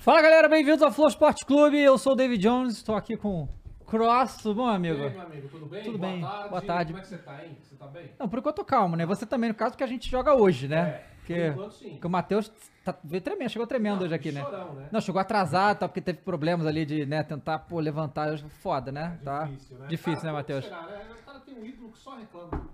Fala galera, bem-vindos ao Flow Sport Clube. Eu sou o David Jones, estou aqui com o Cross. Tudo bom, amigo? E aí, meu amigo, tudo bem? Tudo Boa bem. Tarde. Boa tarde. Como é que você tá, hein? Você tá bem? Não, por enquanto eu tô calmo, né? Você também, no caso, que a gente joga hoje, né? É, porque, por enquanto, sim. porque o Matheus tá, veio tremendo, chegou tremendo hoje aqui, né? chorão, né? Não, chegou atrasado, tá, porque teve problemas ali de, né, tentar, pô, levantar. hoje, Foda, né? tá Difícil, né? Difícil, né, Cara, Matheus? como será, né? O cara tem um ídolo que só reclama.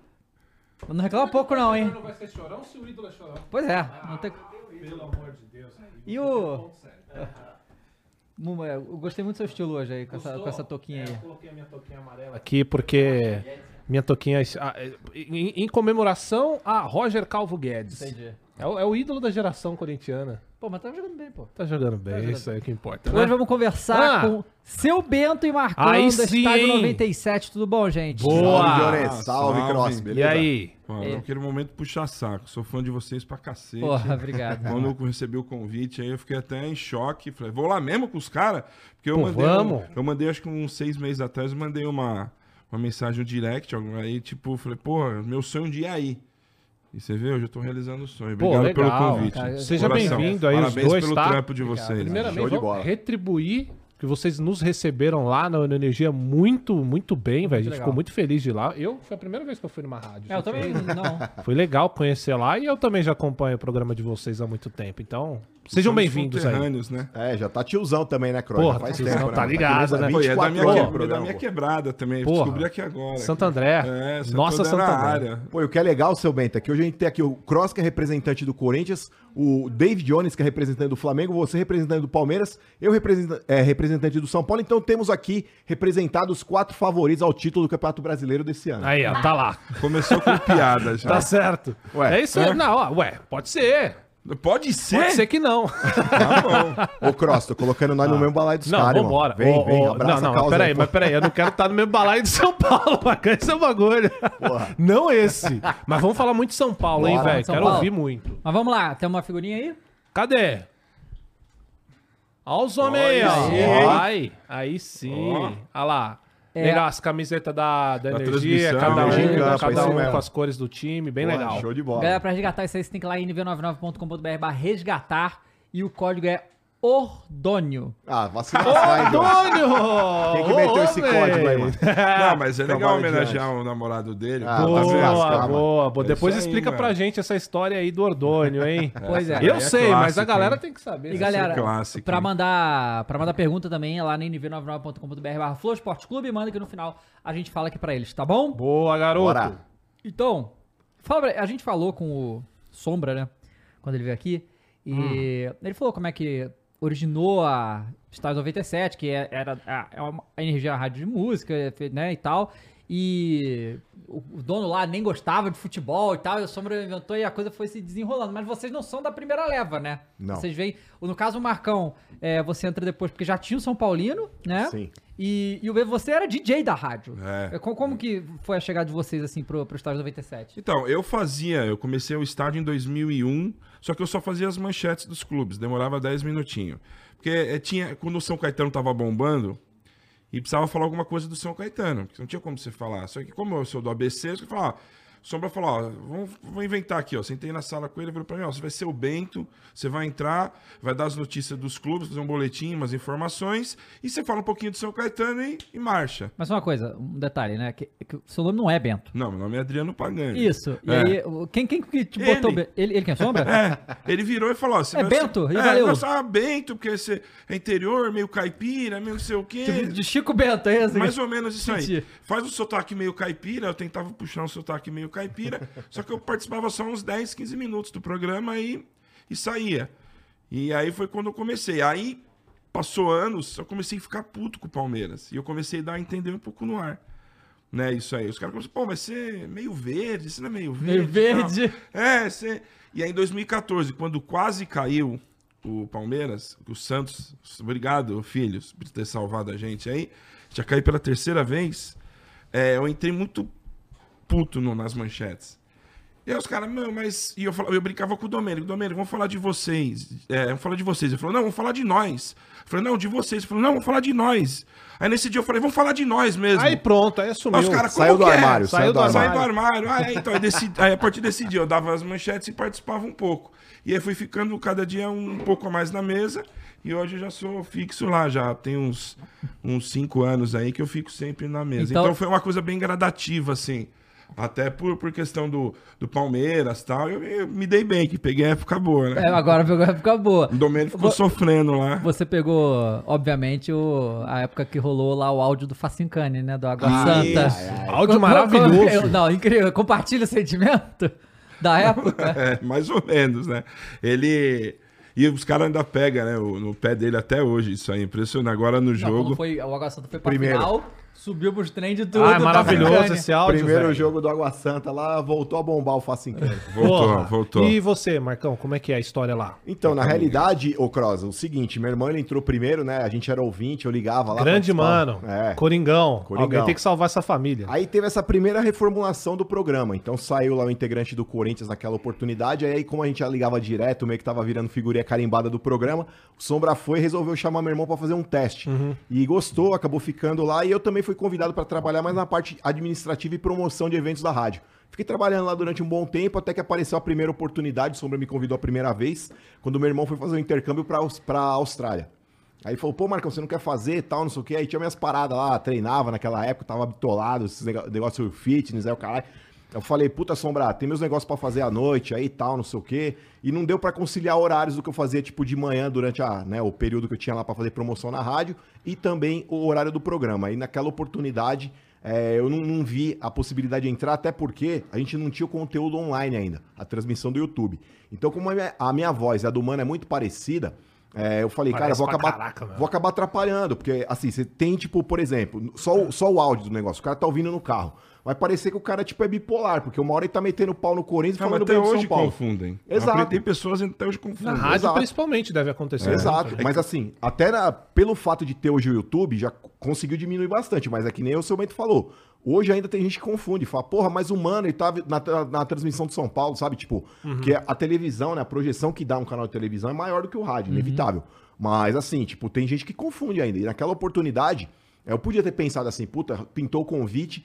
Não reclama pouco não, hein? Não vai ser chorão se o ídolo é chorão. Pois é, não tem... Pelo amor de Deus. E o... Muma, Eu gostei muito do seu estilo hoje aí, com essa, com essa touquinha aí. Eu coloquei a minha toquinha amarela aqui porque minha toquinha ah, é, em, em comemoração a Roger Calvo Guedes. Entendi. É o, é o ídolo da geração corintiana. Pô, mas tá jogando bem, pô. Tá jogando bem, jogando isso aí é que importa. né? Hoje vamos conversar Ah. com seu Bento e Marcão Aí do sim, Estádio hein? 97. Tudo bom, gente? Boa! Salve. Salve, salve. Cross. E Beleza? aí? Pô, É. naquele momento puxar saco. Sou fã de vocês pra cacete. Porra, obrigado. Quando eu recebi o convite, aí eu fiquei até em choque. Falei, vou lá mesmo com os caras? Porque eu Pô, mandei. vamos. um- eu mandei, acho que uns seis meses atrás, eu mandei uma, uma mensagem no direct. Aí, tipo, falei, pô, meu sonho de ir aí. E você vê, hoje eu tô realizando o sonho. Pô, Obrigado legal, pelo convite. cara. Seja bem-vindo aí, os Parabéns dois, pelo tá? trampo de vocês. Primeiramente, Show de bola. retribuir que vocês nos receberam lá na, na Energia muito, muito bem, velho. A gente legal. ficou muito feliz de ir lá. Eu, foi a primeira vez que eu fui numa rádio. É, eu também não. Foi legal conhecer lá e eu também já acompanho o programa de vocês há muito tempo. Então, sejam bem-vindos aí. né? É, já tá tiozão também, né, Cross? Porra, Já faz tiozão, tempo, tá né? ligado, né? Pô, é da 24 minha, que- é da minha quebrada também. Porra. Descobri aqui agora. Santo André. É, sou Nossa, toda Santo na André. área. Pô, e o que é legal, seu Bento, é que hoje a gente tem aqui o Cross, que é representante do Corinthians, o David Jones, que é representante do Flamengo, você representante do Palmeiras, eu representa- é, representante do São Paulo. Então temos aqui representados os quatro favoritos ao título do Campeonato Brasileiro desse ano. Aí, ó, tá lá. Começou com piada já. Tá certo. Ué, é isso aí. Não, ó, ué, pode ser. Pode ser. Pode ser que não. Tá bom. Ô, Cross, tô colocando nós no mesmo balaio dos Não, caras, irmão. vambora. Vem, Ô, vem, abraça Não, não, peraí, aí, mas peraí. Eu não quero estar no mesmo balaio de São Paulo, bacana esse é o bagulho. Porra. Não esse. Mas vamos falar muito de São Paulo, hein, Bora. velho? São Quero Paulo. ouvir muito. Mas vamos lá, tem uma figurinha aí? Cadê? Olha os homens aí, ó. aí. Aí, sim. Olha lá. É. Legal, as camisetas da, da, Da energia, cada em um, campo, cada isso um mesmo. com as cores do time, bem Porra, legal. Show de bola. Galera, pra resgatar isso aí, você tem que ir lá em nível99.com.br barra resgatar e o código é Ordônio. Ah, Jones? Antônio! Quem que meteu esse código aí, mano? Não, mas é legal homenagear o namorado dele. Ah, Tá Boa, boa, boa. É Depois isso aí, explica pra mano. gente essa história aí do Ordônio, hein? Pois é. Eu é sei, mas a clássico, galera hein? tem que saber. E né? galera, clássico, pra mandar, pra mandar pergunta também é lá no nv99.com.br barra Flow Esporte Clube, manda que no final a gente fala aqui pra eles, tá bom? Boa, garoto. Bora. Então, a gente falou com o Sombra, né? Quando ele veio aqui. E ele falou como é que originou a Estádio 97, que é- era a, é energia da rádio de música, né? E tal. E o, o dono lá nem gostava de futebol e tal. E o Sombra inventou e a coisa foi se desenrolando. Mas vocês não são da primeira leva, né? Não. Vocês veem. No caso, o Marcão, é, você entra depois porque já tinha o São Paulino, né? Sim. E, e você era DJ da rádio. É. Como, como que foi a chegada de vocês, assim, pro, pro Estádio 97? Então, eu fazia, eu comecei o estádio em 2001, só que eu só fazia as manchetes dos clubes, demorava 10 minutinhos. Porque eh, tinha, quando o São Caetano tava bombando, e precisava falar alguma coisa do São Caetano, porque não tinha como você falar. Só que como eu sou do ABC, eu falava, ah, Sombra falou, ó, vamos, vamos inventar aqui, ó. Sentei na sala com ele e falou pra mim, ó, você vai ser o Bento, você vai entrar, vai dar as notícias dos clubes, fazer um boletim, umas informações, e você fala um pouquinho do São Caetano e, e marcha. Mas uma coisa, um detalhe, né? Que, que o seu nome não é Bento. Não, meu nome é Adriano Pagani. Isso. E É. aí, o- quem, quem que te Ele. botou Bento? Ele, ele quem é sombra? É, ele virou e falou: ó, você É vai Bento? Ser... E é, valeu. não, ah, Bento, porque você é interior, meio caipira, meio não sei o quê. Tipo, de Chico Bento, é esse? Mais ou menos isso aí. Entendi. Faz um sotaque meio caipira, eu tentava puxar um sotaque meio caipira, só que eu participava só uns 10, 15 minutos do programa e, e saía. E aí foi quando eu comecei. Aí passou anos, eu comecei a ficar puto com o Palmeiras. E eu comecei a dar a entender um pouco no ar. Né, isso aí. Os caras começaram, pô, mas você é meio verde, você não é meio verde. Meio tal." verde. É, você. E aí em 2014, quando quase caiu, o Palmeiras, o Santos, obrigado, filhos, por ter salvado a gente aí. Já caí pela terceira vez. É, eu entrei muito puto no- nas manchetes. E aí os caras, meu, mas. E eu, falava, eu brincava com o Domênico. Domênico, vamos falar de vocês. É, vamos falar de vocês. Ele falou, não, vamos falar de nós. Eu falei, não, de vocês. Ele falou, não, vamos falar de nós. Aí nesse dia eu falei, vamos falar de nós mesmo. Aí pronto, aí Aí assumiu. os caras, Saiu como do é? armário, saiu do Saiu do armário. Ah, é, então, aí, decidi, aí a partir desse dia eu dava as manchetes e participava um pouco. E aí fui ficando cada dia um pouco a mais na mesa. E hoje eu já sou fixo lá, já tem uns, uns cinco anos aí que eu fico sempre na mesa. Então- Então, foi uma coisa bem gradativa, assim. Até por, por questão do, do Palmeiras e tal. Eu, eu me dei bem, que peguei a época boa, né? É, agora pegou a época boa. O Domênico ficou Vo- sofrendo lá. Você pegou, obviamente, o, a época que rolou lá o áudio do Facincani, né? Do Água Ah, Santa. isso. Áudio Como- como- maravilhoso. Não, incrível. Compartilha o sentimento da época. É, mais ou menos, né? Ele. E os caras ainda pegam, né? o- no pé dele até hoje. Isso aí impressionante. Agora no Não, jogo. foi, o Água Santa foi pra Primeiro. final, subiu pros trem de tudo. Ah, é maravilhoso Facincani. esse áudio. Primeiro velho. jogo do Água Santa lá, voltou a bombar o Facincani. Voltou, Porra. voltou. E você, Marcão, como é que é a história lá? Então, na realidade, ô Cross, o seguinte, meu irmão ele entrou primeiro, né? A gente era ouvinte, eu ligava lá. Grande mano. É. Coringão. Coringão. Alguém tem que salvar essa família. Aí teve essa primeira reformulação do programa. Então saiu lá o integrante do Corinthians naquela oportunidade. Aí, como a gente já ligava direto, meio que tava virando figurinha carimbada do programa, o Sombra foi e resolveu chamar meu irmão pra fazer um teste. E gostou, acabou ficando lá. E eu também fui convidado pra trabalhar mais na parte administrativa e promoção de eventos da rádio. Fiquei trabalhando lá durante um bom tempo, até que apareceu a primeira oportunidade. O Sombra me convidou a primeira vez, quando meu irmão foi fazer um intercâmbio Aus- pra Austrália. Aí falou, pô, Marcão, você não quer fazer tal, não sei o quê. Aí tinha minhas paradas lá, treinava naquela época, tava bitolado, esses negócio fitness, aí o caralho. Eu falei, puta, Sombra, tem meus negócios pra fazer à noite aí e tal, não sei o quê. E não deu pra conciliar horários do que eu fazia, tipo, de manhã, durante a, né, o período que eu tinha lá pra fazer promoção na rádio, e também o horário do programa. Aí naquela oportunidade, é, eu não, não vi a possibilidade de entrar, até porque a gente não tinha o conteúdo online ainda, a transmissão do YouTube. Então, como a minha, a minha voz e a do Mano é muito parecida, é, eu falei, cara, Parece vou pra acabar, caraca, vou acabar atrapalhando, porque assim, você tem, tipo, por exemplo, só, o- só o áudio do negócio, o cara tá ouvindo no carro. Vai parecer que o cara, tipo, é bipolar, porque uma hora ele tá metendo pau no Corinthians e Ah, mas falando até bem do hoje São Paulo. confundem. Exato. Tem pessoas até hoje confundem. Na rádio, Exato. principalmente, deve acontecer. né? Exato, mas assim, até na- pelo fato de ter hoje o YouTube, já conseguiu diminuir bastante, mas é que nem o seu Bento falou. Hoje ainda tem gente que confunde, fala, porra, mas o mano, ele tá na, na- na transmissão de São Paulo, sabe? Tipo, que a televisão, né, a projeção que dá um canal de televisão é maior do que o rádio, inevitável. Mas assim, tipo, tem gente que confunde ainda. E naquela oportunidade, eu podia ter pensado assim, puta, pintou o convite,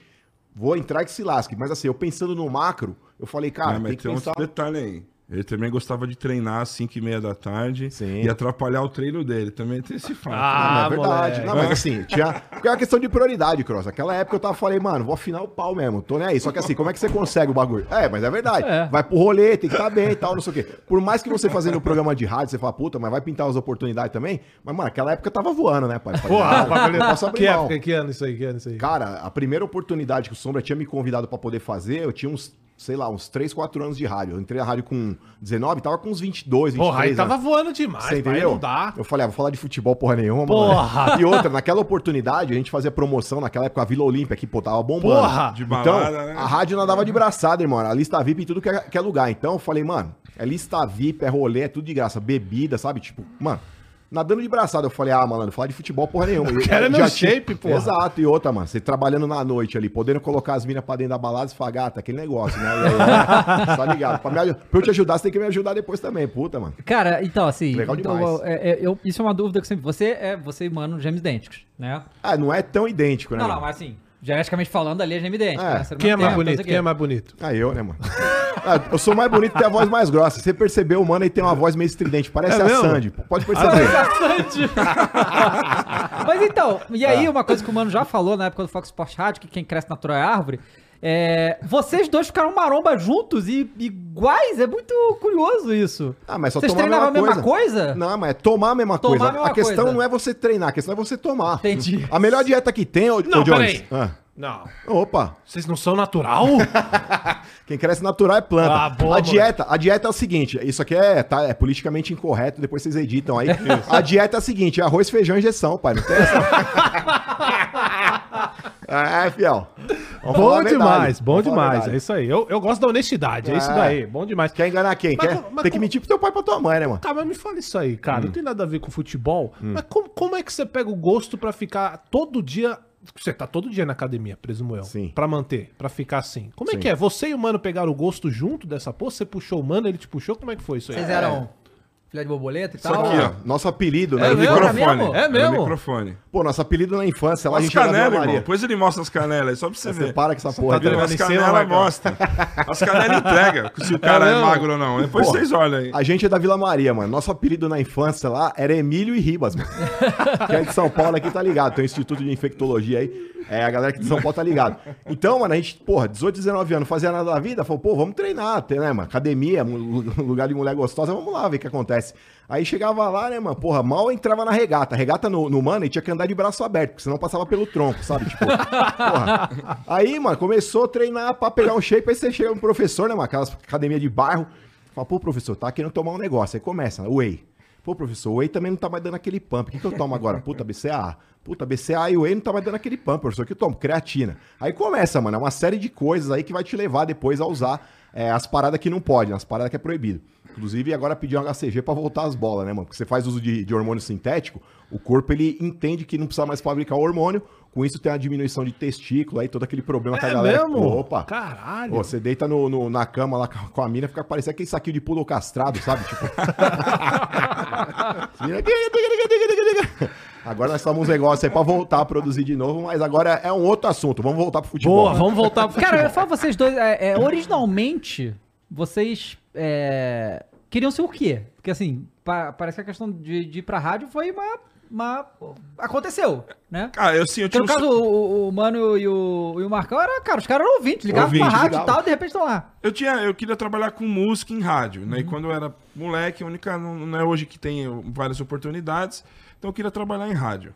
vou entrar que se lasque. Mas assim, eu pensando no macro, eu falei, cara, Ah, tem que tem pensar... detalhe aí. Ele também gostava de treinar às 5 e meia da tarde Sim. e atrapalhar o treino dele. Também tem esse fato. Ah, Não, é verdade. moleque. Não, mas assim, tinha. Porque é uma questão de prioridade, Cross. Aquela época eu tava falei, mano, vou afinar o pau mesmo. Tô nem aí. Só que assim, como é que você consegue o bagulho? É, mas é verdade. É. Vai pro rolê, tem que estar bem e tal, não sei o quê. Por mais que você fazendo o programa de rádio, você fala, puta, mas vai pintar as oportunidades também. Mas, mano, aquela época eu tava voando, né, pai? Não posso abrir que época, que ano isso aí, que ano isso aí? Cara, a primeira oportunidade que o Sombra tinha me convidado pra poder fazer, eu tinha uns, sei lá, uns 3, 4 anos de rádio. Eu entrei na rádio com 19, tava com uns 22, 23 Porra, aí tava anos. voando demais, Você pai, entendeu? não dá. Eu falei, ah, vou falar de futebol porra nenhuma, Porra! mano. E outra, naquela oportunidade, a gente fazia promoção naquela época, a Vila Olímpia aqui, pô, tava bombando. Porra! De Então, balada, né? a rádio nadava de braçada, irmão. A lista VIP em tudo que é, que é lugar. Então, eu falei, mano, é lista VIP, é rolê, é tudo de graça. Bebida, sabe? Tipo, mano, nadando de braçada. Eu falei, ah, malandro, falar de futebol porra nenhuma. Cara, é já tinha- shape, porra. Exato. E outra, mano, você trabalhando na noite ali, podendo colocar as minas pra dentro da balada e falar, gata, aquele negócio, né? E aí, tá ligado? Pra, me, pra eu te ajudar, você tem que me ajudar depois também, puta, mano. Cara, então, assim. Legal então, demais. é, é, eu- isso é uma dúvida que sempre. Você é você e mano gêmeos idênticos, né? Ah, não é tão idêntico, né? Não, mano? não, mas assim, geneticamente falando, ali é gêmeo idêntico. É. né? Quem é mais bonito? Quem é mais bonito? Ah, eu, né, mano? Ah, eu sou mais bonito e tenho a voz mais grossa. Você percebeu, mano, e tem uma voz meio estridente. Parece É a mesmo? Sandy. Pode perceber. Mas então, e aí Ah. uma coisa que o Mano já falou na época do Fox Sport Rádio, que quem cresce natural é árvore, é, vocês dois ficaram maromba juntos e iguais, é muito curioso isso. Ah, mas só Vocês tomar treinavam a mesma coisa? Não, mas é tomar a mesma Tomar coisa. a mesma a questão coisa. não é você treinar, a questão é você tomar. Entendi. A melhor dieta que tem, ô, Não, ô Jones. Ah. Não. Opa, Vocês não são natural? quem cresce natural é planta. Ah, boa, a dieta, a dieta é o seguinte, isso aqui é, tá, é politicamente incorreto, depois vocês editam aí. a dieta é a seguinte, é arroz, feijão e injeção, pai, não tem essa. é, fiel. Vamos Bom demais, bom Vamos demais. É isso aí. Eu, eu gosto da honestidade, é, isso É. daí. Bom demais. Quer enganar quem? Mas Quer? mas Tem que mentir pro teu pai e pra tua mãe, né, mano? Tá, mas me fala isso aí, cara. Hum. Não tem nada a ver com futebol. Mas como, como é que você pega o gosto pra ficar todo dia. Você tá todo dia na academia, presumo eu. Sim. Pra manter, pra ficar assim. Como é Sim. que é? Você e o mano pegaram o gosto junto dessa porra? Você puxou o mano, ele te puxou? Como é que foi isso aí? Vocês eram filé de borboleta e Isso tal? aqui, ó. Nosso apelido, né? É o mesmo? microfone. mesmo? É Era o mesmo? microfone. Pô, nosso apelido na infância, lá a As gente era canelas, Vila irmão. Maria. Depois ele mostra as canelas aí, só pra você Você ver. para com essa porra. tá vendo? As canelas mostram. As canelas entregam, se o cara é, mesmo? magro ou não. Depois Pô, vocês olham aí. A gente é da Vila Maria, mano. Nosso apelido na infância lá era Emílio e Ribas, mano. Quem é de São Paulo aqui tá ligado. Tem o Instituto de Infectologia aí. É, a galera aqui de São Paulo tá ligado. Então, mano, a gente, porra, 18, 19 anos, fazia nada da vida. Falou, pô, vamos treinar, né, mano? Academia, lugar de mulher gostosa, vamos lá ver o que acontece. Aí chegava lá, né, mano? Porra, mal entrava na regata. Regata no, no mano e tinha que andar de braço aberto, porque senão passava pelo tronco, sabe? Tipo, porra. Aí, mano, começou a treinar pra pegar um shape. Aí você chega no professor, né, mano? Aquelas academia de bairro. Fala, pô, professor, tá querendo tomar um negócio. Aí começa? Whey. Pô, professor, o Whey também não tá mais dando aquele pump. O que, que eu tomo agora? Puta, BCA. Puta, BCA e o Whey não tá mais dando aquele pump, professor. O que eu tomo? Creatina. Aí começa, mano. É uma série de coisas aí que vai te levar depois a usar é, as paradas que não pode, as paradas que é proibido. Inclusive, agora pedir um HCG pra voltar as bolas, né, mano? Porque você faz uso de, de hormônio sintético, o corpo ele entende que não precisa mais fabricar o hormônio. Com isso tem uma diminuição de testículo, aí todo aquele problema que a É galera. mesmo? Opa! Caralho. Pô, você deita no, no- na cama lá com a mina, fica parecendo aquele saquinho de pulo castrado, sabe? Tipo. agora nós somos uns negócios aí pra voltar a produzir de novo, mas agora é um outro assunto. Vamos voltar pro futebol. Boa, vamos voltar pro Cara, eu futebol. falo vocês dois, é, é, originalmente, vocês é, queriam ser o quê? Porque assim, pa- parece que a questão de, de ir pra rádio foi uma. Uma- aconteceu, né? Cara, eu sim, eu tinha no caso, o, o Mano e o, e o Marcão, era, cara, os caras eram ouvintes, ligavam Ouvinte, pra rádio e tal, de repente estão lá. Eu tinha, eu queria trabalhar com música em rádio, Uhum. né? E quando eu era moleque, a única não, não é hoje que tem várias oportunidades, então eu queria trabalhar em rádio.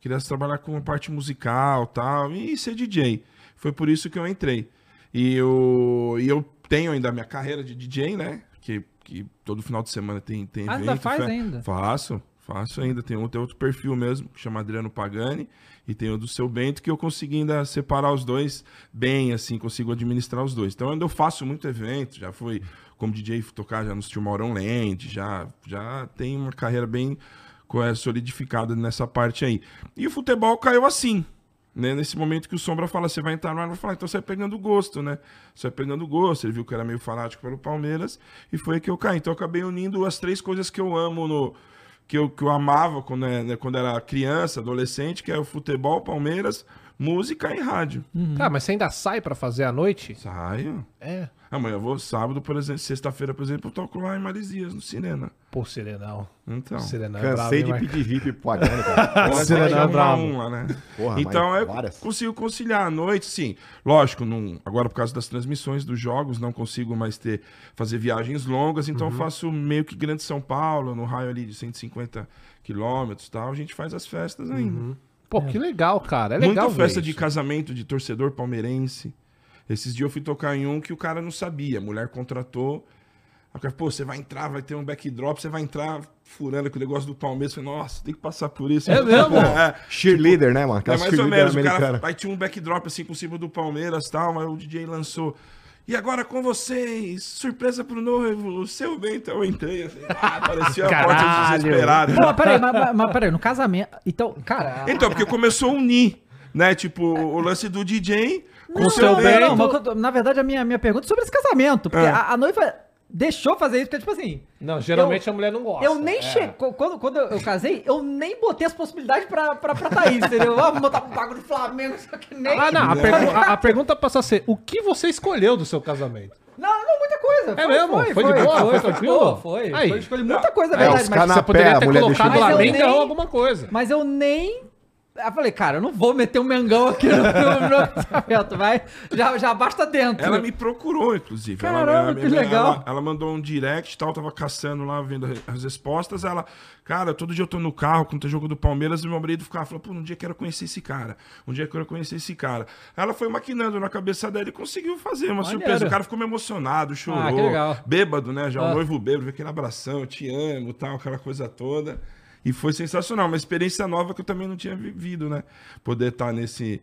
Queria trabalhar com a parte musical, tal, e ser DJ. Foi por isso que eu entrei. E eu, e eu tenho ainda a minha carreira de DJ, né? Que, que todo final de semana tem, tem Ah, evento. ainda faz ainda? Faço, faço ainda. Tem outro, tem outro perfil mesmo, que chama Adriano Pagani, e tem o do Seu Bento, que eu consegui ainda separar os dois bem, assim, consigo administrar os dois. Então ainda eu faço muito evento, já fui como DJ tocar já no Maurão Land, já, já tem uma carreira bem é, solidificada nessa parte aí. E o futebol caiu assim, né? Nesse momento que o Sombra fala, você vai entrar no ar, vai falar, então você vai pegando gosto, né? Você vai pegando gosto, ele viu que era meio fanático pelo Palmeiras, e foi aí que eu caí. Então eu acabei unindo as três coisas que eu amo no... Que eu, que eu amava quando, é, né, quando era criança, adolescente, que é o futebol, Palmeiras, música e rádio. Cara, mas você ainda sai pra fazer à noite? Saio. É. Amanhã eu vou sábado, por exemplo, sexta-feira, por exemplo, eu toco lá em Maresias, no Sirena. Pô, Serenão. Então. Serenão é bravo, Cansei hein, de pedir VIP pro Pagani, cara. É já um a lá, né? Porra, então eu várias. consigo conciliar à noite, sim. Lógico, não, agora por causa das transmissões dos jogos, não consigo mais ter fazer viagens longas, então Uhum. eu faço meio que Grande São Paulo, no raio ali de 150 quilômetros e tal. A gente faz as festas ainda. Pô, que legal, cara. É legal Muita festa de casamento de torcedor palmeirense. Esses dias eu fui tocar em um que o cara não sabia. A mulher contratou. O cara, pô, você vai entrar, vai ter um backdrop, você vai entrar furando com o negócio do Palmeiras. Eu falei, nossa, tem que passar por isso. É mesmo? É, Cheerleader, né, mano? é mais ou menos. O cara, aí tinha um backdrop assim por cima do Palmeiras e tal, aí o DJ lançou. E agora com vocês, surpresa pro noivo, o seu Bento. Eu entrei assim, ah, parecia a porta desesperados. Pô, mas peraí, mas, mas- mas peraí, no casamento. Então, cara. Então, porque começou a unir, né? Tipo, o lance do DJ com o seu não, Bento. não, mas na verdade, a minha, minha pergunta é sobre esse casamento. Porque É. a, a noiva deixou fazer isso, porque, tipo assim. Não, geralmente eu- a mulher não gosta. Eu nem É. Quando, quando eu casei, eu nem botei as possibilidades pra, pra, pra Thaís, entendeu? Vamos botar um bagulho do Flamengo, só que nem. Ah, não. A, pergu- a- a pergunta passa a ser: o que você escolheu do seu casamento? Não, não, muita coisa. É mesmo? Foi de boa? Foi tranquilo? Foi, foi. Aí. Foi, escolhi muita coisa, na É, verdade. os mas, Você poderia a mulher colocado deixou- Mas eu Flamengo nem- ou alguma coisa. mas eu nem. Eu falei, cara, eu não vou meter um mengão aqui no, meu casamento, vai. Já, já basta dentro. Ela me procurou, inclusive. Caramba, ela, que legal. Ela, ela mandou um direct e tal, tava caçando lá, vendo as respostas. Ela, cara, todo dia eu tô no carro, quando tem jogo do Palmeiras, e meu marido ficava, falou, pô, um dia eu quero conhecer esse cara. Um dia eu quero conhecer esse cara. Ela foi maquinando na cabeça dela e conseguiu fazer uma Maneiro. surpresa. O cara ficou meio emocionado, chorou. Ah, que legal. Bêbado, né? Já Ah. o noivo bêbado, aquele abração, eu te amo, tal, aquela coisa toda. E foi sensacional, uma experiência nova que eu também não tinha vivido, né? Poder estar nesse.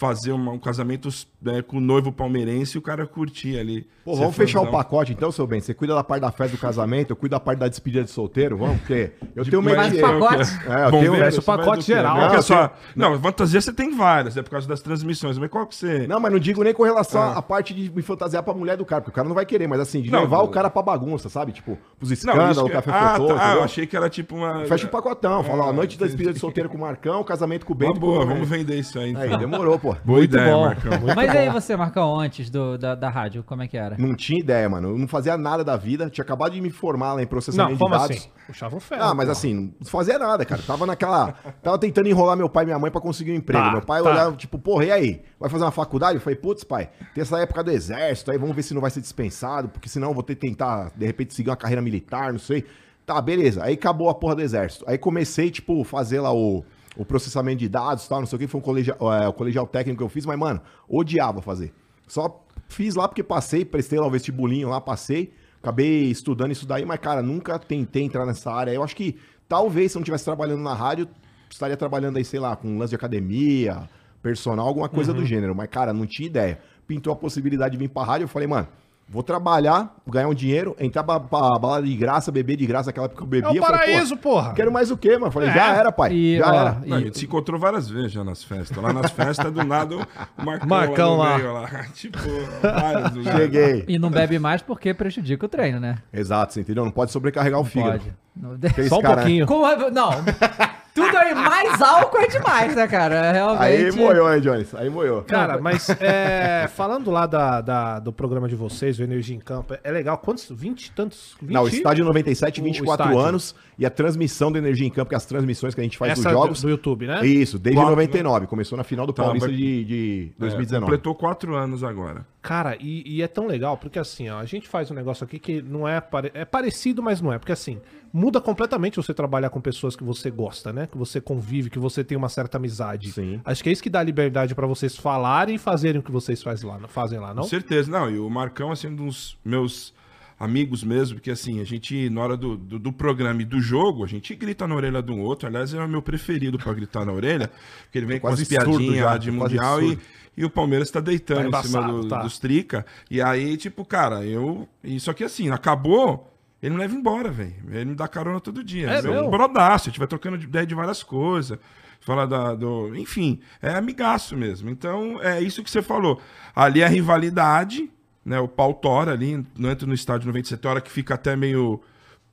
Fazer uma- um casamento né, com o noivo palmeirense e o cara curtir ali. Pô, vamos fechar o pacote então, seu bem. Você cuida da parte da festa do casamento, eu cuido da parte da despedida de solteiro, vamos? Porque eu tenho medo Mas de... pacote. É, eu tenho... esse pacote quê? geral. Não, Não, é só... não, fantasia você tem várias, é por causa das transmissões. Mas qual que você. Não, mas não digo nem com relação Ah. à parte de me fantasiar pra mulher do cara, porque o cara não vai querer, mas assim, de Não, levar não. o cara pra bagunça, sabe? Tipo, pros escândalos, que- café ah, fotô, tá, ah, eu achei que era tipo uma. Fecha o pacotão, fala, ó, Ah, noite da despedida de solteiro com o Marcão, casamento com o Uma Bento. boa, com o vamos vender isso aí. Então. Aí, demorou, pô. Boa Muito ideia, bom. Marcão. Muito Mas bom. aí você, Marcão, antes do, da, da rádio, como é que era? Não tinha ideia, mano. Eu não fazia nada da vida. Tinha acabado de me formar lá em Não, processamento como de dados. assim? Puxava um ferro. Ah, mas pô. assim, não fazia nada, cara. Tava naquela. Tava tentando enrolar meu pai e minha mãe pra conseguir um emprego. Tá, meu pai tá. olhava, tipo, porra, e aí? Vai fazer uma faculdade? Eu falei, putz, pai, tem essa época do exército, aí vamos ver se não vai ser dispensado, porque senão eu vou ter que tentar, de repente, seguir uma carreira militar, não sei. Tá, beleza. Aí acabou a porra do exército. Aí comecei, tipo, fazer lá o, o processamento de dados tal, não sei o que. Foi um colegial, é, o colegial técnico que eu fiz, mas, mano, odiava fazer. Só fiz lá porque passei, prestei lá o vestibulinho lá, passei. Acabei estudando isso daí, mas, cara, nunca tentei entrar nessa área. Eu acho que talvez se eu não estivesse trabalhando na rádio, estaria trabalhando aí, sei lá, com lance de academia, personal, alguma coisa do gênero. Mas, cara, não tinha ideia. Pintou a possibilidade de vir pra rádio, eu falei, mano, vou trabalhar, ganhar um dinheiro, entrar pra, pra balada de graça, beber de graça, aquela época que eu bebia. É o falei, paraíso, pô, porra. Quero mais o quê, mano? Eu Falei, É. já era, pai. E, já ó, era. Não, a gente se encontrou várias vezes já nas festas. Lá nas festas, do nada, o Marcão, Marcão lá. lá. lá. Tipo, vários lugares. Cheguei. E não bebe mais porque prejudica o treino, né? Exato, você entendeu? Não pode sobrecarregar o fígado. Pode. Não, Só um cara, né? pouquinho. Como é- não. Tudo aí, mais álcool é demais, né, cara? Realmente. Aí moiou, hein, Jones? Aí moiou. Cara, mas é, falando lá da, da- do programa de vocês, o Energia em Campo, é legal. Quantos? 20 e tantos? 20? Não, o estádio 97, O- o 24 estádio. anos. E a transmissão do Energia em Campo, que é as transmissões que a gente faz Essa dos jogos. do, do YouTube, né? Isso, desde Quatro, 99. Começou na final do Tá, Paulista de, de É, 2019. completou quatro anos agora. Cara, e, e é tão legal, porque assim, ó, a gente faz um negócio aqui que não é, pare- é parecido, mas não é. Porque assim, muda completamente você trabalhar com pessoas que você gosta, né? Que você convive, que você tem uma certa amizade. Sim. Acho que é isso que dá liberdade pra vocês falarem e fazerem o que vocês faz lá, fazem lá, não? Com certeza. Não, e o Marcão, assim, um dos meus amigos mesmo, porque assim, a gente, na hora do, do, do programa e do jogo, a gente grita na orelha de um outro. Aliás, é o meu preferido pra gritar na orelha, porque ele vem com Quase as piadinhas lá de quase Mundial e, e o Palmeiras tá deitando Tá em cima embaçado, do- tá. dos trica. E aí, tipo, cara, eu. Só que assim, acabou. Ele me leva embora, velho. Ele me dá carona todo dia. É é mesmo? um brodaço. A gente vai trocando de ideia de várias coisas. Fala da, do. Enfim, é amigaço mesmo. Então, é isso que você falou. Ali é a rivalidade, né? O pau tora ali, não entra no estádio 97, hora que fica até meio.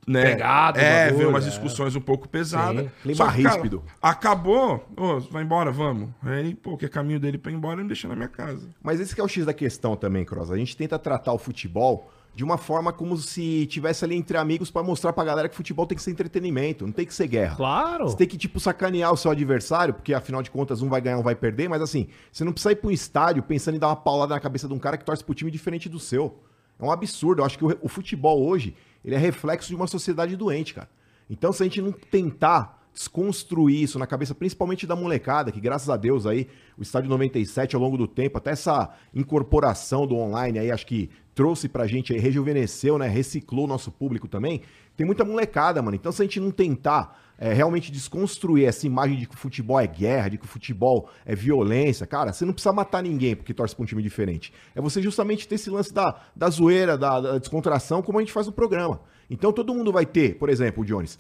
Né, Pegado é, bagulho, vê umas é. discussões um pouco pesadas. Sim, clima cara, ríspido. acabou, ô, vai embora, vamos. Aí, pô, que é caminho dele pra ir embora, ele me deixa na minha casa. Mas esse que é o X da questão também, Cross. A gente tenta tratar o futebol de uma forma como se tivesse ali entre amigos pra mostrar pra galera que futebol tem que ser entretenimento, não tem que ser guerra. Claro. Você tem que, tipo, sacanear o seu adversário, porque afinal de contas um vai ganhar, um vai perder, mas assim, você não precisa ir pra um estádio pensando em dar uma paulada na cabeça de um cara que torce pro time diferente do seu. É um absurdo. Eu acho que o, o futebol hoje, ele é reflexo de uma sociedade doente, cara. Então, se a gente não tentar desconstruir isso na cabeça, principalmente da molecada, que graças a Deus aí, o Estádio 97 ao longo do tempo, até essa incorporação do online aí, acho que trouxe pra gente aí, rejuvenesceu, né? Reciclou o nosso público também. Tem muita molecada, mano. Então, se a gente não tentar é, realmente desconstruir essa imagem de que o futebol é guerra, de que o futebol é violência, cara, você não precisa matar ninguém porque torce pra um time diferente. É você justamente ter esse lance da, da zoeira, da, da descontração, como a gente faz no programa. Então todo mundo vai ter, por exemplo, o Jones,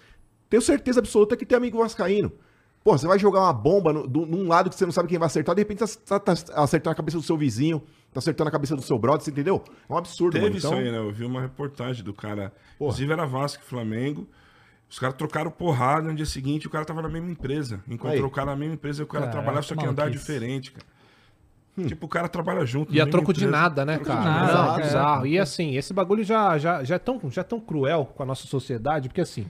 tenho certeza absoluta que tem amigo vascaíno. Pô, você vai jogar uma bomba no, do- num lado que você não sabe quem vai acertar, de repente tá, tá- tá acertando a cabeça do seu vizinho, tá acertando a cabeça do seu brother, você entendeu? É um absurdo, Teve mano. isso Então, aí, né? Eu vi uma reportagem do cara. Inclusive era Vasco e Flamengo. Os caras trocaram porrada no dia seguinte o cara tava na mesma empresa. Encontrou Aí. o cara na mesma empresa e o cara Caraca, trabalhava, só que ia andar diferente, cara. Tipo, o cara trabalha junto. E a troco de empresa. nada, né, Troco de cara? nada, Não, cara. bizarro. E assim, esse bagulho já, já, já, é tão, já é tão cruel com a nossa sociedade, porque assim,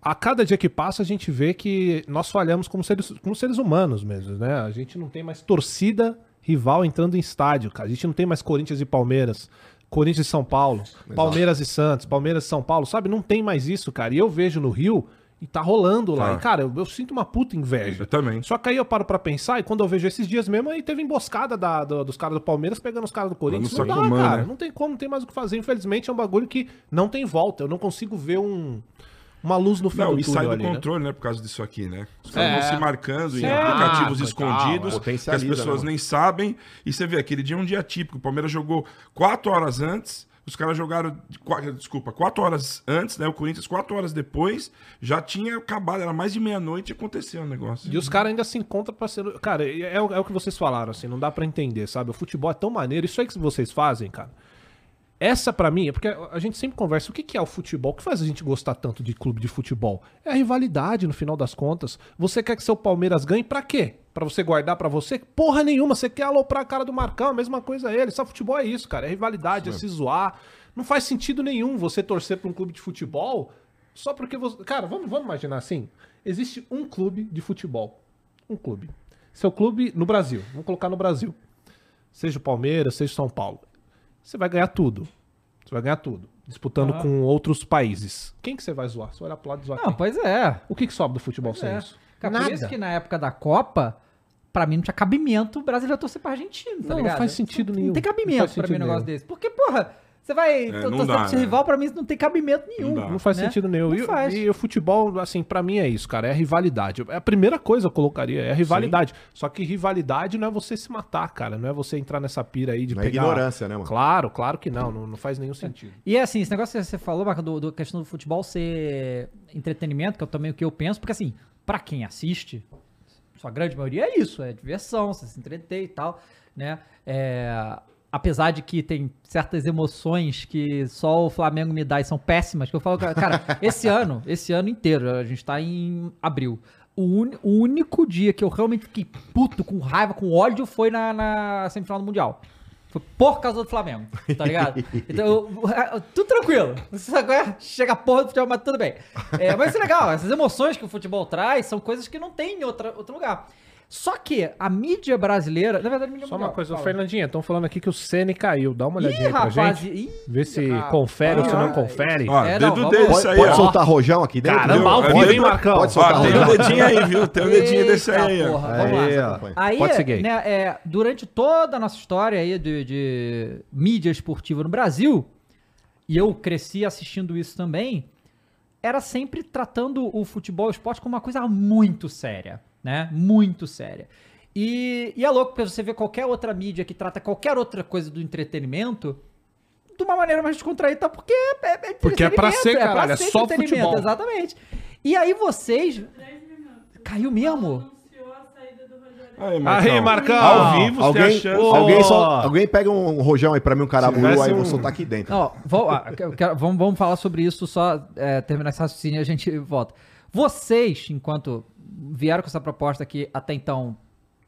a cada dia que passa a gente vê que nós falhamos como seres, como seres humanos mesmo, né? A gente não tem mais torcida rival entrando em estádio, cara. A gente não tem mais Corinthians e Palmeiras. Corinthians e São Paulo, Palmeiras e Santos, Palmeiras e São Paulo, sabe? Não tem mais isso, cara. E eu vejo no Rio e tá rolando lá. Tá. E, cara, eu, eu sinto uma puta inveja. Eu também. Só que aí eu paro pra pensar e quando eu vejo esses dias mesmo, aí teve emboscada da- do- dos caras do Palmeiras pegando os caras do Corinthians. Não dá, cara. né? Não tem como, não tem mais o que fazer. Infelizmente é um bagulho que não tem volta. Eu não consigo ver um, uma luz no fim Não, do e sai túnel do ali, né? controle, né? Por causa disso aqui, né? Os caras É. vão se marcando em Sim. aplicativos Ah, escondidos, total, é. que as pessoas né, nem sabem. E você vê, aquele dia é um dia típico. O Palmeiras jogou quatro horas antes, os caras jogaram, desculpa, quatro horas antes, né? O Corinthians quatro horas depois, já tinha acabado, era mais de meia-noite e aconteceu o negócio. E os caras ainda se encontram pra ser. Cara, é, o- é o que vocês falaram, assim, não dá pra entender, sabe? O futebol é tão maneiro. Isso aí que vocês fazem, cara. Essa pra mim, é porque a gente sempre conversa o que é o futebol, o que faz a gente gostar tanto de clube de futebol? É a rivalidade, no final das contas. Você quer que seu Palmeiras ganhe pra quê? Pra você guardar pra você? Porra nenhuma, você quer aloprar a cara do Marcão, a mesma coisa ele. Só futebol é isso, cara. É rivalidade, é se zoar. Não faz sentido nenhum você torcer pra um clube de futebol só porque você. Cara, vamos, vamos imaginar assim: existe um clube de futebol. Um clube. Seu clube no Brasil. Vamos colocar no Brasil. Seja o Palmeiras, seja o São Paulo. Você vai ganhar tudo. Você vai ganhar tudo. Disputando com outros países. Quem que você vai zoar? Você vai olhar pro lado e zoar Não, quem? pois é. O que, que sobe do futebol sem é. isso? Cara, por isso que na época da Copa, pra mim não tinha cabimento o Brasileiro torcer pra Argentina, tá Não, não ligado? faz sentido nenhum. Não tem Não cabimento faz pra mim um negócio nenhum. desse. Porque, porra, você vai É, to- não torcer dá, pro né? rival, pra mim não tem cabimento nenhum. dá. Não faz né? sentido nenhum. Não E, faz. e o futebol, assim, pra mim é isso, cara. É a rivalidade. É a primeira coisa que eu colocaria, é a rivalidade. Só que rivalidade não é você se matar, cara. Não é você entrar nessa pira aí de Não é pegar... ignorância, né, mano? Claro, claro que não. Não, não faz nenhum sentido. E é assim, esse negócio que você falou, Marca, do, do questão do futebol ser entretenimento, que é também o que eu penso, porque assim, pra quem assiste, sua grande maioria é isso, é diversão, você se entreter e tal, né? É, apesar de que tem certas emoções que só o Flamengo me dá e são péssimas, que eu falo, cara, esse ano, esse ano inteiro, a gente tá em abril. O, uni- o único dia que eu realmente fiquei puto, com raiva, com ódio, foi na, na semifinal do Mundial. Foi por causa do Flamengo, tá ligado? Então, eu- eu- tudo tranquilo. É? Chega a porra do futebol, mas tudo bem. É, mas isso é legal. Essas emoções que o futebol traz são coisas que não tem em outra, outro lugar. Só que a mídia brasileira. Na verdade, a mídia Só uma mundial, coisa, fala. Fernandinha, estão falando aqui que o Ceni caiu. Dá uma Ih, olhadinha aí pra rapaz. gente. ih, Vê se ah, confere ou se não ah, confere. Ó, É, dedo não, desse Pode, aí, pode ó. soltar rojão aqui dentro? Caramba, ao vivo, hein, Marcão? Pode soltar Ó, tem um dedinho aí, viu? Tem um dedinho desse aí, ó. Aí, ó. Aí, Pode seguir. né, é, durante toda a nossa história aí de, de mídia esportiva no Brasil, e eu cresci assistindo isso também, era sempre tratando o futebol e o esporte como uma coisa muito séria, né? Muito séria. E, e é louco porque você vê qualquer outra mídia que trata qualquer outra coisa do entretenimento de uma maneira mais descontraída, porque é, é, é Porque é pra ser, caralho, é só entretenimento, futebol. Exatamente. E aí vocês... Caiu mesmo? anunciou a saída do Rogério. Aí, Aí, Marcão. Ao vivo, Alguém, alguém, sol- alguém pega um rojão aí pra mim, um tivesse aí eu vou um- soltar aqui dentro. Ó, vou- ah, eu quero- vamos, vamos falar sobre isso só é, terminar esse raciocínio e a gente volta. Vocês, enquanto vieram com essa proposta que até então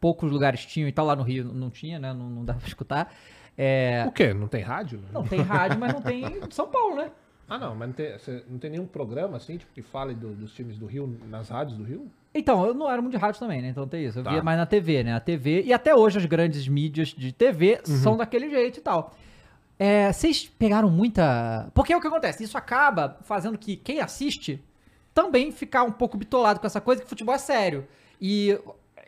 poucos lugares tinham e tal, lá no Rio não tinha, né? Não, não dava pra escutar. É, O quê? Não tem rádio? não tem rádio, mas não tem São Paulo, né? Ah, não, mas não tem, não tem nenhum programa assim, tipo, que fale do- dos times do Rio nas rádios do Rio? Então, eu não era muito de rádio também, né? Então tem isso. Eu Tá. via mais na TV, né? A TV. E até hoje as grandes mídias de TV são daquele jeito e tal. É, vocês pegaram muita. Porque é o que acontece? Isso acaba fazendo que quem assiste também ficar um pouco bitolado com essa coisa que futebol é sério. E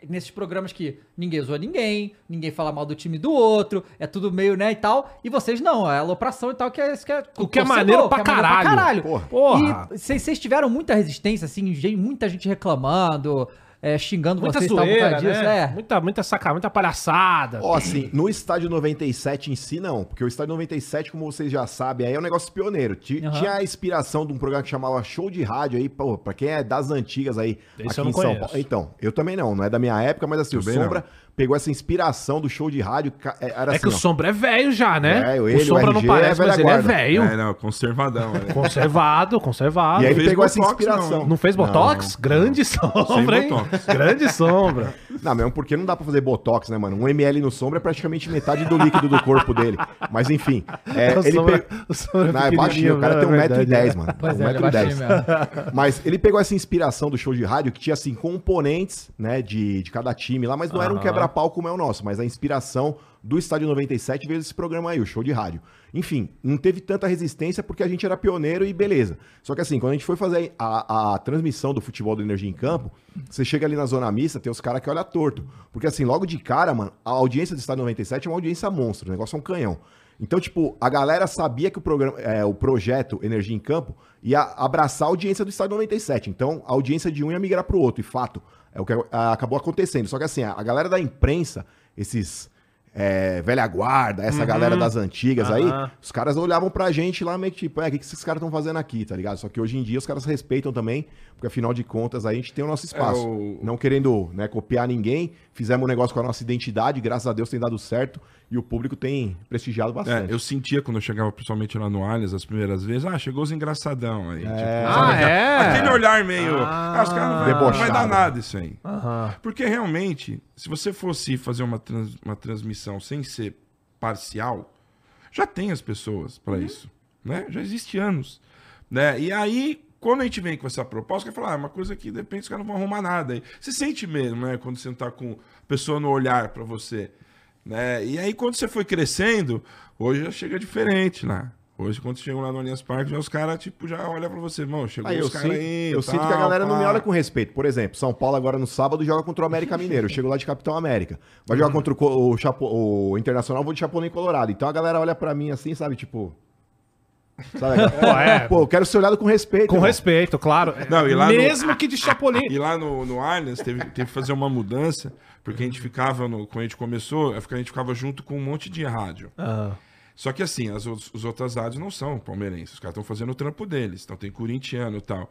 nesses programas que ninguém zoa ninguém, ninguém fala mal do time do outro, é tudo meio, né, e tal. E vocês não, é alopração e tal, que é isso que é. O que é torcedor, maneiro pra é caralho. Porra. E vocês tiveram muita resistência, assim, muita gente reclamando, é, xingando Muita vocês tal zoeira, disso, né? é. Muita, muita saca, muita palhaçada. Ó, assim, no estádio 97 em si, não. Porque o estádio 97, como vocês já sabem, aí é um negócio pioneiro. Ti- Aham. Tinha a inspiração de um programa que chamava Show de Rádio aí, pô, pra quem é das antigas aí, Esse eu não conheço. Então, eu também não, não é da minha época, mas assim, o Sombra pegou essa inspiração do show de rádio. é- Era é assim, que o ó, Sombra é velho já, né? O ele, Sombra o não parece, é mas ele é velho. É, não, conservadão. né? Conservado, conservado. E aí ele pegou essa botox, inspiração. Não fez botox? Grande sombra, hein? botox. Grande sombra. Não, mesmo porque não dá pra fazer botox, né, mano? Um ml no sombra é praticamente metade do líquido do corpo dele. Mas enfim, é, O ele Sombra- pe- o Sombra Não, é baixinho, o cara né? tem É verdade, 1,10m, é. mano. Pois é, ele é 1,10m. baixinho mesmo. Mas ele pegou essa inspiração do show de rádio, que tinha, assim, componentes, né, de, de cada time lá, mas não era um Aham. Quebra-pau como é o nosso, mas a inspiração do Estádio 97 veio desse programa aí, o show de rádio. Enfim, não teve tanta resistência porque a gente era pioneiro e beleza. Só que assim, quando a gente foi fazer a, a transmissão do futebol do Energia em Campo, você chega ali na zona mista, tem os caras que olham torto. Porque assim, logo de cara, mano, a audiência do Estádio 97 é uma audiência monstro, o negócio é um canhão. Então, tipo, a galera sabia que o, programa, é, o projeto Energia em Campo ia abraçar a audiência do Estádio 97. Então, a audiência de um ia migrar pro outro. E fato, é o que acabou acontecendo. Só que assim, a, galera da imprensa, esses é, velha guarda, essa galera das antigas aí, Aham. os caras olhavam pra gente lá meio que tipo, é, o que, que esses caras estão fazendo aqui, tá ligado? Só que hoje em dia os caras respeitam também, porque afinal de contas aí a gente tem o nosso espaço. É, o- Não querendo né, copiar ninguém, fizemos um negócio com a nossa identidade, graças a Deus tem dado certo e o público tem prestigiado É, bastante. eu sentia quando eu chegava principalmente lá no Allianz as primeiras vezes, ah, chegou os engraçadão aí. tipo, Ah, aquela- é? Aquele olhar meio. Ah, Ah, os caras não vai, não vai dar nada isso aí. Aham. Porque realmente, se você fosse fazer uma, trans- uma transmissão sem ser parcial, já tem as pessoas para isso, né? Já existe anos, né? E aí, quando a gente vem com essa proposta, que falar, ah, é uma coisa que de repente os caras não vão arrumar nada. Aí, você sente mesmo, né? Quando você não tá com a pessoa no olhar para você, né? E aí, quando você foi crescendo, hoje já chega diferente lá. Hoje, quando você chega lá no Allianz Parque, já os caras, tipo, já olham pra você, irmão, chegou Aí os caras aí. eu tal, sinto que a galera não me olha com respeito. Por exemplo, São Paulo agora no sábado joga contra o América Mineiro. Eu chego lá de Capitão América. Vai jogar contra o, o, Chapo- o Internacional, vou de Chapolin Colorado. Então a galera olha pra mim assim, sabe, tipo... Sabe? é. Pô, eu quero ser olhado com respeito. Com irmão. respeito, claro. Não, e lá no- Mesmo que de Chapolin. E lá no, no Allianz teve, teve que fazer uma mudança, porque a gente ficava, no, quando a gente começou, a gente ficava junto com um monte de rádio. Ah, Só que assim, as, outras- os outras rádios não são palmeirenses, os caras estão fazendo o trampo deles, então tem corintiano e tal.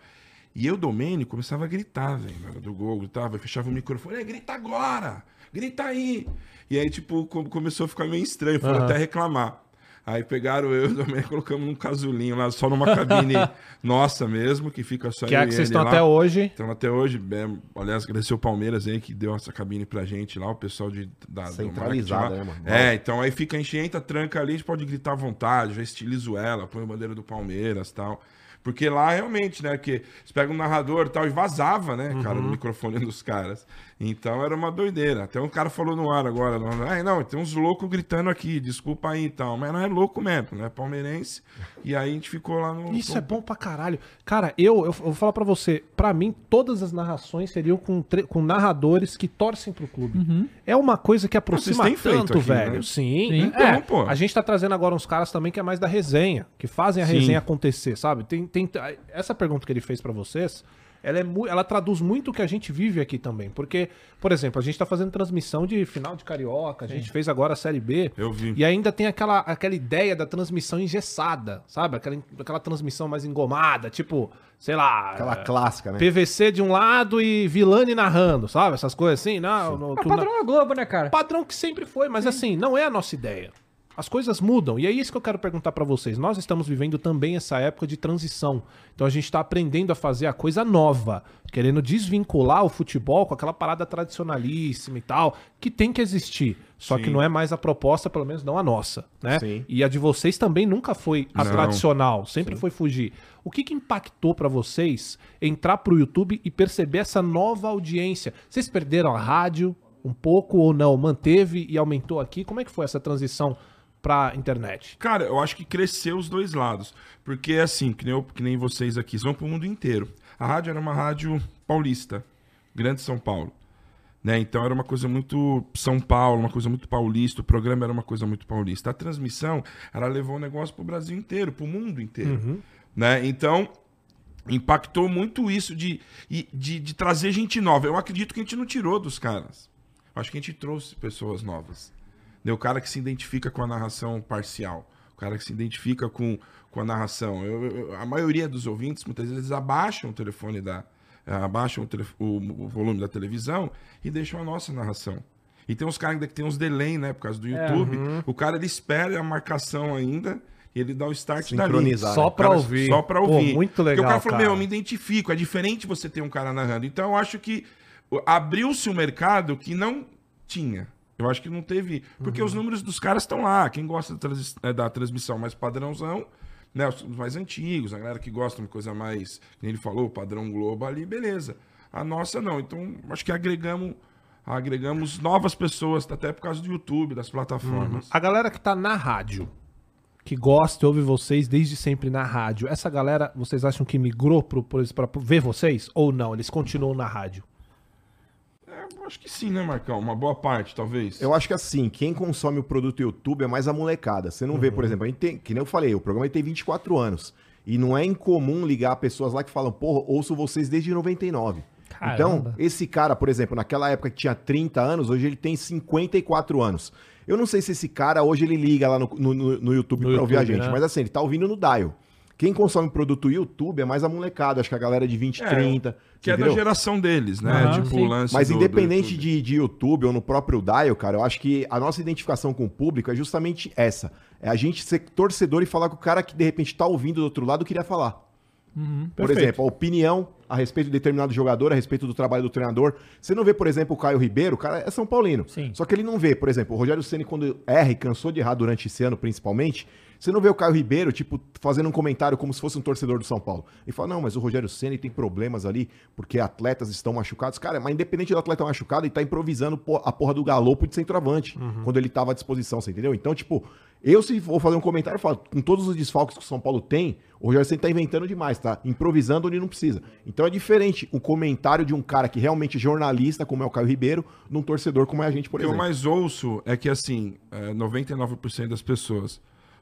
E eu, Domênico, começava a gritar, velho, na hora do gol, gritava, fechava o microfone, "Ei, grita agora, grita aí. E aí, tipo, co- começou a ficar meio estranho, foram até reclamar. Aí pegaram eu e o Domênico, colocamos num casulinho lá, só numa cabine nossa mesmo, que fica só que eu é e que vocês estão lá. até hoje. Então, até hoje, é, aliás, agradecer o Palmeiras aí que deu essa cabine pra gente lá, o pessoal de, da, Centralizada, né, mano? É, então aí fica, a gente entra, tranca ali, a gente pode gritar à vontade, já estilizo ela, põe a bandeira do Palmeiras e tal. Porque lá realmente, né, que você pega um narrador e tal, e vazava, né, cara, Uhum. no microfone dos caras. Então era uma doideira. Até um cara falou no ar agora, não, "Ai, não, tem uns loucos gritando aqui, desculpa aí e tal. Mas não é louco mesmo, né, palmeirense. E aí a gente ficou lá no... Isso é bom pra caralho. Cara, eu, eu, vou falar pra você. Pra mim, todas as narrações seriam com, tre- com narradores que torcem pro clube. É uma coisa que aproxima feito tanto, aqui, velho. né? Sim. Sim. É, Então, pô. A gente tá trazendo agora uns caras também que é mais da resenha, que fazem a Sim. resenha acontecer, sabe? Tem, tem, essa pergunta que ele fez pra vocês, ela, é mu- ela traduz muito o que a gente vive aqui também. Porque, por exemplo, a gente tá fazendo transmissão de final de Carioca, a gente fez agora a Série B. Eu vi. E ainda tem aquela, aquela ideia da transmissão engessada, sabe? Aquela, aquela transmissão mais engomada, tipo, sei lá. Aquela é, clássica, né? PVC de um lado e Vilani narrando, sabe? Essas coisas assim. Não, no, É padrão da Globo, né, cara? padrão que sempre foi, mas assim, não é a nossa ideia. As coisas mudam. E é isso que eu quero perguntar pra vocês. Nós estamos vivendo também essa época de transição. Então a gente tá aprendendo a fazer a coisa nova, querendo desvincular o futebol com aquela parada tradicionalíssima e tal, que tem que existir. Só que Sim. não é mais a proposta, pelo menos não a nossa, né? Sim. E a de vocês também nunca foi a Não. tradicional, sempre foi fugir. O que que impactou pra vocês entrar pro YouTube e perceber essa nova audiência? Vocês perderam a rádio um pouco ou não? Manteve e aumentou aqui? Como é que foi essa transição pra internet? Cara, eu acho que cresceu os dois lados. Porque, assim, que nem, eu- que nem vocês aqui, vão pro mundo inteiro. A rádio era uma rádio paulista, Grande São Paulo. Né? Então era uma coisa muito São Paulo, uma coisa muito paulista. O programa era uma coisa muito paulista. A transmissão, ela levou o negócio pro Brasil inteiro, pro mundo inteiro. Né? Então, impactou muito isso de, de, de trazer gente nova. Eu acredito que a gente não tirou dos caras. Eu acho que a gente trouxe pessoas novas. Né? O cara que se identifica com a narração parcial. O cara que se identifica com, com a narração. Eu- eu- a maioria dos ouvintes, muitas vezes, abaixam o telefone da. eh, abaixam o, telef- o- o volume da televisão e deixam a nossa narração. E tem uns caras ainda que tem uns delay, né? Por causa do YouTube. O cara ele espera a marcação ainda e ele dá o start dali. Sincronizar, Só né? pra Cara, ouvir. Só pra Pô, ouvir. muito Porque legal, o cara falou, cara. meu, eu me identifico. É diferente você ter um cara narrando. Então eu acho que abriu-se um mercado que não tinha. Eu acho que não teve. Porque Uhum. os números dos caras estão lá. Quem gosta da, trans- eh, da transmissão mais padrãozão, né? Os os mais antigos, a galera que gosta de coisa mais. Como ele falou, padrão Globo ali, beleza. A nossa não. Então, acho que agregamos. Agregamos novas pessoas, até por causa do YouTube, das plataformas. A galera que tá na rádio, que gosta e ouve vocês desde sempre na rádio, essa galera, vocês acham que migrou pra ver vocês? Ou não? Eles continuam na rádio? É, eu acho que sim, né, Marcão? Uma boa parte, talvez. Eu acho que assim, quem consome o produto YouTube é mais a molecada. Você não vê, por exemplo, a gente tem, que nem eu falei, o programa tem 24 anos. E não é incomum ligar pessoas lá que falam, porra, ouço vocês desde 99. Caramba. Então, esse cara, por exemplo, naquela época que tinha 30 anos, hoje ele tem 54 anos. Eu não sei se esse cara hoje ele liga lá no, no, no- YouTube No pra ouvir a YouTube, gente, né? mas assim, ele tá ouvindo no dial. Quem consome produto YouTube é mais a molecada, acho que a galera de 20, É, 30. Que é da entendeu? geração deles, né? Aham, tipo, sim. o lance Mas do- do independente YouTube. de, de YouTube ou no próprio Dial, cara, eu acho que a nossa identificação com o público é justamente essa. É a gente ser torcedor e falar com o cara que de repente tá ouvindo do outro lado queria falar. Por Perfeito. exemplo, a opinião a respeito de determinado jogador, a respeito do trabalho do treinador. Você não vê, por exemplo, o Caio Ribeiro, o cara é São Paulino. Sim. Só que ele não vê, por exemplo, o Rogério Ceni quando erra e cansou de errar durante esse ano, principalmente, você não vê o Caio Ribeiro, tipo, fazendo um comentário como se fosse um torcedor do São Paulo. E fala, não, mas o Rogério Ceni tem problemas ali, porque atletas estão machucados. Cara, mas independente do atleta machucado, ele tá improvisando a porra do galopo de centroavante, quando ele tava à disposição, você entendeu? Então, tipo, eu se for fazer um comentário, eu falo, com todos os desfalques que o São Paulo tem, o Rogério Ceni tá inventando demais, tá? Improvisando onde não precisa. Então é diferente o comentário de um cara que realmente é jornalista, como é o Caio Ribeiro, num torcedor como é a gente, por O que eu exemplo. mais ouço é que, assim, é, 99% das pessoas.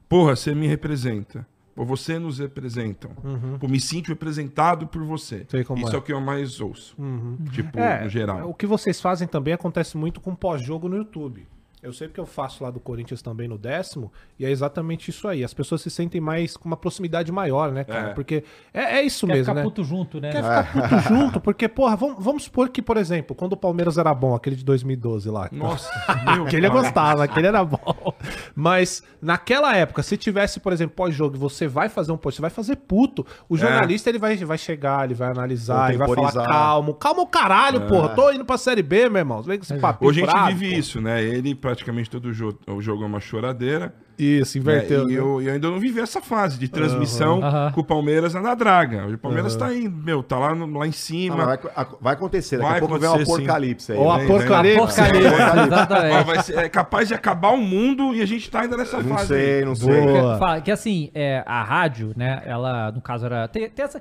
Porra, você me representa. Pô, você nos representam. Pô, me sinto representado por você. Uhum. Isso é. é. o que eu mais ouço. Tipo, É, no geral. o que vocês fazem também acontece muito com pós-jogo no YouTube. Eu sei porque eu faço lá do Corinthians também no décimo, e é exatamente isso aí. As pessoas se sentem mais com uma proximidade maior, né, cara? É. Porque é, é isso Quer mesmo, ficar né? puto junto, né? Quer ficar puto junto, porque, porra, vamos, vamos supor que, por exemplo, quando o Palmeiras era bom, aquele de 2012 lá. Nossa, meu Aquele eu gostava, aquele era bom. Mas naquela época, se tivesse, por exemplo, pós-jogo, e você vai fazer um post, você vai fazer puto. O jornalista ele vai, vai chegar, ele vai analisar, ele vai falar calmo. Calma o caralho, porra. Tô indo pra Série B, meu irmão. Vem com esse papinho Hoje a gente bravo, vive pô. isso, né? Ele praticamente todo jogo, o jogo é uma choradeira. Isso, né? inverteu. E né? eu, eu ainda não vivi essa fase de transmissão Aham. com o Palmeiras na draga. O Palmeiras tá aí, meu, tá lá, no- lá em Ah, cima. mas vai, vai acontecer, daqui Vai a pouco vem sim. apocalipse aí. Ó, vem, apocalipse. É capaz de acabar o mundo e a gente tá ainda nessa. Não fase. aí. sei, não sei. Que, que assim, é, a rádio, né? Ela, no caso, era. Tem, tem essa.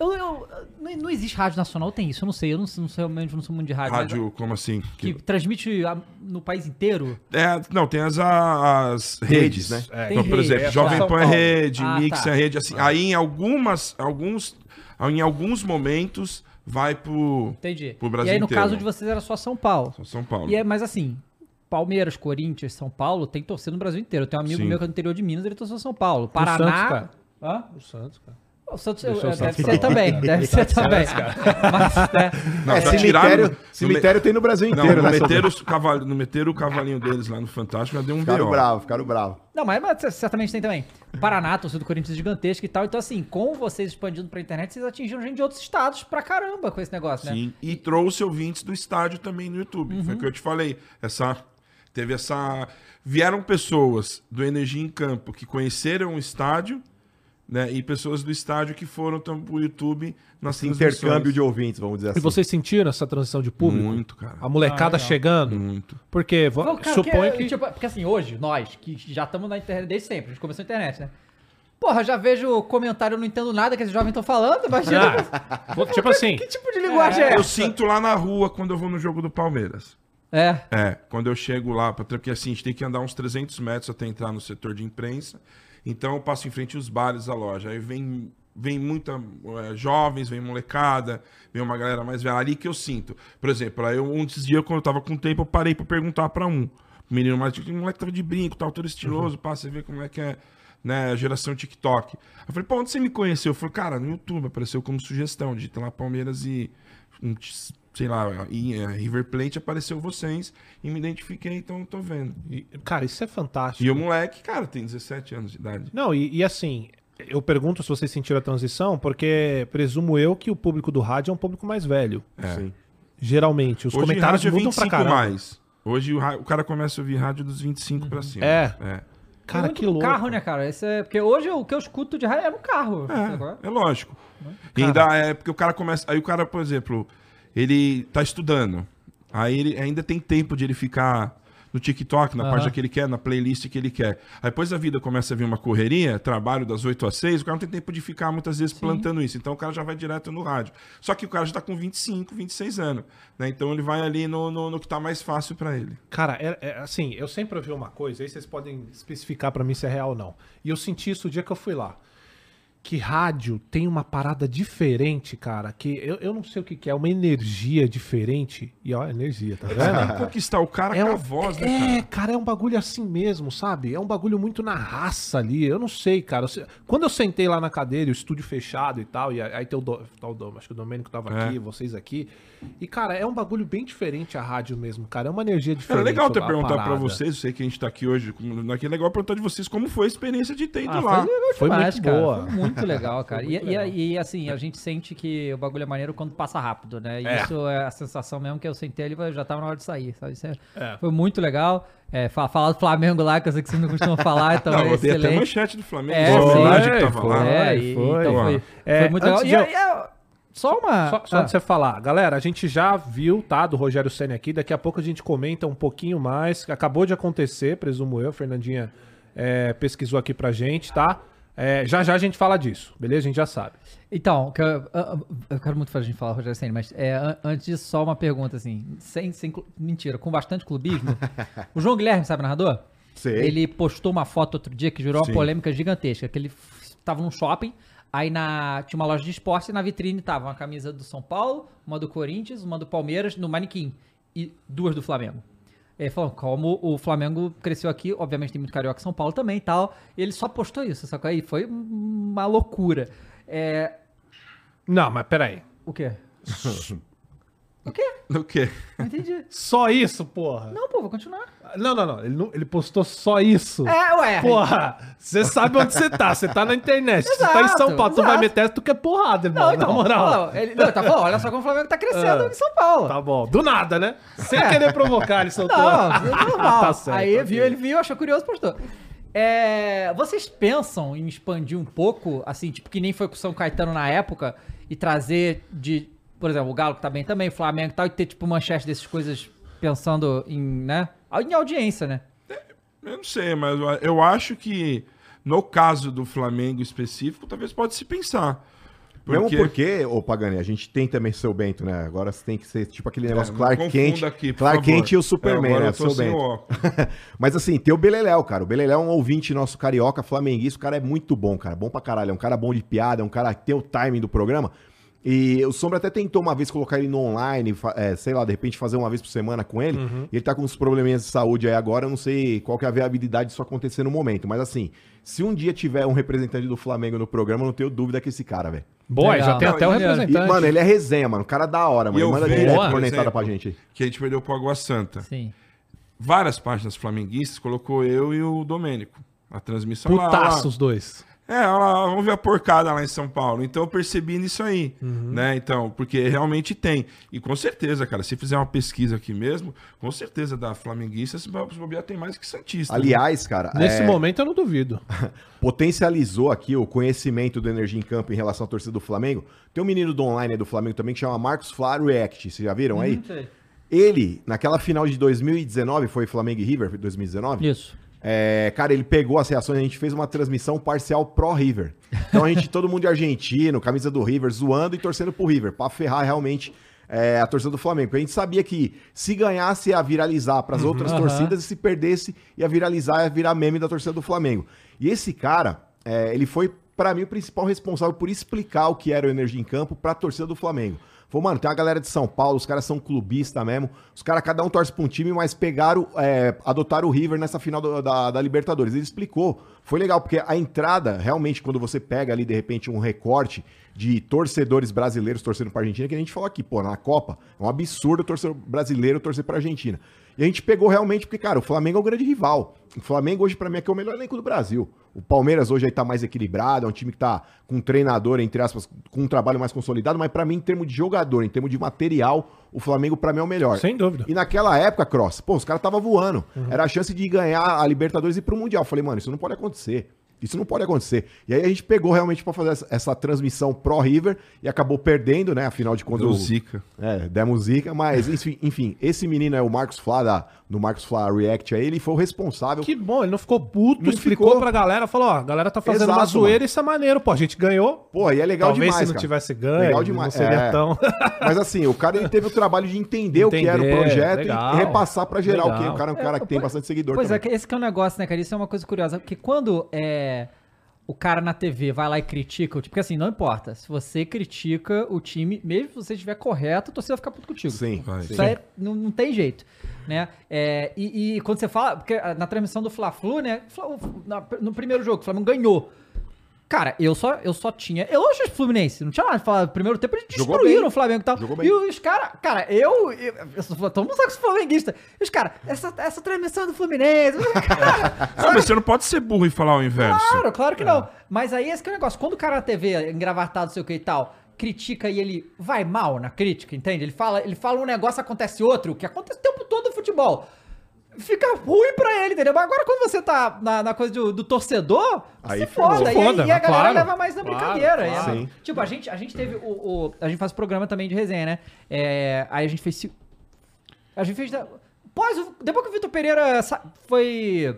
Eu, eu- não, não existe rádio nacional, tem isso, eu não sei. Eu não, não sei realmente, não sou muito de rádio. mas- Rádio, como assim? que transmite a- no país inteiro. É, não, tem as, as redes, Redes, né? né? É. Então, por rede, exemplo, é, Jovem Pan é rede, Ah, Mix tá. é rede, assim. Aí em algumas, alguns, em alguns momentos vai pro, Entendi. pro Brasil e aí, no inteiro. caso de vocês, era só São Paulo. Só São Paulo. E é, mas assim, Palmeiras, Corinthians, São Paulo, tem torcida no Brasil inteiro. Eu tenho um amigo Sim. meu que é do interior de Minas, ele torceu São Paulo. Santos, Paraná. cara. Hã? O Santos, cara. O Santos, é, Santos deve pra ser também, deve ser também. Mas, né, Não, É, cemitério, tiraram- cemitério tem no Brasil inteiro, não, né? meteram os cavalo, não meteram o cavalinho deles lá no Fantástico, já deu um Ficaram B.O. bravos, ficaram bravos. Não, mas, mas certamente tem também. Paraná, torcida do Corinthians gigantesca e tal. Então, assim, com vocês expandindo pra internet, vocês atingiram gente de outros estados pra caramba com esse negócio, né? Sim, e trouxe ouvintes do estádio também no YouTube. Foi o que eu te falei. Essa, teve essa. Vieram pessoas do Energia em Campo que conheceram o estádio, né? E pessoas do estádio que foram tam- pro YouTube nas Esse intercâmbio de ouvintes, vamos dizer assim. E vocês sentiram essa transição de público? Muito, cara. A molecada Ah, legal. chegando? Muito. Porque Pô, vo- cara, suponho que- que... tipo, porque assim, hoje, nós, que já estamos na internet desde sempre, a gente começou a internet, né? Porra, já vejo comentário, eu não entendo nada que esses jovens estão falando, imagina. Ah, tipo assim, Que tipo de linguagem é, Eu essa? sinto lá na rua quando eu vou no jogo do Palmeiras. É. É, quando eu chego lá, porque assim, a gente tem que andar uns 300 metros até entrar no setor de imprensa. Então eu passo em frente aos bares da loja. Aí vem, vem muita é, jovens, vem molecada, vem uma galera mais velha. Ali que eu sinto. Por exemplo, aí eu, um desses dias, quando eu tava com tempo, eu parei pra perguntar pra um. Menino mais. O moleque tava de brinco, tal, todo estiloso, pá, você vê como é que é. Né, geração TikTok. Eu falei, pô, onde você me conheceu? Eu falei, cara, no YouTube, apareceu como sugestão, digita lá Palmeiras e. sei lá, em eh, River Plate apareceu vocês e me identifiquei, então eu tô vendo. e- cara, isso é fantástico. E o moleque, cara, tem 17 anos de idade. Não, e, e assim, eu pergunto se vocês sentiram a transição, porque presumo eu que o público do rádio é um público mais velho. É. Sim. Geralmente. Os Hoje comentários rádio é mudam pra 25 caramba. mais. Hoje o, o cara começa a ouvir rádio dos 25 pra cima. É. É, Cara, Muito que louco. carro, né, cara? Esse é... Porque hoje o que eu escuto de rádio é no carro. é? é, é lógico. E ainda é porque o cara começa. Aí o cara, por exemplo, ele tá estudando. Aí ele ainda tem tempo de ele ficar no TikTok, na Aham. página que ele quer, na playlist que ele quer. Aí depois a vida começa a vir uma correria, trabalho das 8 às 6, o cara não tem tempo de ficar muitas vezes plantando isso. Então o cara já vai direto no rádio. Só que o cara já tá com 25, 26 anos. Né? Então ele vai ali no, no, no que tá mais fácil para ele. Cara, é, é, assim, eu sempre ouvi uma coisa, aí vocês podem especificar pra mim se é real ou não. E eu senti isso o dia que eu fui lá. Que rádio tem uma parada diferente, cara. Que eu, eu não sei o que, que é, uma energia diferente. E ó, energia, tá vendo? Conquistar o cara É, com a um- voz, né, é, cara? cara, é um bagulho assim mesmo, sabe? É um bagulho muito na raça ali. Eu não sei, cara. Quando eu sentei lá na cadeira, o estúdio fechado e tal, e aí tem o, do, tá o Dom- acho que o Domênico tava É. aqui, vocês aqui. E, cara, é um bagulho bem diferente a rádio mesmo, cara. É uma energia diferente. Era legal ter a perguntar pra parada. vocês, eu sei que a gente tá aqui hoje, aqui é legal perguntar de vocês como foi a experiência de ter ido Ah, lá. foi Foi demais, muito cara. boa. Foi muito legal, cara. muito e, e- legal. e, assim, a gente sente que o bagulho é maneiro quando passa rápido, né? É. Isso é a sensação mesmo que eu sentei ali e já tava na hora de sair, sabe? Isso é- É. Foi muito legal. É, fa- falar do Flamengo lá, que eu sei que vocês não costumam falar, então Não, é eu dei até excelente. manchete do Flamengo, É, sim. verdade que tava Foi, lá. É, Foi, e- foi. então foi, É, foi muito legal. E, e- e- só uma... Só, só ah, antes de você falar, galera, a gente já viu, tá, do Rogério Senna aqui, daqui a pouco a gente comenta um pouquinho mais, acabou de acontecer, presumo eu, a Fernandinha é, pesquisou aqui pra gente, tá? É, já já a gente fala disso, beleza? A gente já sabe. Então, eu, eu- eu quero muito fazer a gente falar Rogério Senna, mas é, an- antes disso, só uma pergunta, assim, sem, sem mentira, com bastante clubismo. o João Guilherme, sabe, narrador? Sei. Ele postou uma foto outro dia que gerou Sim. uma polêmica gigantesca, que ele f- tava num shopping, aí na, tinha uma loja de esporte e na vitrine tava uma camisa do São Paulo, uma do Corinthians, uma do Palmeiras, no manequim, e duas do Flamengo. Ele falou, como o Flamengo cresceu aqui, obviamente tem muito carioca em São Paulo também e tal. E ele só postou isso, só que aí foi uma loucura. É, Não, mas peraí. o quê? o quê? O quê? Não entendi. Só isso, porra? Não, pô, vou continuar. Não, não, não. Ele, não- ele postou só isso. É, ué. Porra, você sabe onde você tá. Você tá na internet. Você tá em São Exato, Paulo. Tu vai exato. meter essa, tu quer porrada, irmão. Não, então, na moral. Não, ele, não, tá falando, olha só como o Flamengo tá crescendo Ah. em São Paulo. Tá bom. Do nada, né? Sem querer provocar, ele soltou. Não, é normal. Tá certo, Aí viu, ele viu, achou curioso, postou. É, vocês pensam em expandir um pouco, assim, tipo que nem foi com o São Caetano na época, e trazer de, por exemplo, o Galo que tá bem também, o Flamengo e tal, e ter tipo manchete dessas coisas pensando em, né, em audiência, né? Eu não sei, mas eu- acho que no caso do Flamengo específico, talvez pode se pensar. Mesmo porque, ô Pagani, a gente tem também seu Bento, né? Agora você tem que ser tipo aquele negócio É, Clark Kent. aqui, Clark favor. Kent e o É, Superman, agora né? eu tô Seu sem Bento. Mas assim, tem o Beleléu, cara. O Beleléu é um ouvinte nosso carioca, flamenguista. O cara é muito bom, cara. Bom pra caralho. É um cara bom de piada, é um cara que tem o timing do programa. E o Sombra até tentou uma vez colocar ele no online, é, sei lá, de repente fazer uma vez por semana com ele. E ele tá com uns probleminhas de saúde aí agora. Eu não sei qual que é a viabilidade disso acontecer no momento. Mas assim, se um dia tiver um representante do Flamengo no programa, eu não tenho dúvida que esse cara, velho. Legal. já tem Não, até o e- E, representante. mano, ele é resenha, mano. O cara é da hora, mano. Ele eu manda vejo, direto exemplo, pra gente. Que a gente perdeu pro Água Santa. Sim. Várias páginas flamenguistas colocou eu e o Domênico. A transmissão lá, lá. Putaço os dois. É, lá, vamos ver a porcada lá em São Paulo. Então eu percebi nisso aí, Uhum. né? Então, porque realmente tem. E com certeza, cara, se fizer uma pesquisa aqui mesmo, com certeza da flamenguista, se bobear tem mais que Santista. né? Aliás, cara, Nesse é, momento eu não duvido. potencializou aqui o conhecimento do Energia em Campo em relação à torcida do Flamengo. Tem um menino do online do Flamengo também que chama Marcos Flá React. Vocês já viram aí? sei. Ele, naquela final de 2019, foi Flamengo e River, 2019? Isso. É, cara, ele pegou as reações, a gente fez uma transmissão parcial pró River. Então a gente, todo mundo de argentino, camisa do River, zoando e torcendo pro River, pra ferrar realmente é, a torcida do Flamengo. Porque a gente sabia que se ganhasse ia viralizar pras outras Aham. torcidas e se perdesse ia viralizar, ia virar meme da torcida do Flamengo. E esse cara, é, ele foi, pra mim, o principal responsável por explicar o que era o Energia em Campo pra torcida do Flamengo. Falou, mano, tem uma galera de São Paulo, os caras são clubistas mesmo. Os caras, cada um torce pra um time, mas pegaram, é, adotaram o River nessa final do- da, da Libertadores. Ele explicou. Foi legal, porque a entrada, realmente, quando você pega ali, de repente, um recorte de torcedores brasileiros torcendo pra Argentina, que a gente falou aqui, pô, na Copa, é um absurdo o torcedor brasileiro torcer pra Argentina. E a gente pegou realmente, porque, cara, o Flamengo é um grande rival. O Flamengo hoje, pra mim, aqui é o melhor elenco do Brasil. O Palmeiras hoje aí tá mais equilibrado, é um time que tá com um treinador, entre aspas, com um trabalho mais consolidado, mas pra mim, em termos de jogador, em termos de material, o Flamengo pra mim é o melhor. Sem dúvida. E naquela época, Cross, pô, os caras tava voando. Era a chance de ganhar a Libertadores e ir pro Mundial. Eu falei, mano, isso não pode acontecer. Isso não pode acontecer. E aí a gente pegou realmente pra fazer essa, essa transmissão pró-River e acabou perdendo, né? Afinal de contas. Deu o- zica. é, demos zica, mas enfim, enfim, esse menino é o Marcos Flá, da no Marcos Flá React aí, ele foi o responsável. Que bom, ele não ficou puto, Não explicou ficou. pra galera, falou, ó, a galera tá fazendo uma Exato, zoeira mano. e isso é maneiro, pô, a gente ganhou. Pô, e é legal Talvez demais, se não cara. tivesse ganho, Legal não demais. seria é. tão... Mas assim, o cara ele teve o trabalho de entender, o que era o Entender, projeto legal. e repassar pra geral, Legal. que o cara é um cara que tem pois- bastante seguidor Pois é, também. que esse que é um negócio, né, cara? Isso é uma coisa curiosa. Porque quando é, o cara na TV vai lá e critica o time. Porque assim, não importa. Se você critica o time, mesmo se você estiver correto, a torcida vai ficar puto contigo. Sim, Vai. sim. Isso aí não, não tem jeito, né? É, e, e quando você fala, porque ah, na transmissão do Fla-Flu, né? No primeiro jogo, o Flamengo ganhou. Cara, eu só, eu só tinha elogios pro Fluminense. Não tinha nada de falar. No primeiro tempo eles destruíram o Flamengo e tal. Jogou bem. E os caras, cara, eu. eu, eu sou, todo mundo sabe que sou flamenguista. E os caras, essa, essa transmissão é do Fluminense. Cara, Não, mas você não pode ser burro e falar o inverso. Claro, claro que não. Mas aí esse que é o negócio. Quando o cara na TV, engravatado, sei o que e tal, critica e ele vai mal na crítica, entende? Ele fala, ele fala um negócio, acontece outro, que acontece o tempo todo no futebol. Fica ruim pra ele, entendeu? Mas agora quando você tá na, na coisa do, do torcedor, Aí foda. Se E, aí- foda, e a mas galera claro. leva mais na Claro, brincadeira. É- claro. Sim. Tipo, a gente, a gente teve o, o- A gente faz programa também de resenha, né? É, aí a gente fez. A gente fez. Pós, depois que o Vitor Pereira sa- foi.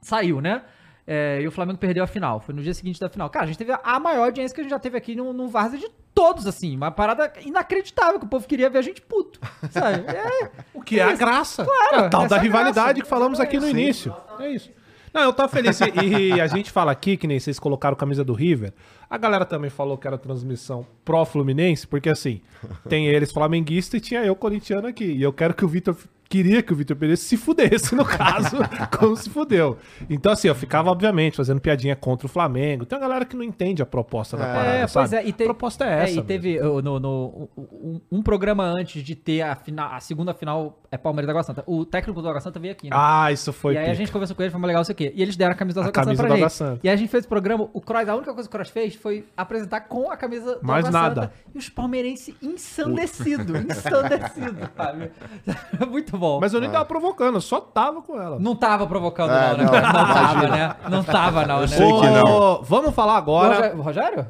Saiu, né? É, e o Flamengo perdeu a final. Foi no dia seguinte da final. Cara, a gente teve a maior audiência que a gente já teve aqui no, no Várzea de todos, assim. Uma parada inacreditável, que o povo queria ver a gente puto. Sabe? É, O que é a isso. graça. Claro, é a tal da é a rivalidade graça. que falamos aqui no Sim. início. É isso. Não, eu tava feliz. E, e a gente fala aqui, que nem vocês colocaram camisa do River. A galera também falou que era transmissão pró-Fluminense, porque assim, tem eles flamenguistas e tinha eu corintiano aqui. E eu quero que o Vitor. Queria que o Vitor Pereira se fudesse, no caso, como se fudeu. Então, assim, eu ficava, obviamente, fazendo piadinha contra o Flamengo. Tem uma galera que não entende a proposta da parada. É, sabe? é. E te- A proposta é essa. e mesmo. teve no, no- um, um programa antes de ter a, final, a segunda final é Palmeiras da Água Santa. O técnico do Água Santa veio aqui, né? Ah, isso foi. e aí a pica. gente conversou com ele, foi legal, não sei o quê. E eles deram a camisa do A Água Santa camisa pra gente. Santa. E aí a gente fez o programa, o Kroos, a única coisa que o Kroos fez foi apresentar com a camisa do Mais Água nada. Santa. E os palmeirenses ensandecidos, ensandecidos, sabe? Muito bom. Mas eu nem tava provocando, eu só tava com ela. Não tava provocando, É, não, né? não, Não, tava, imagina. né? Não tava, não, né? sei que não. Ô, Vamos falar agora. Rogério? Rogério?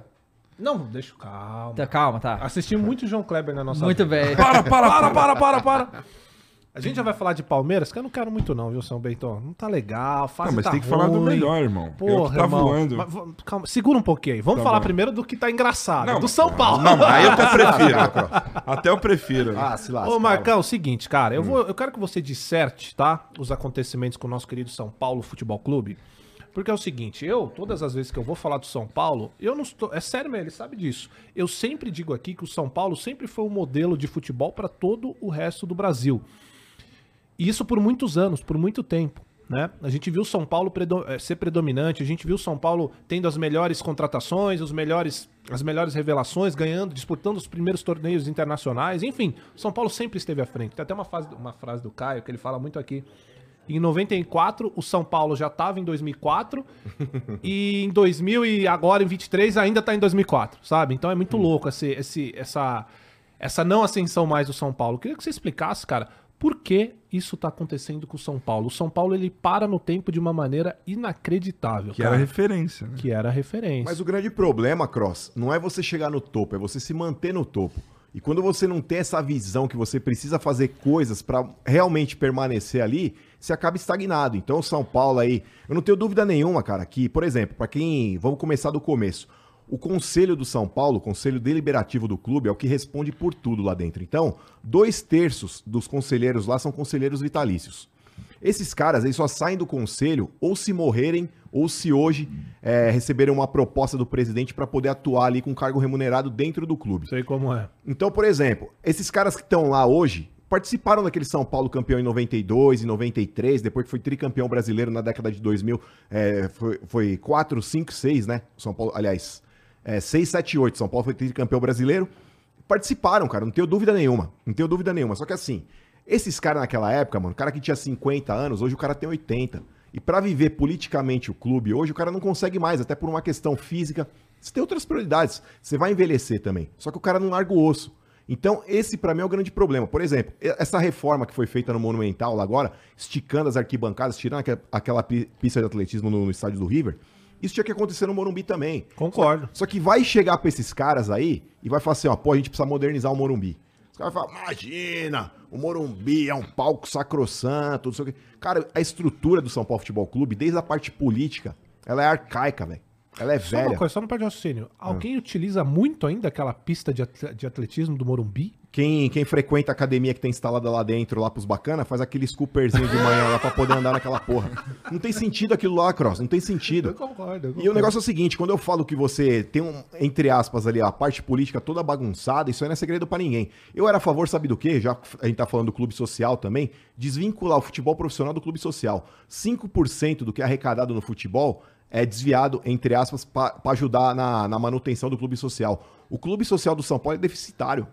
Não, deixa calma. Tá, calma, tá. Assisti muito João Kleber na nossa Muito vida. bem. Para, para, para, para, para, para. A gente já vai falar de Palmeiras, que eu não quero muito não, viu, São Bento? Não tá legal, a fase Não, mas tá tem que falar do ruim. melhor, irmão. é Porra, que tá irmão. voando. Mas calma, segura um pouquinho aí. Vamos Tá falar bom. primeiro do que tá engraçado, Não, do São Paulo. Não, aí eu até prefiro. Até eu prefiro. né? Ah, se lasca. Ô, Marcão, é o seguinte, cara, eu, vou, eu quero que você disserte, tá? Os acontecimentos com o nosso querido São Paulo Futebol Clube. Porque é o seguinte, eu, todas as vezes que eu vou falar do São Paulo, eu não estou. É sério mesmo, ele sabe disso. Eu sempre digo aqui que o São Paulo sempre foi um modelo de futebol para todo o resto do Brasil. E isso por muitos anos, por muito tempo. Né? A gente viu o São Paulo eh, ser predominante, a gente viu São Paulo tendo as melhores contratações, os melhores, as melhores revelações, ganhando, disputando os primeiros torneios internacionais, enfim, São Paulo sempre esteve à frente. Tem até uma, fase, uma frase do Caio que ele fala muito aqui. Em 94, o São Paulo já estava em 2004 e em 2000 e agora em 23 ainda está em 2004, sabe? Então é muito louco esse, esse, essa, essa não ascensão mais do São Paulo. Eu queria que você explicasse, cara, por que isso tá acontecendo com o São Paulo? O São Paulo ele para no tempo de uma maneira inacreditável, Que cara. era referência, né? Que era referência. Mas o grande problema, Cross, não é você chegar no topo, é você se manter no topo. E quando você não tem essa visão que você precisa fazer coisas pra realmente permanecer ali, você acaba estagnado. Então, o São Paulo aí, eu não tenho dúvida nenhuma, cara, que, por exemplo, pra quem. Vamos começar do começo. O conselho do São Paulo, o conselho deliberativo do clube, é o que responde por tudo lá dentro. Então, dois terços dos conselheiros lá são conselheiros vitalícios. Esses caras aí só saem do conselho ou se morrerem ou se hoje é, receberem uma proposta do presidente para poder atuar ali com cargo remunerado dentro do clube. Sei como é. Então, por exemplo, esses caras que estão lá hoje participaram daquele São Paulo campeão em 92, em 93, depois que foi tricampeão brasileiro na década de 2000, é, foi, foi 4, 5, 6, né? São Paulo, aliás, é, 6, 7, 8, São Paulo foi tricampeão brasileiro. Participaram, cara, não tenho dúvida nenhuma. Não tenho dúvida nenhuma. Só que assim, esses caras naquela época, mano, o cara que tinha 50 anos, hoje o cara tem 80. E pra viver politicamente o clube hoje, o cara não consegue mais, até por uma questão física. Você tem outras prioridades. Você vai envelhecer também. Só que o cara não larga o osso. Então, esse pra mim é o grande problema. Por exemplo, essa reforma que foi feita no Monumental lá agora, esticando as arquibancadas, tirando aque- aquela pi- pista de atletismo no estádio do River, isso tinha que acontecer no Morumbi também. Concordo. Só que vai chegar pra esses caras aí e vai falar assim, ó, pô, a gente precisa modernizar o Morumbi. caras falam, imagina, o Morumbi é um palco sacrossanto, não sei o quê. Cara, a estrutura do São Paulo Futebol Clube, desde a parte política, ela é arcaica, velho. Ela é Só uma velha. coisa, só não perde raciocínio. Alguém utiliza muito ainda aquela pista de atle- de atletismo do Morumbi? Quem, quem frequenta a academia que tem instalada lá dentro, lá pros bacana, faz aquele scooperzinho de manhã lá pra poder andar naquela porra. Não tem sentido aquilo lá, Cross, não tem sentido. concordo. E o negócio é o seguinte, quando eu falo que você tem um, entre aspas ali, a parte política toda bagunçada, isso aí não é segredo pra ninguém. Eu era a favor, sabe do quê? Já que a gente tá falando do clube social também, desvincular o futebol profissional do clube social. 5% do que é arrecadado no futebol é desviado, entre aspas, pra ajudar na, na manutenção do clube social. O clube social do São Paulo é deficitário.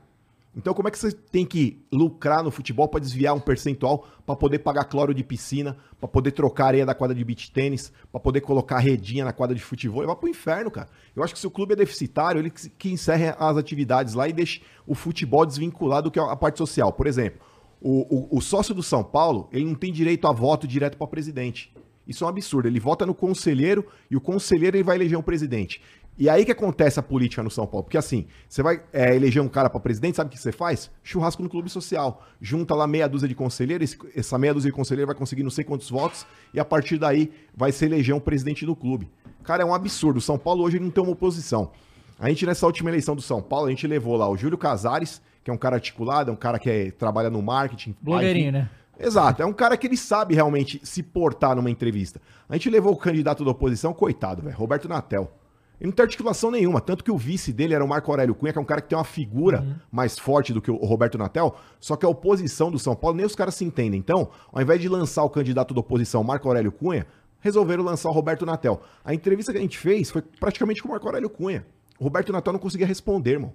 Então, como é que você tem que lucrar no futebol para desviar um percentual para poder pagar cloro de piscina, para poder trocar areia da quadra de beach tênis, para poder colocar redinha na quadra de futebol? Vai pro inferno, cara. Eu acho que se o clube é deficitário, ele que que encerre as atividades lá e deixe o futebol desvinculado do que é a parte social. Por exemplo, o, o- o sócio do São Paulo, ele não tem direito a voto direto para presidente. Isso é um absurdo. Ele vota no conselheiro e o conselheiro ele vai eleger um presidente. E aí que acontece a política no São Paulo. Porque assim, você vai é, eleger um cara para presidente, sabe o que você faz? Churrasco no clube social. Junta lá meia dúzia de conselheiros, essa meia dúzia de conselheiros vai conseguir não sei quantos votos, e a partir daí vai se eleger um presidente do clube. Cara, é um absurdo. O São Paulo hoje não tem uma oposição. A gente, nessa última eleição do São Paulo, a gente levou lá o Júlio Casares, que é um cara articulado, é um cara que é- trabalha no marketing. Blogueirinho, né? Exato, é um cara que ele sabe realmente se portar numa entrevista. A gente levou o candidato da oposição, coitado, velho, Roberto Natel. Ele não tem articulação nenhuma, tanto que o vice dele era o Marco Aurélio Cunha, que é um cara que tem uma figura mais forte do que o Roberto Natel, só que a oposição do São Paulo, nem os caras se entendem. Então, ao invés de lançar o candidato da oposição, Marco Aurélio Cunha, resolveram lançar o Roberto Natel. A entrevista que a gente fez foi praticamente com o Marco Aurélio Cunha. O Roberto Natel não conseguia responder, irmão.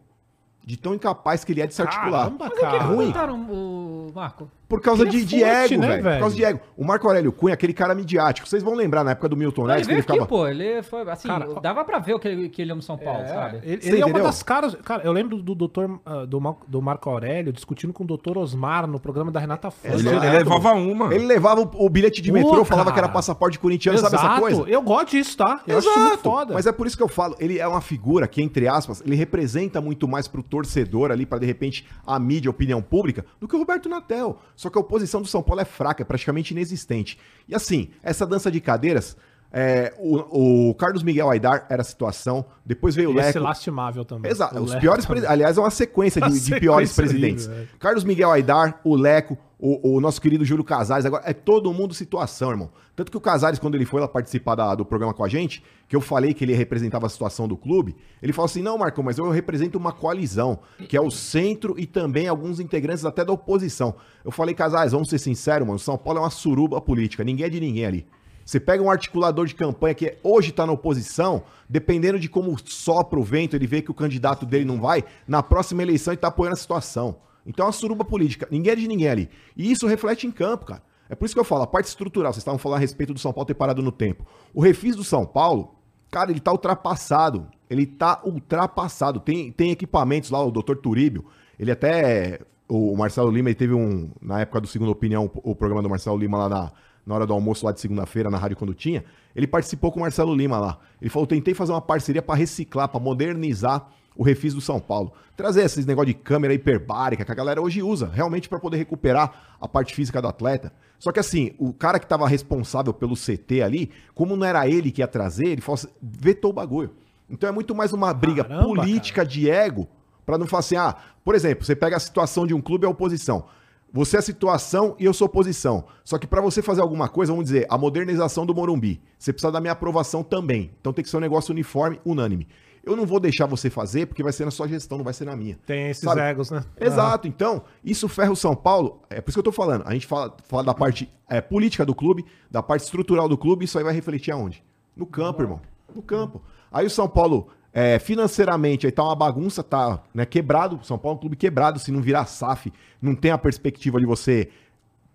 De tão incapaz que ele é de se articular. Caramba, que cara. que ruim. o Marco? Por causa Ele é de, de forte, ego, né, velho. Por causa de ego. O Marco Aurélio Cunha, aquele cara midiático. Vocês vão lembrar na época do Milton Ele Neves, que ele aqui, ficava. pô. Ele foi, assim, Cara, dava pra ver o que ele, que ele ama São Paulo, sabe? Ele, ele é uma das caras. Cara, eu lembro do doutor ah, do, do Marco Aurélio discutindo com o doutor Osmar no programa da Renata Fã. Ele, Exato. ele levava uma. Ele levava o, o bilhete de Pô, metrô, falava cara. que era passaporte corintiano, sabe essa coisa? Eu gosto disso, tá? Eu acho isso muito foda. Mas é por isso que eu falo, ele é uma figura que, entre aspas, ele representa muito mais pro torcedor ali, pra de repente a mídia, a opinião pública, do que o Roberto Natel. Só que a oposição do São Paulo é fraca, é praticamente inexistente. E assim, essa dança de cadeiras, é, o, o Carlos Miguel Aidar era a situação, depois veio o Esse Leco. lastimável também. Exato, O os Leco piores, também. aliás, é uma sequência de, Uma de sequência piores presidentes. horrível. Carlos Miguel Aidar, o Leco, o, o nosso querido Júlio Casares, agora é todo mundo situação, irmão. Tanto que o Casares, quando ele foi lá participar da- do programa com a gente, que eu falei que ele representava a situação do clube, ele falou assim: não, Marco, mas eu represento uma coalizão, que é o centro e também alguns integrantes até da oposição. Eu falei, Casares, vamos ser sinceros, mano, São Paulo é uma suruba política, ninguém é de ninguém ali. Você pega um articulador de campanha que hoje está na oposição, dependendo de como sopra o vento, ele vê que o candidato dele não vai, na próxima eleição ele está apoiando a situação. Então é uma suruba política. Ninguém é de ninguém ali. E isso reflete em campo, cara. É por isso que eu falo, a parte estrutural, vocês estavam falando a respeito do São Paulo ter parado no tempo. O refis do São Paulo, cara, ele tá ultrapassado. Ele tá ultrapassado. Tem, tem equipamentos lá, o Dr. Turíbio, ele até. O Marcelo Lima, ele teve um. Na época do Segunda Opinião, o programa do Marcelo Lima lá na, na hora do almoço lá de segunda-feira, na rádio quando tinha, ele participou com o Marcelo Lima lá. Ele falou: tentei fazer uma parceria para reciclar, para modernizar o refis do São Paulo. Trazer esses negócio de câmera hiperbárica que a galera hoje usa, realmente para poder recuperar a parte física do atleta. Só que assim, o cara que estava responsável pelo CT ali, como não era ele que ia trazer, ele falou assim, vetou o bagulho. Então é muito mais uma briga Caramba, política de ego, para não falar assim, ah, por exemplo, você pega a situação de um clube e a oposição. Você é a situação e eu sou oposição. Só que para você fazer alguma coisa, vamos dizer, a modernização do Morumbi, você precisa da minha aprovação também. Então tem que ser um negócio uniforme, unânime. Eu não vou deixar você fazer porque vai ser na sua gestão, não vai ser na minha. Tem esses Sabe? egos, né? Exato, então, isso ferra o São Paulo. É por isso que eu tô falando. A gente fala, fala da parte é, política do clube, da parte estrutural do clube, isso aí vai refletir aonde? No campo, irmão. No campo. Aí o São Paulo, é, financeiramente, aí tá uma bagunça, tá né, quebrado. São Paulo é um clube quebrado, se não virar SAF, não tem a perspectiva de você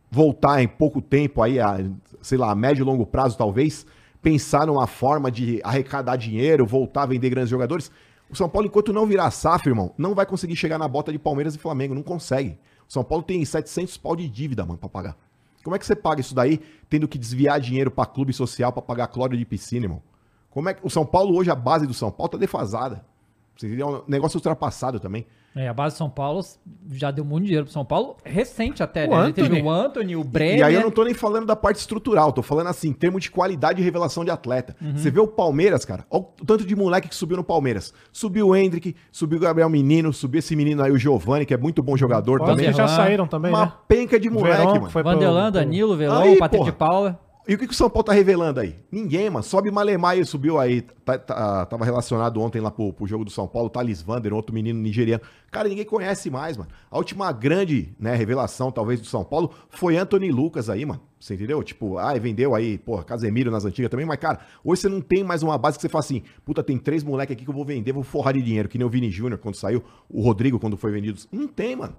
voltar em pouco tempo aí, a, sei lá, a médio e longo prazo talvez, pensar numa forma de arrecadar dinheiro, voltar a vender grandes jogadores. O São Paulo, enquanto não virar SAF, irmão, não vai conseguir chegar na bota de Palmeiras e Flamengo, não consegue. O São Paulo tem 700 pau de dívida, mano, pra pagar. Como é que você paga isso daí, tendo que desviar dinheiro pra clube social pra pagar cloro de piscina, irmão? Como é que o São Paulo hoje a base do São Paulo tá defasada. É um negócio ultrapassado também. É, a base de São Paulo já deu muito dinheiro pro São Paulo, recente até, O né? Ele teve Anthony. o Anthony, o Brenner. E aí eu não tô nem falando da parte estrutural, tô falando assim, em termos de qualidade e revelação de atleta. Uhum. Você vê o Palmeiras, cara, olha o tanto de moleque que subiu no Palmeiras. Subiu o Hendrick, subiu o Gabriel Menino, subiu esse menino aí, o Giovani, que é muito bom jogador Quase também. já saíram também, Uma né? penca de moleque, Verón mano. foi Vanderlan, pro- Danilo, Velão, Aí, Patrick porra. de Paula. E o que, que o São Paulo tá revelando aí? Ninguém, mano. Sobe Malemar e subiu aí. Tá- tá- tava relacionado ontem lá pro, pro jogo do São Paulo, Thales Vander, outro menino nigeriano. Cara, ninguém conhece mais, mano. A última grande né, revelação, talvez, do São Paulo foi Anthony Lucas aí, mano. Você entendeu? Tipo, ah, vendeu aí, porra, Casemiro nas antigas também, mas, cara, hoje você não tem mais uma base que você fala assim, puta, tem três moleques aqui que eu vou vender, vou forrar de dinheiro, que nem o Vini Júnior quando saiu, o Rodrigo quando foi vendido. Não tem, mano.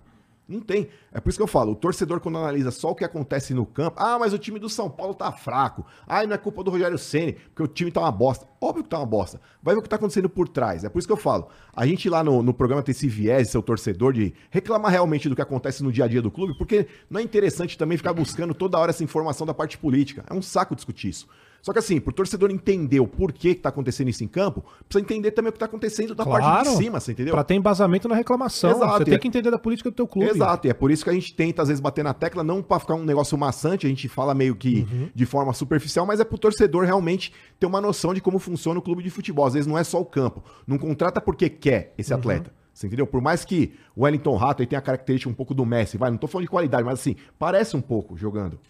Não tem. É por isso que eu falo, o torcedor quando analisa só o que acontece no campo, ah, mas o time do São Paulo tá fraco. Ah, não é culpa do Rogério Ceni, porque o time tá uma bosta. Óbvio que tá uma bosta. Vai ver o que tá acontecendo por trás. É por isso que eu falo, a gente lá no, no programa tem esse viés, seu torcedor, de reclamar realmente do que acontece no dia a dia do clube, porque não é interessante também ficar buscando toda hora essa informação da parte política. É um saco discutir isso. Só que assim, pro torcedor entender o porquê que tá acontecendo isso em campo, precisa entender também o que tá acontecendo da parte de cima, você entendeu? Pra ter embasamento na reclamação. Exato, Você tem é- que entender da política do teu clube. Exato, e é por isso que a gente tenta, às vezes, bater na tecla, não pra ficar um negócio maçante, a gente fala meio que Uhum. de forma superficial, mas é pro torcedor realmente ter uma noção de como funciona o clube de futebol. Às vezes não é só o campo. Não contrata porque quer esse Uhum. atleta. Você entendeu? Por mais que o Wellington Rato aí tenha a característica um pouco do Messi, vai, não tô falando de qualidade, mas assim, parece um pouco jogando.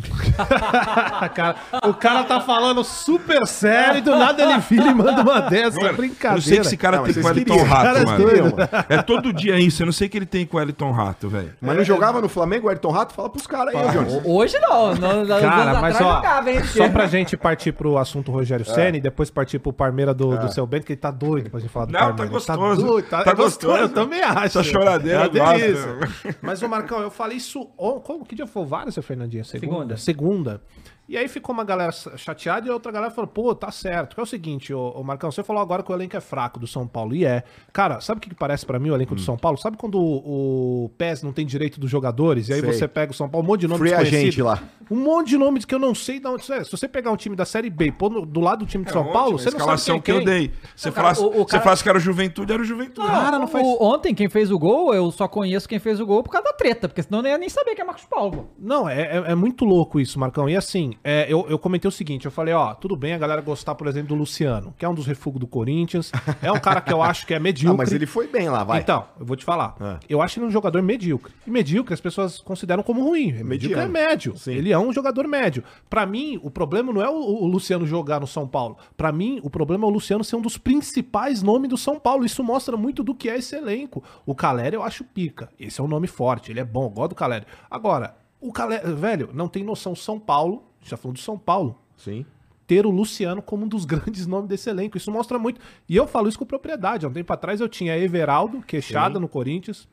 Cara, o cara tá falando super sério e do nada ele vira e manda uma dessa. É Mano, brincadeira. Eu não sei que esse cara Não, tem com o queriam, Rato, caras mano. mano. É todo dia isso. Eu não sei o que ele tem com o Wellington Rato, velho. Mas não jogava no Flamengo, o Wellington Rato? Fala pros caras aí, Jones. Hoje não, nos Cara, mas ó, jogava, hein? só pra gente partir pro assunto Rogério É. Senna e depois partir pro Parmeira do, do seu Bento, que ele tá doido pra gente falar do Não, tá Parmeira. gostoso. doido, tá, Tá é gostoso, gostoso. eu também acho. Essa choradeira é eu uma gosto. delícia. Mas, ô Marcão, eu falei isso... como, que dia foi o VAR, seu Fernandinho? Segunda? Segunda. E aí ficou uma galera chateada e a outra galera falou, pô, tá certo. Que é o seguinte, ô, ô Marcão, você falou agora que o elenco é fraco do São Paulo. E é. Cara, sabe o que, que parece pra mim o elenco Hum. do São Paulo? Sabe quando o, o PES não tem direito dos jogadores? E aí Sei. você pega o São Paulo, um monte de nome Free desconhecido? agent lá. Um monte de nomes que eu não sei de onde. Se você pegar um time da Série B e pôr no- do lado do time de São É Paulo, ótimo, você não sabe que quem é eu quem. dei. Você cara, falasse, o- o você cara- falasse que era o Juventude, era o Juventude. Cara, não faz- O- ontem, quem fez o gol, eu só conheço quem fez o gol por causa da treta, porque senão eu nem ia nem saber que é Marcos Paulo. Não, é, é, é muito louco isso, Marcão. E assim, é, eu, eu comentei o seguinte: eu falei, ó, tudo bem a galera gostar, por exemplo, do Luciano, que é um dos refugos do Corinthians. É um cara que eu acho que é medíocre. Ah, mas ele foi bem lá, vai. Então, eu vou te falar. Ah. Eu acho ele um jogador medíocre. E medíocre as pessoas consideram como ruim. Medíocre é Mediano. médio. Sim. Ele é um jogador médio. Pra mim, o problema não é o, o Luciano jogar no São Paulo. Pra mim, o problema é o Luciano ser um dos principais nomes do São Paulo. Isso mostra muito do que é esse elenco. O Calério eu acho pica. Esse é um nome forte. Ele é bom. Eu gosto do Calério. Agora, o Calério, velho, não tem noção São Paulo. Já falou do São Paulo Sim. ter o Luciano como um dos grandes nomes desse elenco. Isso mostra muito. E eu falo isso com propriedade. Há um tempo atrás eu tinha Everaldo, queixada no Corinthians.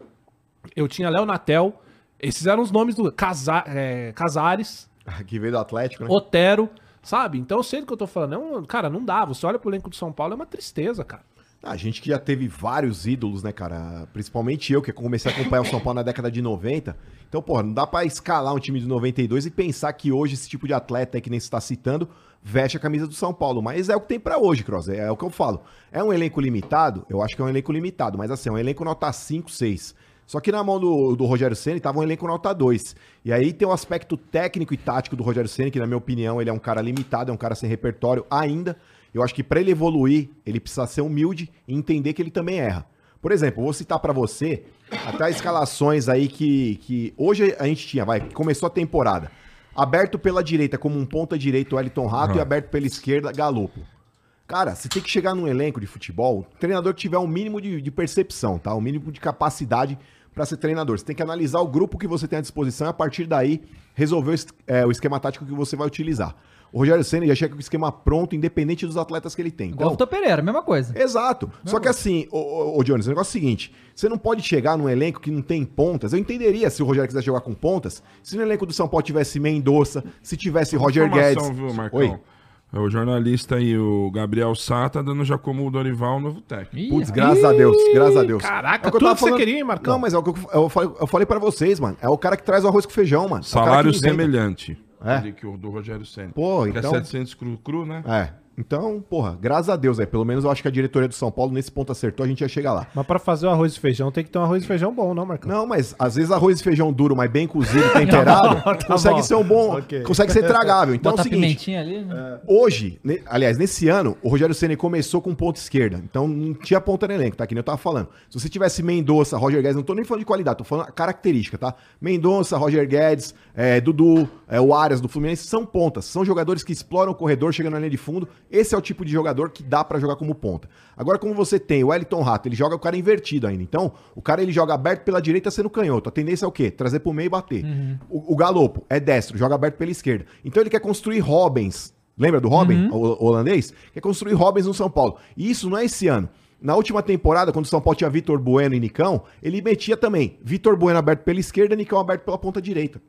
Eu tinha Léo Natel. Esses eram os nomes do Casa, é, Casares, Que veio do Atlético, né? Otero, sabe? Então eu sei do que eu tô falando. É um- cara, não dá. Você olha pro elenco do São Paulo, é uma tristeza, cara. A gente que já teve vários ídolos, né, cara? Principalmente eu, que comecei a acompanhar o São Paulo na década de 90. Então, porra, não dá pra escalar um time de 92 e pensar que hoje esse tipo de atleta que nem você tá citando veste a camisa do São Paulo. Mas é o que tem pra hoje, Cross. É, o que eu falo. É um elenco limitado? Eu acho que é um elenco limitado. Mas assim, é um elenco nota 5, 6. Só que na mão do, do Rogério Ceni tava um elenco nota 2. E aí tem o aspecto técnico e tático do Rogério Ceni, que na minha opinião ele é um cara limitado, é um cara sem repertório ainda. Eu acho que pra ele evoluir, ele precisa ser humilde e entender que ele também erra. Por exemplo, vou citar pra você até escalações aí que, que hoje a gente tinha, vai, começou a temporada. Aberto pela direita como um ponta direito o Elton Rato e aberto pela esquerda Galopo. Cara, você tem que chegar num elenco de futebol, o treinador que tiver um mínimo de, de percepção, tá? Um mínimo de capacidade pra ser treinador. Você tem que analisar o grupo que você tem à disposição e a partir daí resolver o, é, o esquema tático que você vai utilizar. O Rogério Senna já chega com o esquema pronto, independente dos atletas que ele tem. Igual o Então, Vitor Pereira, mesma coisa. Exato. Só que assim, ô, Jones, o negócio é o seguinte: você não pode chegar num elenco que não tem pontas. Eu entenderia se o Rogério quisesse jogar com pontas, se no elenco do São Paulo tivesse Mendonça, se tivesse Roger Guedes. viu, Marcão? Oi. É o jornalista aí, o Gabriel Sá, tá dando já como o Dorival o novo técnico. Ih, Putz, graças a Deus, graças a Deus. Caraca, É o que eu tudo que você falando- queria, hein, Marcão? Não, mas é o que eu, eu falei, eu falei pra vocês, mano. É o cara que traz o arroz com feijão, mano. É o cara Salário que inventa. semelhante. É? Do, que Rogério Senna. Pô, Que então- é 700 cru, cru, né? É. Então, porra, graças a Deus, aí, pelo menos eu acho que a diretoria do São Paulo nesse ponto acertou, a gente ia chegar lá. Mas pra fazer o arroz e feijão tem que ter um arroz e feijão bom, não, Marcão? Não, mas às vezes arroz e feijão duro, mas bem cozido, temperado, consegue bom. ser um bom, Ok. consegue ser tragável. Então Bota é o seguinte, pimentinha ali, né? Hoje, ne- aliás, nesse ano, o Rogério Ceni começou com ponta esquerda. Então não tinha ponta no elenco, tá? Que nem eu tava falando. Se você tivesse Mendonça, Roger Guedes, não tô nem falando de qualidade, tô falando característica, tá? Mendonça, Roger Guedes, é, Dudu, é, o Arias do Fluminense são pontas. São jogadores que exploram o corredor, chegando na linha de fundo. Esse é o tipo de jogador que dá pra jogar como ponta. Agora, como você tem o Wellington Rato, ele joga o cara invertido ainda. Então, o cara ele joga aberto pela direita sendo canhoto. A tendência é o quê? Trazer pro meio e bater. O, o Galopo é destro, joga aberto pela esquerda. Então ele quer construir Robens. Lembra do Robin, o holandês? Quer construir Robens no São Paulo. E isso não é esse ano. Na última temporada, quando o São Paulo tinha Vitor Bueno e Nicão, ele metia também Vitor Bueno aberto pela esquerda e Nicão aberto pela ponta direita.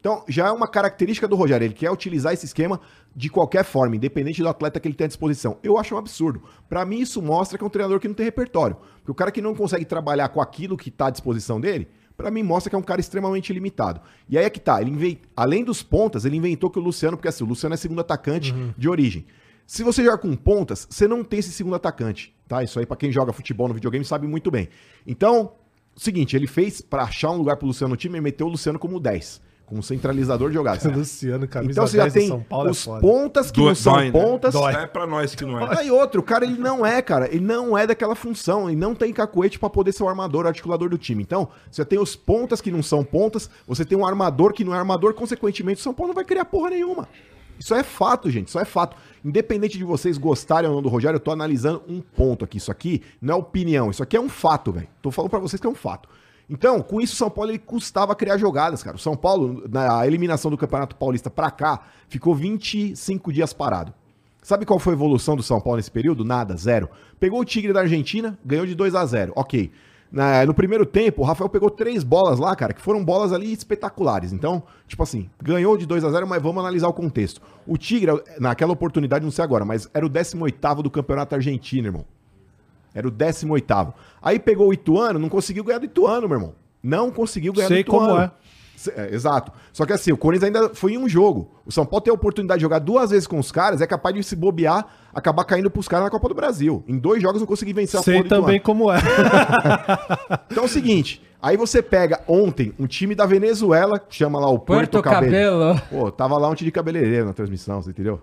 Então, já é uma característica do Rogério. Ele quer utilizar esse esquema de qualquer forma, independente do atleta que ele tem à disposição. Eu acho um absurdo. Pra mim, isso mostra que é um treinador que não tem repertório. Porque o cara que não consegue trabalhar com aquilo que tá à disposição dele, pra mim mostra que é um cara extremamente limitado. E aí é que tá. Ele invent... Além dos pontas, ele inventou que o Luciano, porque assim, o Luciano é segundo atacante de origem. Se você jogar com pontas, você não tem esse segundo atacante, tá? Isso aí pra quem joga futebol no videogame sabe muito bem. Então, seguinte, ele fez pra achar um lugar pro Luciano no time e meteu o Luciano como 10, como centralizador de jogadas. Luciano, camisa Então você já 10 do tem São Paulo é os foda. pontas que Dói, não são dói, né? pontas. É pra nós que não é. Aí outro, o cara ele não é, cara, ele não é daquela função, ele não tem cacuete pra poder ser o armador, o articulador do time. Então, você tem os pontas que não são pontas, você tem um armador que não é armador, consequentemente o São Paulo não vai criar porra nenhuma. Isso é fato, gente, isso é fato. Independente de vocês gostarem ou não do Rogério, eu tô analisando um ponto aqui. Isso aqui não é opinião, isso aqui é um fato, velho. Tô falando pra vocês que é um fato. Então, com isso, o São Paulo ele custava criar jogadas, cara. O São Paulo, na eliminação do Campeonato Paulista pra cá, ficou 25 dias parado. Sabe qual foi a evolução do São Paulo nesse período? Nada, zero. Pegou o Tigre da Argentina, ganhou de 2 a 0 Ok. Na- no primeiro tempo, o Rafael pegou três bolas lá, cara, que foram bolas ali espetaculares. Então, tipo assim, ganhou de 2 a 0 mas vamos analisar o contexto. O Tigre, naquela oportunidade, não sei agora, mas era o 18 do Campeonato Argentino, irmão. Era o 18. Aí pegou o Ituano, não conseguiu ganhar do Ituano, meu irmão. Não conseguiu ganhar Sei do Ituano. como é. É, exato. Só que assim, o Corinthians ainda foi em um jogo. O São Paulo tem a oportunidade de jogar duas vezes com os caras, é capaz de se bobear, acabar caindo pros caras na Copa do Brasil. Em dois jogos não consegui vencer a Sei do Ituano. também como é. Então é o seguinte, aí você pega ontem um time da Venezuela, chama lá o Porto, Porto Cabelo. Cabelo. Pô, tava lá um time de cabeleireiro na transmissão, você entendeu?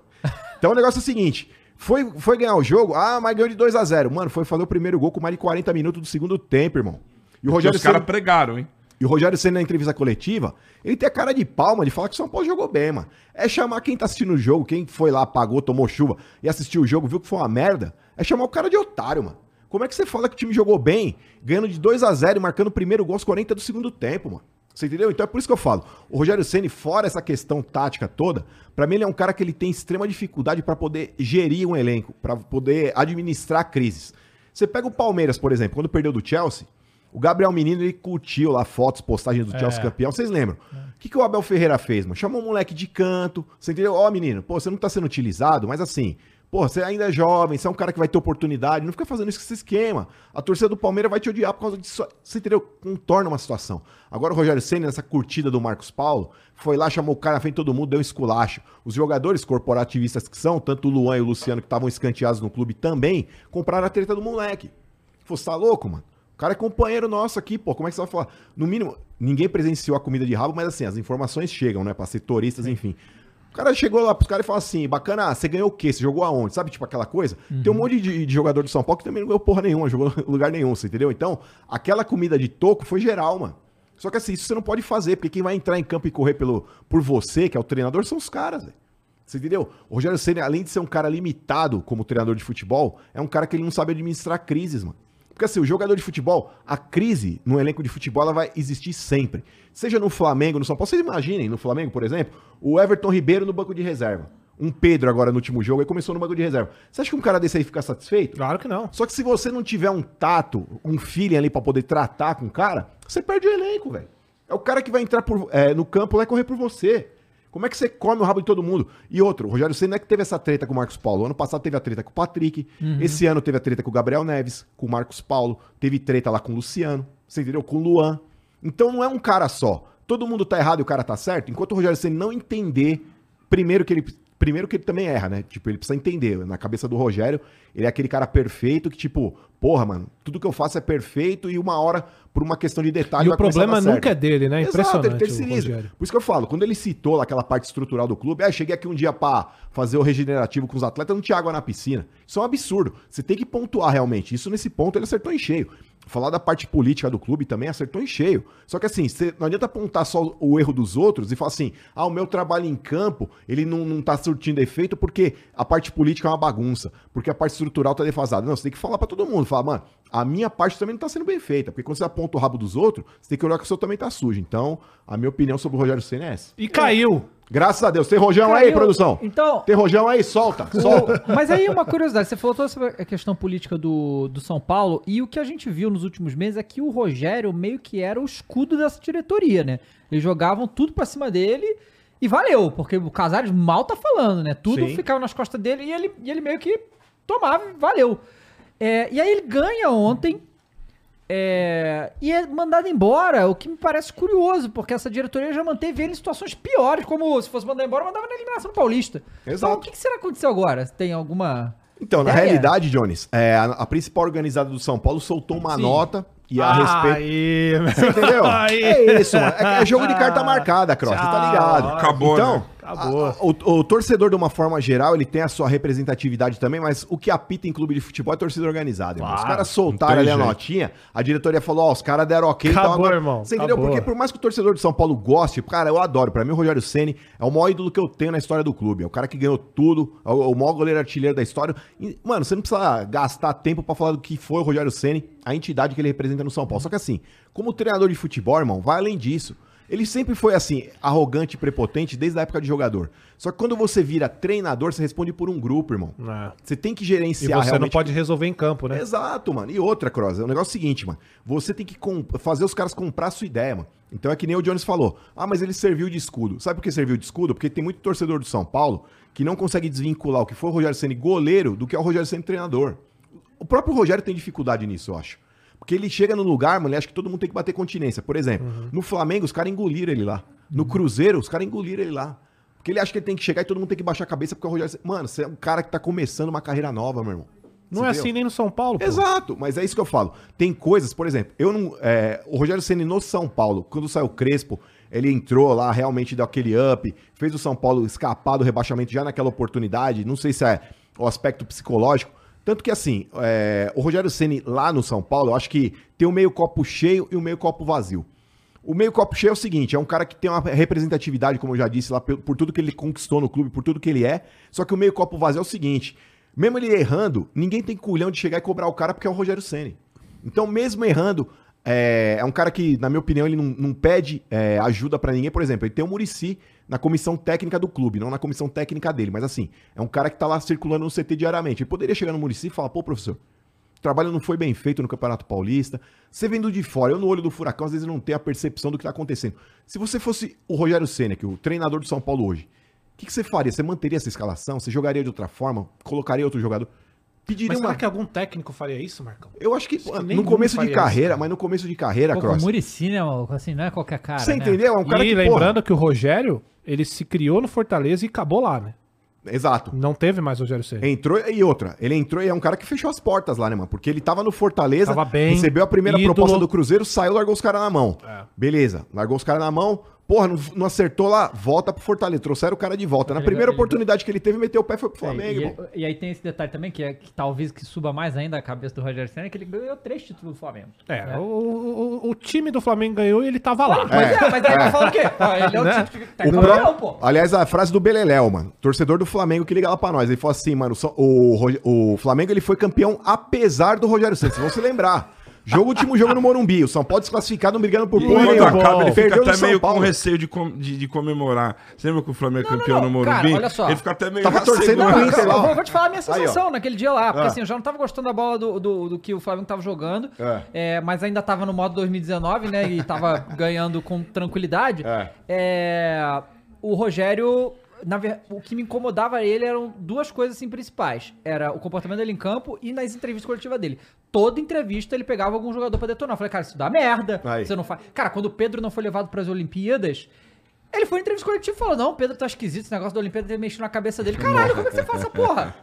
Então o negócio é o seguinte, foi, foi ganhar o jogo, ah, mas ganhou de 2 a 0 Mano, foi fazer o primeiro gol com mais de 40 minutos do segundo tempo, irmão. E o Rogério os caras pregaram, hein? e o Rogério Senna na entrevista coletiva, ele tem a cara de palma de falar que o São Paulo jogou bem, mano. É chamar quem tá assistindo o jogo, quem foi lá, pagou, tomou chuva e assistiu o jogo, viu que foi uma merda, é chamar o cara de otário, mano. Como é que você fala que o time jogou bem, ganhando de 2 a 0 e marcando o primeiro gol aos 40 do segundo tempo, mano? Você entendeu? Então é por isso que eu falo. O Rogério Ceni, fora essa questão tática toda, pra mim ele é um cara que ele tem extrema dificuldade pra poder gerir um elenco, pra poder administrar crises. Você pega o Palmeiras, por exemplo, quando perdeu do Chelsea, o Gabriel Menino, ele curtiu lá fotos, postagens do Chelsea campeão. Vocês lembram? O que, que o Abel Ferreira fez, mano? Chamou um moleque de canto. Você entendeu? Ó, menino, pô, você não tá sendo utilizado, mas assim, pô, você ainda é jovem, você é um cara que vai ter oportunidade. Não fica fazendo isso com esse esquema. A torcida do Palmeiras vai te odiar por causa disso. Você entendeu? Contorna uma situação. Agora o Rogério Senna, nessa curtida do Marcos Paulo, foi lá, chamou o cara na frente de todo mundo, deu um esculacho. Os jogadores corporativistas que são, tanto o Luan e o Luciano, que estavam escanteados no clube também, compraram a treta do moleque. Você tá louco, mano? O cara é companheiro nosso aqui, pô. Como é que você vai falar? No mínimo, ninguém presenciou a comida de rabo, mas assim, as informações chegam, né? Pra setoristas, enfim. O cara chegou lá pros caras e falou assim: bacana, você ganhou o quê? Você jogou aonde? Sabe, tipo aquela coisa? Tem um monte de, de jogador de São Paulo que também não ganhou porra nenhuma, jogou lugar nenhum, você entendeu? Então, aquela comida de toco foi geral, mano. Só que assim, isso você não pode fazer, porque quem vai entrar em campo e correr pelo, por você, que é o treinador, são os caras, velho. Você entendeu? O Rogério Senna, além de ser um cara limitado como treinador de futebol, é um cara que ele não sabe administrar crises, mano. Porque assim, o jogador de futebol, a crise no elenco de futebol, ela vai existir sempre. Seja no Flamengo, no São Paulo. Vocês imaginem, no Flamengo, por exemplo, o Everton Ribeiro no banco de reserva. Um Pedro agora no último jogo, aí começou no banco de reserva. Você acha que um cara desse aí fica satisfeito? Claro que não. Só que se você não tiver um tato, um feeling ali pra poder tratar com o cara, você perde o elenco, velho. É o cara que vai entrar por- é, no campo lá e correr por você. Como é que você come o rabo de todo mundo? E outro, o Rogério Senna é que teve essa treta com o Marcos Paulo. Ano passado teve a treta com o Patrick. Esse ano teve a treta com o Gabriel Neves, com o Marcos Paulo. Teve treta lá com o Luciano. Você entendeu? Com o Luan. Então não é um cara só. Todo mundo tá errado e o cara tá certo. Enquanto o Rogério Senna não entender, primeiro que ele primeiro que ele também erra, né? Tipo, ele precisa entender. Na cabeça do Rogério, ele é aquele cara perfeito que, tipo, porra, mano, tudo que eu faço é perfeito e uma hora, por uma questão de detalhe, E o vai a problema nunca é certo. dele, né? Impressionante. Exato, ele o terceiriza. Por isso que eu falo, quando ele citou aquela parte estrutural do clube, ah, cheguei aqui um dia pra fazer o regenerativo com os atletas, não tinha água na piscina. Isso é um absurdo. Você tem que pontuar realmente. Isso nesse ponto ele acertou em cheio. Falar da parte política do clube também acertou em cheio. Só que assim, não adianta apontar só o erro dos outros e falar assim: ah, o meu trabalho em campo, ele não, não tá surtindo efeito porque a parte política é uma bagunça, porque a parte estrutural tá defasada. Não, você tem que falar pra todo mundo. Falar, mano, a minha parte também não tá sendo bem feita. Porque quando você aponta o rabo dos outros, você tem que olhar que o seu também tá sujo. Então, a minha opinião sobre o Rogério Senna é essa. E caiu. Graças a Deus. Tem rojão aí, Caiu. produção? Então- Tem rojão aí? Solta, solta. Mas aí uma curiosidade, você falou toda sobre a questão política do, do São Paulo, e o que a gente viu nos últimos meses é que o Rogério meio que era o escudo dessa diretoria, né? Eles jogavam tudo pra cima dele e valeu, porque o Casares mal tá falando, né? Tudo Sim. ficava nas costas dele e ele, e ele meio que tomava e valeu. É, e aí ele ganha ontem é, e é mandado embora, o que me parece curioso, porque essa diretoria já manteve ele em situações piores, como se fosse mandar embora, mandava na eliminação paulista. Exato. Então, o que, que será que aconteceu agora? Tem alguma. Então, na realidade, Jones, é, a, a principal organizada do São Paulo soltou uma Sim. nota e a respeito. Aí, Você entendeu? Aí. É isso, mano. É, é jogo de carta marcada, Cross. Você tá ligado? Acabou, Então, né? Acabou. a- o, o torcedor, de uma forma geral, ele tem a sua representatividade também, mas o que apita em clube de futebol é torcida organizada. irmão. Os Claro, caras soltaram ali a notinha, a diretoria falou, ó, os caras deram ok. então Acabou, irmão, Você entendeu? acabou. Porque por mais que o torcedor de São Paulo goste, cara, eu adoro. Pra mim, o Rogério Ceni é o maior ídolo que eu tenho na história do clube. É o cara que ganhou tudo, é o, é maior goleiro artilheiro da história. E, mano, você não precisa gastar tempo pra falar do que foi o Rogério Ceni, a entidade que ele representa no São Paulo. Só que assim, como treinador de futebol, irmão, vai além disso. Ele sempre foi assim, arrogante e prepotente desde a época de jogador. Só que quando você vira treinador, você responde por um grupo, irmão. É. Você tem que E gerenciar você não pode resolver em campo, né? Exato, mano. E outra, Cross, é o negócio seguinte, mano. Você tem que com- fazer os caras comprar a sua ideia, mano. Então é que nem o Jones falou. Ah, mas ele serviu de escudo. Sabe por que serviu de escudo? Porque tem muito torcedor do São Paulo que não consegue desvincular o que foi o Rogério Ceni goleiro do que é o Rogério Ceni treinador. O próprio Rogério tem dificuldade nisso, eu acho. Porque ele chega no lugar, mano, ele acha que todo mundo tem que bater continência. Por exemplo, no Flamengo, os caras engoliram ele lá. No Cruzeiro, os caras engoliram ele lá. Porque ele acha que ele tem que chegar e todo mundo tem que baixar a cabeça porque o Rogério. Mano, você é um cara que tá começando uma carreira nova, meu irmão. Não Você é assim nem no São Paulo, pô. Exato, mas é isso que eu falo. Tem coisas, por exemplo, eu não. é, o Rogério Ceni no São Paulo, quando saiu o Crespo, ele entrou lá, realmente deu aquele up, fez o São Paulo escapar do rebaixamento já naquela oportunidade. Não sei se é o aspecto psicológico. Tanto que assim, é, o Rogério Ceni lá no São Paulo, eu acho que tem o meio copo cheio e o meio copo vazio. O meio copo cheio é o seguinte, é um cara que tem uma representatividade, como eu já disse, lá por, por tudo que ele conquistou no clube, por tudo que ele é. Só que o meio copo vazio é o seguinte, mesmo ele errando, ninguém tem culhão de chegar e cobrar o cara porque é o Rogério Ceni. Então, mesmo errando, é, é um cara que, na minha opinião, ele não, não pede é, ajuda pra ninguém. Por exemplo, ele tem o Murici na comissão técnica do clube, não na comissão técnica dele. Mas assim, é um cara que tá lá circulando no CT diariamente. Ele poderia chegar no Murici e falar, pô, professor, o trabalho não foi bem feito no Campeonato Paulista. Você vendo de fora, eu no olho do furacão, às vezes não tenho a percepção do que tá acontecendo. Se você fosse o Rogério Senna, que é o treinador do São Paulo hoje, o que, que você faria? Você manteria essa escalação? Você jogaria de outra forma? Colocaria outro jogador? Pediria Mas uma... será que algum técnico faria isso, Marcão? Eu acho que, Acho que no começo de carreira, isso. mas no começo de carreira, Pô, Cross. o Muricy, né? Assim, não é qualquer cara. Você né? entendeu? É um cara e que, lembrando que o Rogério, ele se criou no Fortaleza e acabou lá, né? porra, Exato. Não teve mais Rogério Ceni. Entrou e outra. Ele entrou e é um cara que fechou as portas lá, né, mano? Porque ele tava no Fortaleza, Tava bem, recebeu a primeira ídolo. proposta do Cruzeiro, saiu, largou os caras na mão. É. Beleza, largou os caras na mão. Porra, não, não acertou lá, volta pro Fortaleza. Trouxeram o cara de volta. Na primeira oportunidade que ele teve, meteu o pé e foi pro É, Flamengo, e, irmão. e aí tem esse detalhe também, que, é, que talvez que suba mais ainda a cabeça do Rogério Senna, que ele ganhou três títulos do Flamengo. É, né? o, o- o time do Flamengo ganhou e ele tava lá. Mas é, mas aí tá falando o quê? Ah, ele é o Né? título que O tá campeão, pô. Aliás, a frase do Beleléu, mano. Torcedor do Flamengo que liga lá pra nós. Ele falou assim, mano, o, Roge- o Flamengo ele foi campeão apesar do Rogério Santos. Vocês vão se lembrar. Jogo, último jogo no Morumbi. O São Paulo desclassificado, não brigando por porra quando nenhuma. acaba, ele fica até São meio com receio de, com- de- de comemorar. Você lembra que o Flamengo é Não, campeão não, no não. Morumbi? Cara, olha só. Ele fica até meio Tava torcendo Não, Inter eu vou, vou te falar a minha Aí, sensação naquele dia lá, porque Ah. assim, eu já não tava gostando da bola do, do, do que o Flamengo tava jogando, É. é, mas ainda tava no modo 2019, né, e tava ganhando com tranquilidade. É. É, o Rogério, na ver- o que me incomodava ele eram duas coisas assim principais. Era o comportamento dele em campo e nas entrevistas coletivas dele. Toda entrevista ele pegava algum jogador pra detonar. Eu falei, cara, isso dá merda. Aí. Você não faz. Cara, quando o Pedro não foi levado pras Olimpíadas, Ele foi em entrevista coletiva e falou: Não, o Pedro tá esquisito, esse negócio da Olimpíada mexido na cabeça dele. Caralho, como é que você faz essa porra?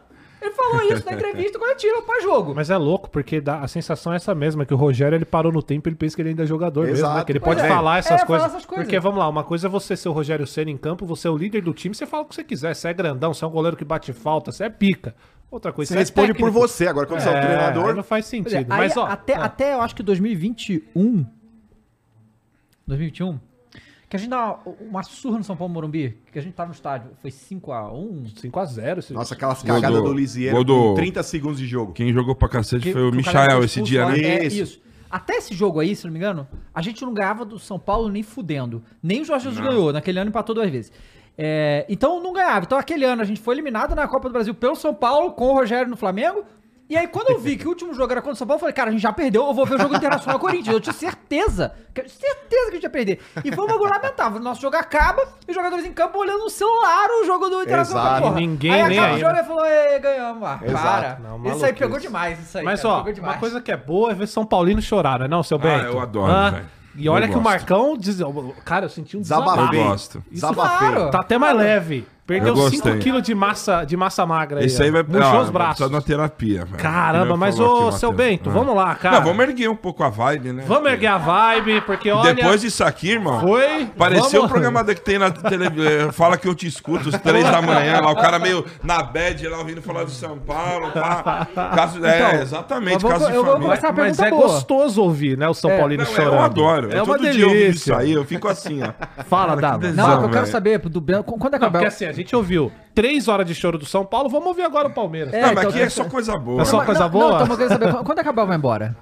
Ele falou isso na entrevista coletiva pra jogo. Mas é louco, porque dá, a sensação é essa mesma, que o Rogério ele parou no tempo e ele pensa que ele ainda é jogador mesmo, né? Exato. Que ele pode é. falar essas, É, falar coisas. essas coisas. Porque, vamos lá, uma coisa é você ser o Rogério Senna em campo, você é o líder do time, você fala o que você quiser. Você é grandão, você é um goleiro que bate falta, você é pica. Outra coisa, Você responde por técnico. você. Agora, quando você é o É, treinador. não faz é, sentido. aí Mas, ó, até, até eu acho que 2021. 2021. Que a gente dá uma, uma surra no São Paulo Morumbi. Que a gente tava no estádio. Foi 5x1. 5x0 esse Nossa, aquelas cagadas do- do Lisieiro com 30 segundos de jogo. Quem jogou pra cacete Que- foi o Michael esse dia, né? É, Isso. isso. Até esse jogo aí, se não me engano, a gente não ganhava do São Paulo nem fudendo. Nem o Jorge Jesus ganhou. Naquele ano empatou duas vezes. É, então não ganhava. Então aquele ano a gente foi eliminado na Copa do Brasil pelo São Paulo, com o Rogério no Flamengo. E aí quando eu vi que o último jogo era contra o São Paulo, eu falei, cara, a gente já perdeu, eu vou ver o jogo internacional Corinthians. Eu tinha certeza, certeza que a gente ia perder. E foi um bagulho lamentável. O nosso jogo acaba e os jogadores em campo olhando no celular o jogo do internacional. Exato. porra. Ninguém aí nem acaba aí, o jogo né? e falou, "Ê, ganhamos. Ah, Exato. para. Não, isso aí pegou demais, isso aí. Mas, cara, ó, pegou demais. uma coisa que é boa é ver São Paulino chorar, não é não, seu Bento? eu adoro, Hã? velho. E olha Eu que o gosto. Marcão... Diz... Cara, eu senti um desabafo. Eu gosto. Desabafei. Claro. Tá até mais leve. Perdeu Eu 5 gostei. quilos de massa, de massa magra aí. Esse aí vai ó, os braços. De uma terapia, velho. Caramba, mas ô, aqui, seu. Bento, Ah. vamos lá, cara. Não, vamos erguer um pouco a vibe, né? Vamos erguer a vibe, porque olha... Depois disso aqui, irmão. Foi. Pareceu o vamos- programa que tem na televisão. Fala que eu te escuto às três da manhã, lá o cara meio na bad, lá ouvindo falar do São Paulo. Pá. Caso, é, Então, exatamente, eu vou- caso de família. Mas pergunta é boa. gostoso ouvir, né, o São É. Paulino Não, chorando. eu adoro. É uma todo dia eu ouvi delícia. isso aí, eu fico assim, ó. Fala, Dava. Não, é eu quero saber, do, Ben- quando é o porque assim, gente ouviu três horas de choro do São Paulo, vamos ouvir agora o Palmeiras. É, não, mas então, aqui é só coisa boa. É só Não, coisa não, boa? Não, então eu saber, quando é que Abel vai embora?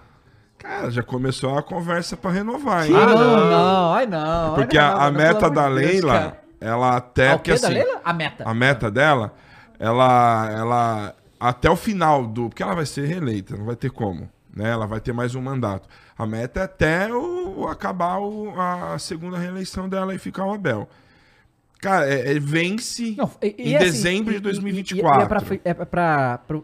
Cara, já começou a conversa pra renovar, hein? Ah, não, não, ai não. Porque ai, a, não, a não, meta da Deus, Leila, cara. ela até. Ah, o porque quê da assim, Leila? A meta. A meta dela, ela, ela. Até o final do. Porque ela vai ser reeleita, não vai ter como. Né? Ela vai ter mais um mandato. A meta é até o, acabar o- a segunda reeleição dela e ficar o Abel. Cara, é, é- vence Não, e- e em assim, dezembro e- de e- 2024. E, é pra, é pra- pra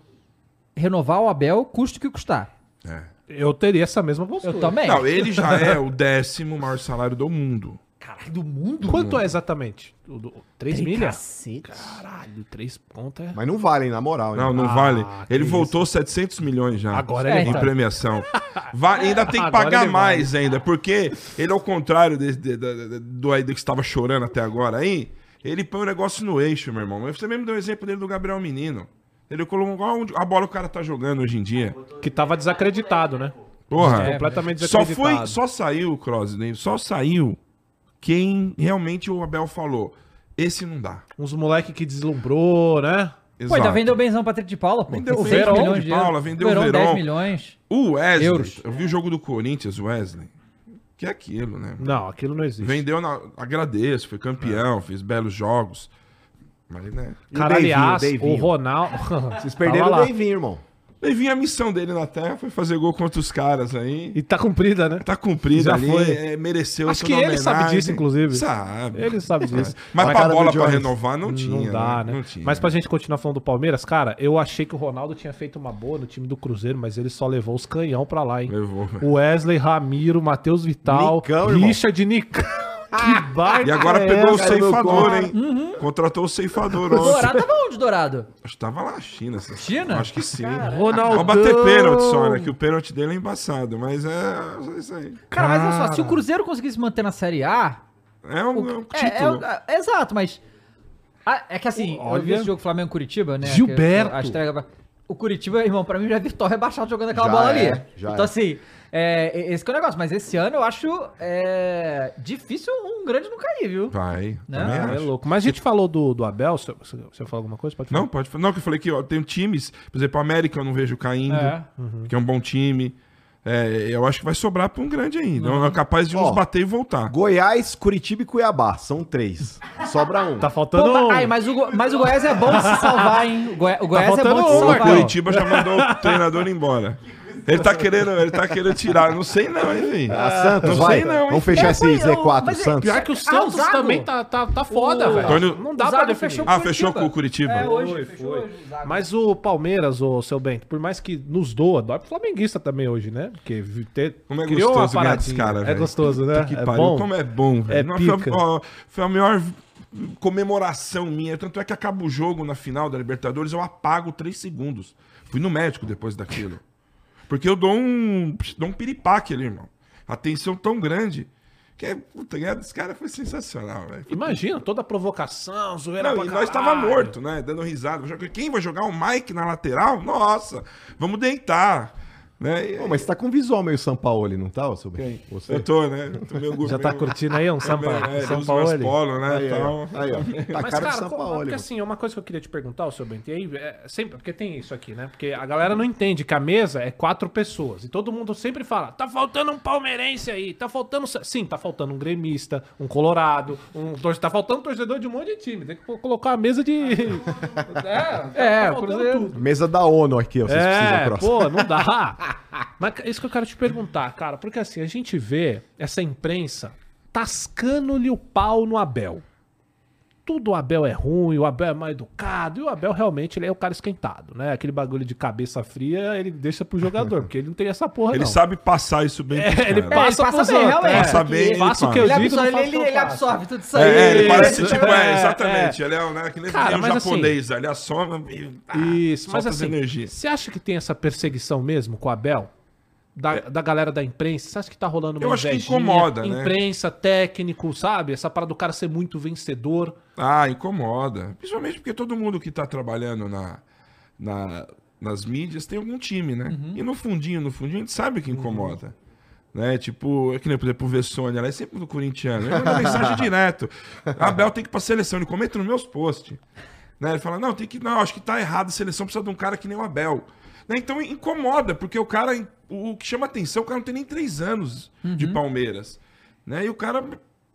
renovar o Abel, custe o que custar. É. Eu teria essa mesma postura. Eu também. Não, ele já é o décimo maior salário do mundo. Caralho, do mundo? Quanto é exatamente? O do- Três Tem milhas? cacete. Caralho, três pontos é... Mas não valem, na moral. Não, não Ah, vale. Ele isso. voltou 700 milhões já. Agora É, ele em premiação. Vai, ainda tem que Agora pagar mais ainda, porque ele, ao contrário de- de- de- do aí do que estava chorando até agora aí, ele põe o negócio no eixo, meu irmão. Você mesmo deu o exemplo dele do Gabriel Menino. Ele colocou igual onde- a bola que o cara tá jogando hoje em dia. Que tava desacreditado, né? Porra, É, completamente só desacreditado. foi, só saiu, Crosney, só saiu quem realmente o Abel falou. Esse não dá. Uns moleque que deslumbrou, né? Pô, ainda Exato. vendeu benzão pra Patrick de Paula, pô. Vendeu o milhões de. Paula, vendeu o Verón. 10 milhões. O Wesley, Euros. eu vi o jogo do Corinthians, o Wesley. Que é aquilo, né? Não, aquilo não existe. Vendeu na. Agradeço, foi campeão, fez belos jogos. Mas, né? E o Cara, Davinho, aliás, o o? Ronaldo... Vocês perderam o. Davinho, irmão. Vinha a missão dele na Terra, foi fazer gol contra os caras aí. E tá cumprida, né? Tá cumprido Já ali, foi. é, mereceu Acho que ele sabe disso, inclusive. Sabe. Ele sabe disso. Mas pra bola pra renovar não tinha. não dá, né? Não tinha. Mas pra gente continuar falando do Palmeiras, cara, eu achei que o Ronaldo tinha feito uma boa no time do Cruzeiro, mas ele só levou os canhão pra lá, hein? Levou. O Wesley, Ramiro, Matheus Vital, Nicão, irmão. Richard Nicão. Que barca E agora é pegou o ceifador, hein? Contratou o ceifador O ontem. Dourado tava onde, Dourado? Acho que tava lá na China. China? Acho que sim. Ronaldão. Vai bater pênalti só, né? Que o pênalti dele é embaçado. Mas é é isso aí. Cara, mas olha só, se o Cruzeiro conseguisse manter na Série A... É um, é um É, é, título. é, exato, mas... Ah, é que assim, eu vi esse jogo Flamengo-Curitiba, né? Gilberto. que a estreia- O Curitiba, irmão, pra mim já é virtual rebaixado jogando aquela Já bola é, ali. já então é. assim, é, esse que é o negócio. Mas esse ano eu acho é, difícil um grande não cair, viu? Vai. Né? também É louco. Mas a gente falou do, do Abel, você, você falou alguma coisa? Pode falar. Não, pode falar. Não, que eu falei que ó, tem times, por exemplo, a América eu não vejo caindo, É. que é um bom time. É, eu acho que vai sobrar pra um grande ainda. É capaz de uns Ó, bater e voltar. Goiás, Curitiba e Cuiabá. São três. Sobra um. Tá faltando Pô, um. mas, ai, mas, o, Go- mas o Goiás é bom de se salvar, hein? O, Goi- o Goiás é faltando bom de um, se O salvar. Marcão. Curitiba já mandou o treinador embora. Ele tá querendo, ele tá querendo tirar. Não sei não, hein, velho. A Santos, Não vai. sei não, hein? Vamos fechar esse É, eu- Z4 mas é- Santos. Pior que o Ah, Santos o Zago. também tá, tá, tá foda, O- velho. Antônio- Não dá O pra Zago definir. fechou Ah, fechou com o Curitiba. É, hoje, Foi, fechou foi. hoje o. Mas o Palmeiras, o seu Bento, por mais que nos doa, dói pro flamenguista também hoje, né? Porque ter, Como é criou gostoso uma ganhar dos paradinha. caras, É gostoso, né? Que é pariu. bom. Como é bom, velho. É foi, foi a maior comemoração minha. Tanto é que acaba o jogo na final da Libertadores, eu apago três segundos. Fui no médico depois daquilo. Porque eu dou um, dou um piripaque ali, irmão. A tensão tão grande. Que, é, puta, dos caras foi sensacional, velho. Imagina, toda a provocação, zoeira Não, pra e nós tava morto, né? Dando risada. Quem vai jogar o Mike na lateral? Nossa, vamos deitar. Né? E- Pô, mas você tá com um visual meio São Paulo ali, não tá, seu bem? Você? Eu tô, né? Tô meio- Já tá meio- curtindo aí um São, Paulo, é, São umas Paulo? polo, né? Aí, então- aí, ó. Tá Mas, cara, cara, São Paulo, porque mano. assim, uma coisa que eu queria te perguntar, o seu Bento, e aí, é, sempre, porque tem isso aqui, né? Porque a galera não entende que a mesa é quatro pessoas. E todo mundo sempre fala, tá faltando um palmeirense aí, tá faltando... Sim, tá faltando um gremista, um colorado, um torcedor, tá faltando torcedor de um monte de time. Tem que co- colocar a mesa de... é, É, tá faltando Cruzeiro. tudo. Mesa da ONU aqui, ó, vocês precisam É, próximo. pô, não dá. Mas isso que eu quero te perguntar, cara, porque assim, a gente vê essa imprensa tascando-lhe o pau no Abel. Tudo o Abel é ruim, o Abel é mal educado, e o Abel realmente ele é o cara esquentado, né? Aquele bagulho de cabeça fria, ele deixa pro jogador, porque ele não tem essa porra, Ele não. sabe passar isso bem. É, ele passa, ele passa bem, outros, realmente. é. Passa bem, ele Faça o que eu Ele, digo, absorve, ele, ele absorve tudo isso aí. É, ele parece Isso, tipo, é, é, exatamente. Ele é, um, né, que nem Cara, um assim- japonês, ele assoma e ah, Isso, mas assim, energias. você acha que tem essa perseguição mesmo com o Abel? Da, da galera da imprensa? Você acha que tá rolando uma Eu acho que incomoda, né? Imprensa, técnico, sabe? Essa parada do cara ser muito vencedor. Ah, incomoda. Principalmente porque todo mundo que tá trabalhando na, na- nas mídias tem algum time, né? Uhum. E no fundinho, no fundinho, a gente sabe que incomoda. Né? Tipo, é que nem, por exemplo, o Vessone, ela é sempre do corintiano. Ele manda mensagem direto. Abel tem que ir pra seleção, ele comenta nos meus posts. Né? Ele fala, não, tem que. Não, acho que tá errado, a seleção precisa de um cara que nem o Abel. Né? Então incomoda, porque o cara. O que chama atenção, o cara não tem nem três anos de Uhum. Palmeiras. Né? E o cara.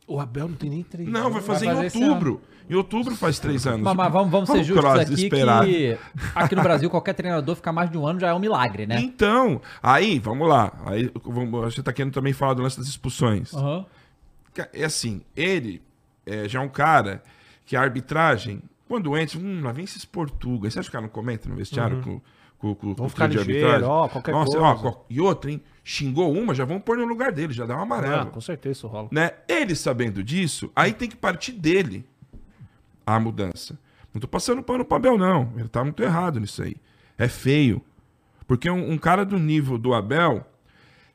O Abel não tem nem três. Não, vai fazer, fazer em outubro. Em outubro faz três anos. Mas, mas vamos, vamos ser justos aqui que aqui no Brasil qualquer treinador ficar mais de um ano já é um milagre, né? Então, aí, vamos lá. Aí, vamos, você tá querendo também falar do lance das expulsões. Ca- É assim, ele é, já é um cara que a arbitragem, quando entra, hum, lá vem esses portugueses. Você acha que o cara não comenta no vestiário com, com, com, com o ficar trio de ligeiro, ó, qualquer Nossa, coisa. ó, e outra, hein? Xingou uma, já vão pôr no lugar dele, já dá um amarelo. Ah, com certeza isso rola. né? Ele sabendo disso, aí tem que partir dele a mudança. Não tô passando pano pro Abel, não. Ele tá muito errado nisso aí. É feio. Porque um, um cara do nível do Abel,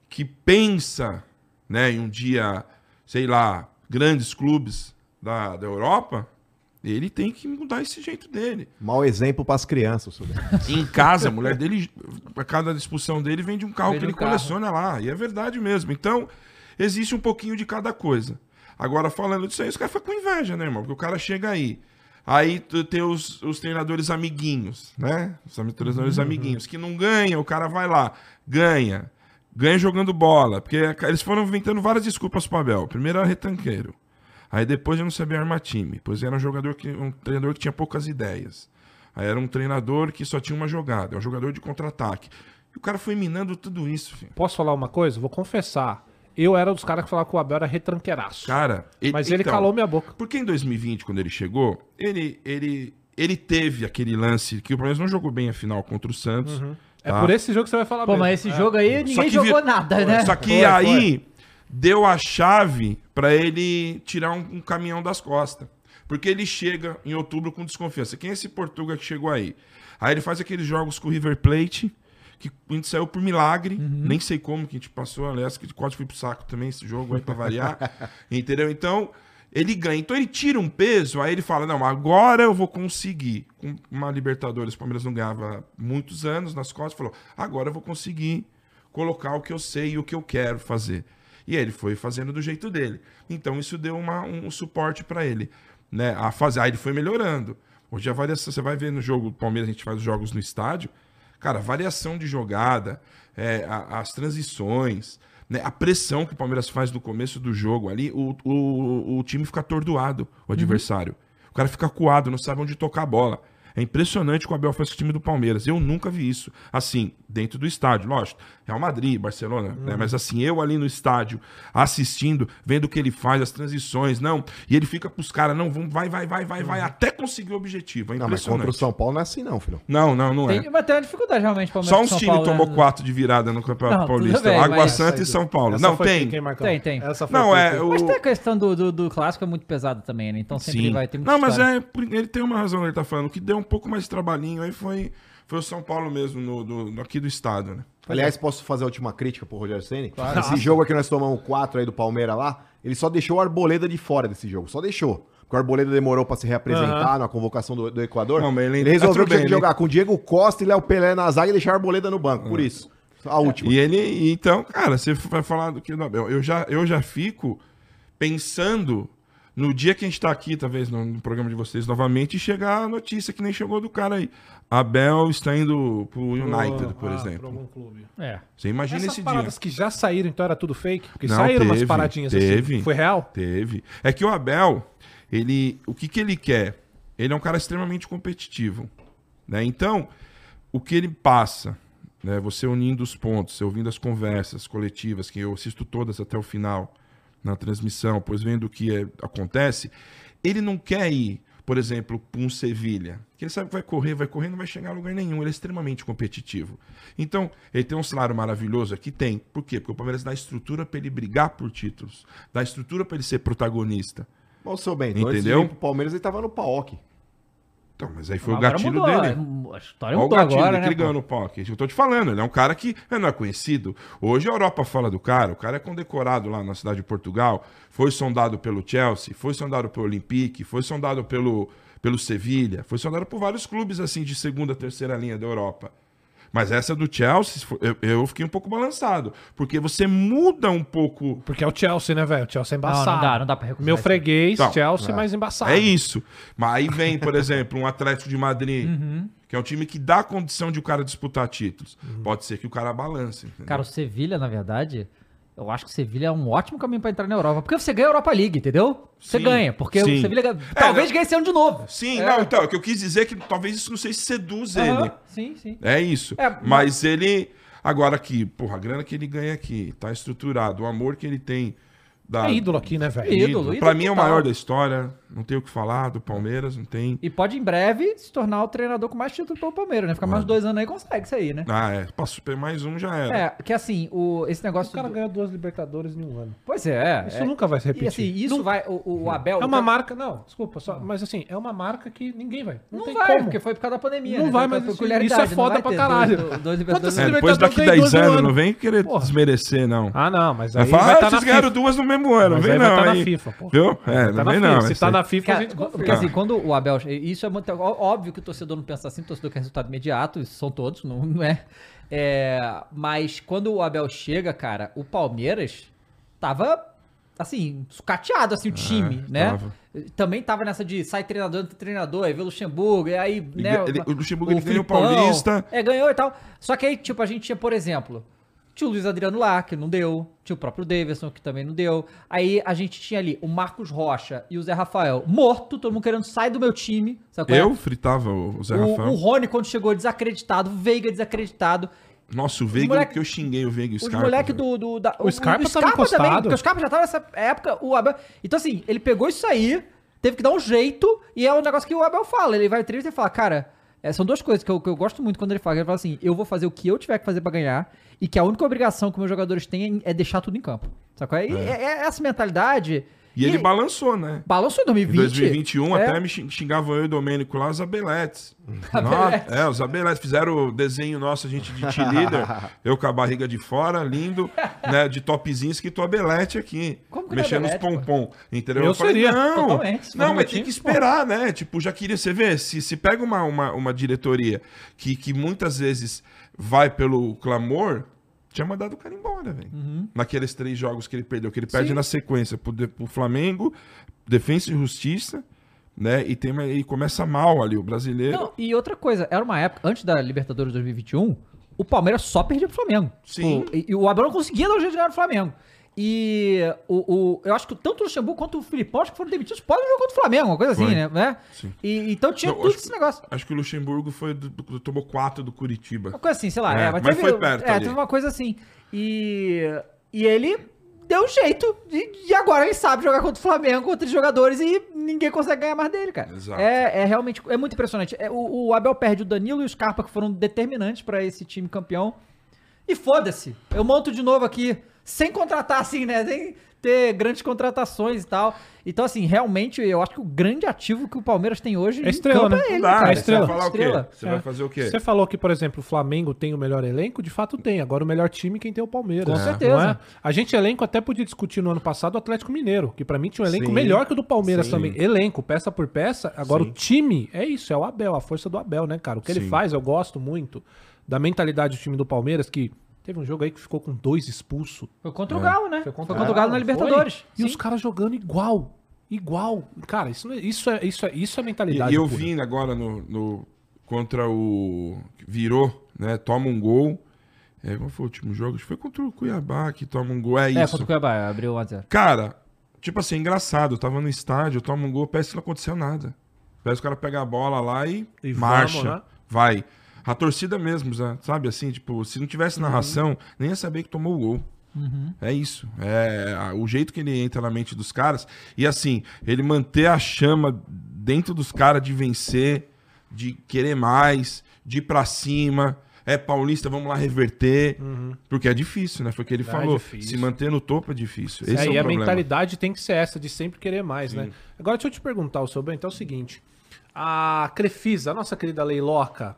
que pensa né, em um dia, sei lá, grandes clubes da, da Europa, ele tem que mudar esse jeito dele. Mau exemplo pras crianças, seu bem. Em casa, a mulher dele, a cada expulsão dele, vende um carro Vende que ele um carro. coleciona lá. E é verdade mesmo. Então, existe um pouquinho de cada coisa. Agora, falando disso aí, os caras ficam com inveja, né, irmão? Porque o cara chega aí. Aí tu tem os, os treinadores amiguinhos, né? Os treinadores Uhum. amiguinhos, que não ganham, o cara vai lá, ganha. Ganha jogando bola. Porque eles foram inventando várias desculpas pro Abel. Primeiro era retanqueiro. Aí depois eu não sabia armar time. Depois era um jogador que. um treinador que tinha poucas ideias. Aí era um treinador que só tinha uma jogada, é um jogador de contra-ataque. E o cara foi minando tudo isso, filho. Posso falar uma coisa? Vou confessar. Eu era um dos caras que falava que o Abel era retranqueiraço. Cara, ele- Mas ele então, calou minha boca. Porque em 2020, quando ele chegou, ele, ele, ele teve aquele lance que o Palmeiras não jogou bem a final contra o Santos. É tá? por esse jogo que você vai falar Pô, mesmo. mas esse jogo aí Só ninguém jogou vir- nada, né? Só que Foi, aí deu a chave pra ele tirar um, um caminhão das costas. Porque ele chega em outubro com desconfiança. Quem é esse Portuga que chegou aí? Aí ele faz aqueles jogos com o River Plate, que a gente saiu por milagre. Nem sei como que a gente passou, aliás, que quase fui pro saco também esse jogo aí pra variar. entendeu? Então, ele ganha. Então ele tira um peso, aí ele fala: não, agora eu vou conseguir. Com uma Libertadores, o Palmeiras não ganhava há muitos anos nas costas, falou: agora eu vou conseguir colocar o que eu sei e o que eu quero fazer. E ele foi fazendo do jeito dele. Então isso deu uma- um suporte para ele, né? A fazer. Aí ele foi melhorando. Hoje a variação, você vai ver no jogo do Palmeiras, a gente faz os jogos no estádio. Cara, variação de jogada, é, a- as transições, né, a pressão que o Palmeiras faz no começo do jogo ali, o, o, o time fica atordoado, o adversário. O cara fica coado, não sabe onde tocar a bola. É impressionante o que o Abel faz com o time do Palmeiras. Eu nunca vi isso. Assim, dentro do estádio, lógico. Real Madrid, Barcelona, né? Mas assim, eu ali no estádio, assistindo, vendo o que ele faz, as transições, não. E ele fica pros caras, não, vamos, vai, vai, vai, vai, vai, até conseguir o objetivo. É Não, mas contra o São Paulo não é assim, não, filho. Não, não, não é. Tem, mas tem uma dificuldade realmente. Palmeiras Só times Paulo, tomou né? quatro de virada no Campeonato Não, Paulista. bem, Água Santa e São Paulo. Essa não, foi tem. quem? Tem, tem. Essa foi Não, é. O... Mas tem a questão do, do, do clássico é muito pesado também, né? Então sempre Sim. vai ter muita Não, mas história. é. Ele tem uma razão, ele tá falando. O que deu um pouco mais de trabalhinho aí foi, foi o São Paulo mesmo, no, do, do- aqui do estado, né? Aliás, posso fazer a última crítica pro Rogério Ceni? Esse jogo aqui nós tomamos 4 aí do Palmeiras lá, ele só deixou o Arboleda de fora desse jogo, só deixou. Porque o Arboleda demorou pra se reapresentar na convocação do, do Equador. Não, mas ele- ele resolveu tinha bem, que ele- jogar com o Diego Costa e Léo Pelé na zaga e deixar o Arboleda no banco, por isso. A última. E ele, então, cara, você vai falar do que do Abel. Eu já, eu já fico pensando no dia que a gente tá aqui, talvez no, no programa de vocês novamente, e chegar a notícia que nem chegou do cara aí. Abel está indo pro United, por Ah, pra exemplo. algum clube. É. Você imagina Essas esse dia. paradas que já saíram, então era tudo fake? Porque Não, saíram umas teve, paradinhas teve. assim. Foi real? Teve. É que o Abel, ele, o que, que ele quer? Ele é um cara extremamente competitivo. Né? Então, o que ele passa, né? você unindo os pontos, você ouvindo as conversas coletivas, que eu assisto todas até o final na transmissão, pois vendo o que é- acontece, ele não quer ir, por exemplo, um Sevilha, que ele sabe que vai correr, vai correr, não vai chegar a lugar nenhum. Ele é extremamente competitivo. Então, ele tem um salário maravilhoso aqui? Tem. Por quê? Porque o Palmeiras dá estrutura para ele brigar por títulos, dá estrutura para ele ser protagonista. Ô, seu de Entendeu? pro Palmeiras ele tava no PAOK. Então, mas aí foi o Agora gatilho mudou, dele. A história Olha o mudou gatilho agora, dele né? no pocket. Eu tô te falando, ele é um cara que não é conhecido. Hoje a Europa fala do cara, o cara é condecorado lá na cidade de Portugal, foi sondado pelo Chelsea, foi sondado pelo Olympique, foi sondado pelo, pelo Sevilha, foi sondado por vários clubes assim de segunda, terceira linha da Europa. Mas essa do Chelsea, eu, eu fiquei um pouco balançado, porque você muda um pouco Porque é o Chelsea, né, velho? O Chelsea é Não, embaçado. não dá, não dá pra recusar Meu freguês, Então, Chelsea, mais embaçado. É isso. Mas aí vem, por exemplo, um Atlético de Madrid, Uhum. que é um time que dá condição de o cara disputar títulos. Pode ser que o cara balance. entendeu? Cara, o Sevilha, na verdade, eu acho que o Sevilha é um ótimo caminho pra entrar na Europa. Porque você ganha a Europa League, entendeu? Você Sim, ganha. Porque sim. o Sevilha É, talvez ganhe esse ano de novo. Sim, É. não, então, o que eu quis dizer é que talvez isso não sei se seduz Aham, ele. Sim, sim. É isso. É, mas ele. Agora aqui, porra, a grana que ele ganha aqui, tá estruturado, o amor que ele tem. Da, É ídolo aqui, né, velho? Ídolo, ídolo. ídolo Pra mim é o total. maior da história. Não tem o que falar do Palmeiras, não tem. E pode em breve se tornar o treinador com mais título pelo Palmeiras, né? Ficar mais uns dois anos aí consegue isso aí, né? Ah, é. Passou mais um já era. É, que assim, o, esse negócio. O cara do- ganhou duas Libertadores em um ano. Pois é. Isso é. nunca vai se repetir. E assim, isso vai. O, o Abel. É uma marca, não, desculpa, só, mas assim, é uma marca que ninguém vai. Não, Não tem vai, como. porque foi por causa da pandemia. Não né? vai, mas isso- isso é foda não vai pra caralho. dois- dois Libertadores. É, Libertadores depois daqui tem 10 duas no anos, ano. não vem querer desmerecer, não. Ah, não, mas Vai aí falar, vai estar na vocês ganharam duas no mesmo ano, Mas vem aí vai não. tá na aí. FIFA, pô. Viu? É, Tá não na vem FIFA. não. Se tá aí- na FIFA, a Cara, gente porque confia. assim, quando o Abel. Isso é muito. Óbvio que o torcedor não pensa assim, o torcedor quer resultado imediato, isso são todos, não, não é? É, Mas quando o Abel chega, cara, o Palmeiras tava. Assim, sucateado, assim, o time, né? tava. Também tava nessa de sai treinador, entra treinador, aí vê o Luxemburgo, e aí, né? ele- o Luxemburgo, ele ganhou o Filipão, Paulista. É, ganhou e tal. Só que aí, tipo, a gente tinha, por exemplo, tinha o Luiz Adriano lá, que não deu. Tinha o próprio Davidson, que também não deu. Aí a gente tinha ali o Marcos Rocha e o Zé Rafael morto, todo mundo querendo sair do meu time. É? Eu fritava o o Zé O, Rafael. o Rony, quando chegou, desacreditado. O Veiga, desacreditado. Nossa, o Veiga, moleque- que eu xinguei o Veiga e o Os Scarpa. moleques velho. do, do- da- O Scarpa tava encostado. também, porque o Scarpa já tava nessa época, o Abel... Então assim, ele pegou isso aí, teve que dar um jeito, e é um negócio que o Abel fala, ele vai entrevista e fala, cara, é, são duas coisas que eu, que eu gosto muito quando ele fala, ele fala assim, eu vou fazer o que eu tiver que fazer pra ganhar, e que a única obrigação que meus jogadores têm é deixar tudo em campo, sacou? E é. é essa mentalidade... E ele balançou, né? balançou em Em 2020. 2021, é. até me xing- xingavam eu e o Domênico lá, os Abeletes. Nossa, é, os Abeletes. Fizeram o desenho nosso, a gente de líder eu com a barriga de fora, lindo, né? De topzinho escrito Abelete aqui. Como que é mexendo os pô? pompom. Entendeu? Eu seria. não, Totalmente, não, mas tem que esperar, né? Tipo, já queria, você vê, se, se pega uma, uma, uma diretoria que, que muitas vezes vai pelo clamor, tinha mandado o cara embora, velho. Naqueles três jogos que ele perdeu, que ele perde Uhum. Sim. na sequência pro, pro Flamengo, Defensa e Justiça, né? E, tem, e começa mal ali, o brasileiro. Não, e outra coisa, era uma época, antes da Libertadores 2021, o Palmeiras só perdia pro Flamengo. Sim. Tipo, e, e o Abel não conseguia dar um jeito de ganhar no Flamengo. E o, o- eu acho que tanto o Luxemburgo quanto o Filipão acho que foram demitidos pós o jogo contra o Flamengo, uma coisa assim, Foi. né? né? Sim. E, então tinha Não, tudo esse que- negócio. Acho que o Luxemburgo foi do- do- tomou quatro do Curitiba. Uma coisa assim, sei lá. É, É, mas teve, foi perto É, ali. teve uma coisa assim. E, e ele deu um jeito de, e agora ele sabe jogar contra o Flamengo, contra os jogadores e ninguém consegue ganhar mais dele, cara. Exato. É, é realmente, é muito impressionante. É, o, o Abel perde o Danilo e o Scarpa que foram determinantes pra esse time campeão. E foda-se, eu monto de novo aqui, sem contratar assim, né? Sem ter grandes contratações e tal. Então, assim, realmente, eu acho que o grande ativo que o Palmeiras tem hoje É estrela, em campo né? é ele, Dá, cara. né? é estrela. Você vai falar Estrela. o quê? Você É. vai fazer o quê? Você falou que, por exemplo, o Flamengo tem o melhor elenco, de fato tem. Agora o melhor time quem tem é o Palmeiras. Com não certeza. é? A gente elenco até podia discutir no ano passado o Atlético Mineiro, que pra mim tinha um elenco Sim. melhor que o do Palmeiras Sim. também. Elenco, peça por peça. Agora Sim. o time é isso, é o Abel, a força do Abel, né, cara? O que ele faz, eu gosto muito da mentalidade do time do Palmeiras, que teve um jogo aí que ficou com dois expulsos. Foi contra o Galo, né? Foi contra contra, o Galo na Foi. Libertadores. E Sim. os caras jogando igual. Igual. Cara, isso, é- isso, é, isso, é, isso é mentalidade. e eu pura. vi agora no, no- contra o. Virou, né? Toma um gol. É, qual foi o último jogo? Acho que foi contra o Cuiabá que toma um gol. É É, isso. contra o Cuiabá, abriu 1x0. Cara, tipo assim, engraçado. Eu tava no estádio, toma um gol, parece que não aconteceu nada. Parece que o cara pega a bola lá e, E marcha. vamos, né? Vai. A torcida mesmo, né? sabe assim? Tipo, se não tivesse narração, nem ia saber que tomou o gol. É isso. É o jeito que ele entra na mente dos caras. E assim, ele manter a chama dentro dos caras de vencer, de querer mais, de ir pra cima. É paulista, vamos lá reverter. Porque é difícil, né? Foi o que ele É falou. difícil. Se manter no topo é difícil. É, Esse é, e o a problema. mentalidade tem que ser essa, de sempre querer mais, né? Agora deixa eu te perguntar, o seu Bento, é o seguinte. A Crefisa, a nossa querida Leiloca,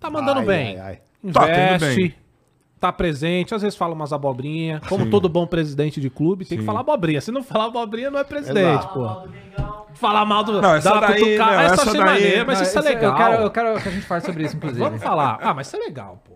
tá mandando Ai, bem. ai, ai. Tá, Investe, bem. tá presente, às vezes fala umas abobrinhas. Como todo bom presidente de clube, tem que Sim. falar abobrinha. Se não falar abobrinha, não é presidente, pô. Falar mal do. Não, essa da daí, cutucada, não, essa, essa daí- maneiro, mas Não, isso é legal. Eu quero, eu quero que a gente fale sobre isso, inclusive. Vamos falar. Ah, mas isso é legal, pô.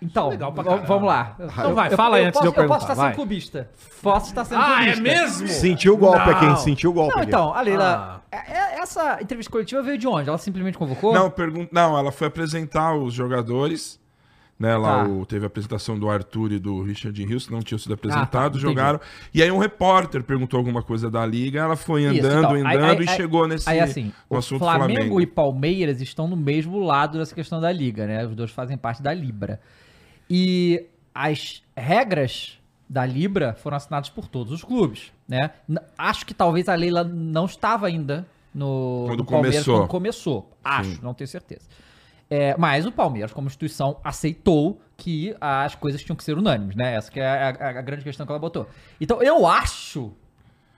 Então, legal pra caramba. vamos lá. Então vai, fala aí antes de eu posso, Eu perguntar, posso estar vai. sendo clubista. Posso estar sendo Ah, é clubista. mesmo? Sentiu o golpe Não. aqui, hein? Sentiu o golpe Não, aqui. então, a Leila, é- é- essa entrevista coletiva veio de onde? Ela simplesmente convocou? Não, pergun- não, ela foi apresentar os jogadores. Né, lá Tá. o- teve a apresentação do Arthur e do Richard Rios, que não tinham sido apresentados, Ah, tá, entendi. jogaram. E aí um repórter perguntou alguma coisa da liga, ela foi Isso, andando, então, aí- andando aí- e aí- chegou nesse Aí assim, o assunto Flamengo, Flamengo. e Palmeiras estão no mesmo lado dessa questão da liga, né? Os dois fazem parte da Libra. E as regras da Libra foram assinadas por todos os clubes, né? Acho que talvez a Leila não estava ainda no, Quando no Palmeiras começou. quando começou. Acho, não tenho certeza. É, mas o Palmeiras, como instituição, aceitou que as coisas tinham que ser unânimes, né? Essa que é a, a- a grande questão que ela botou. Então, eu acho,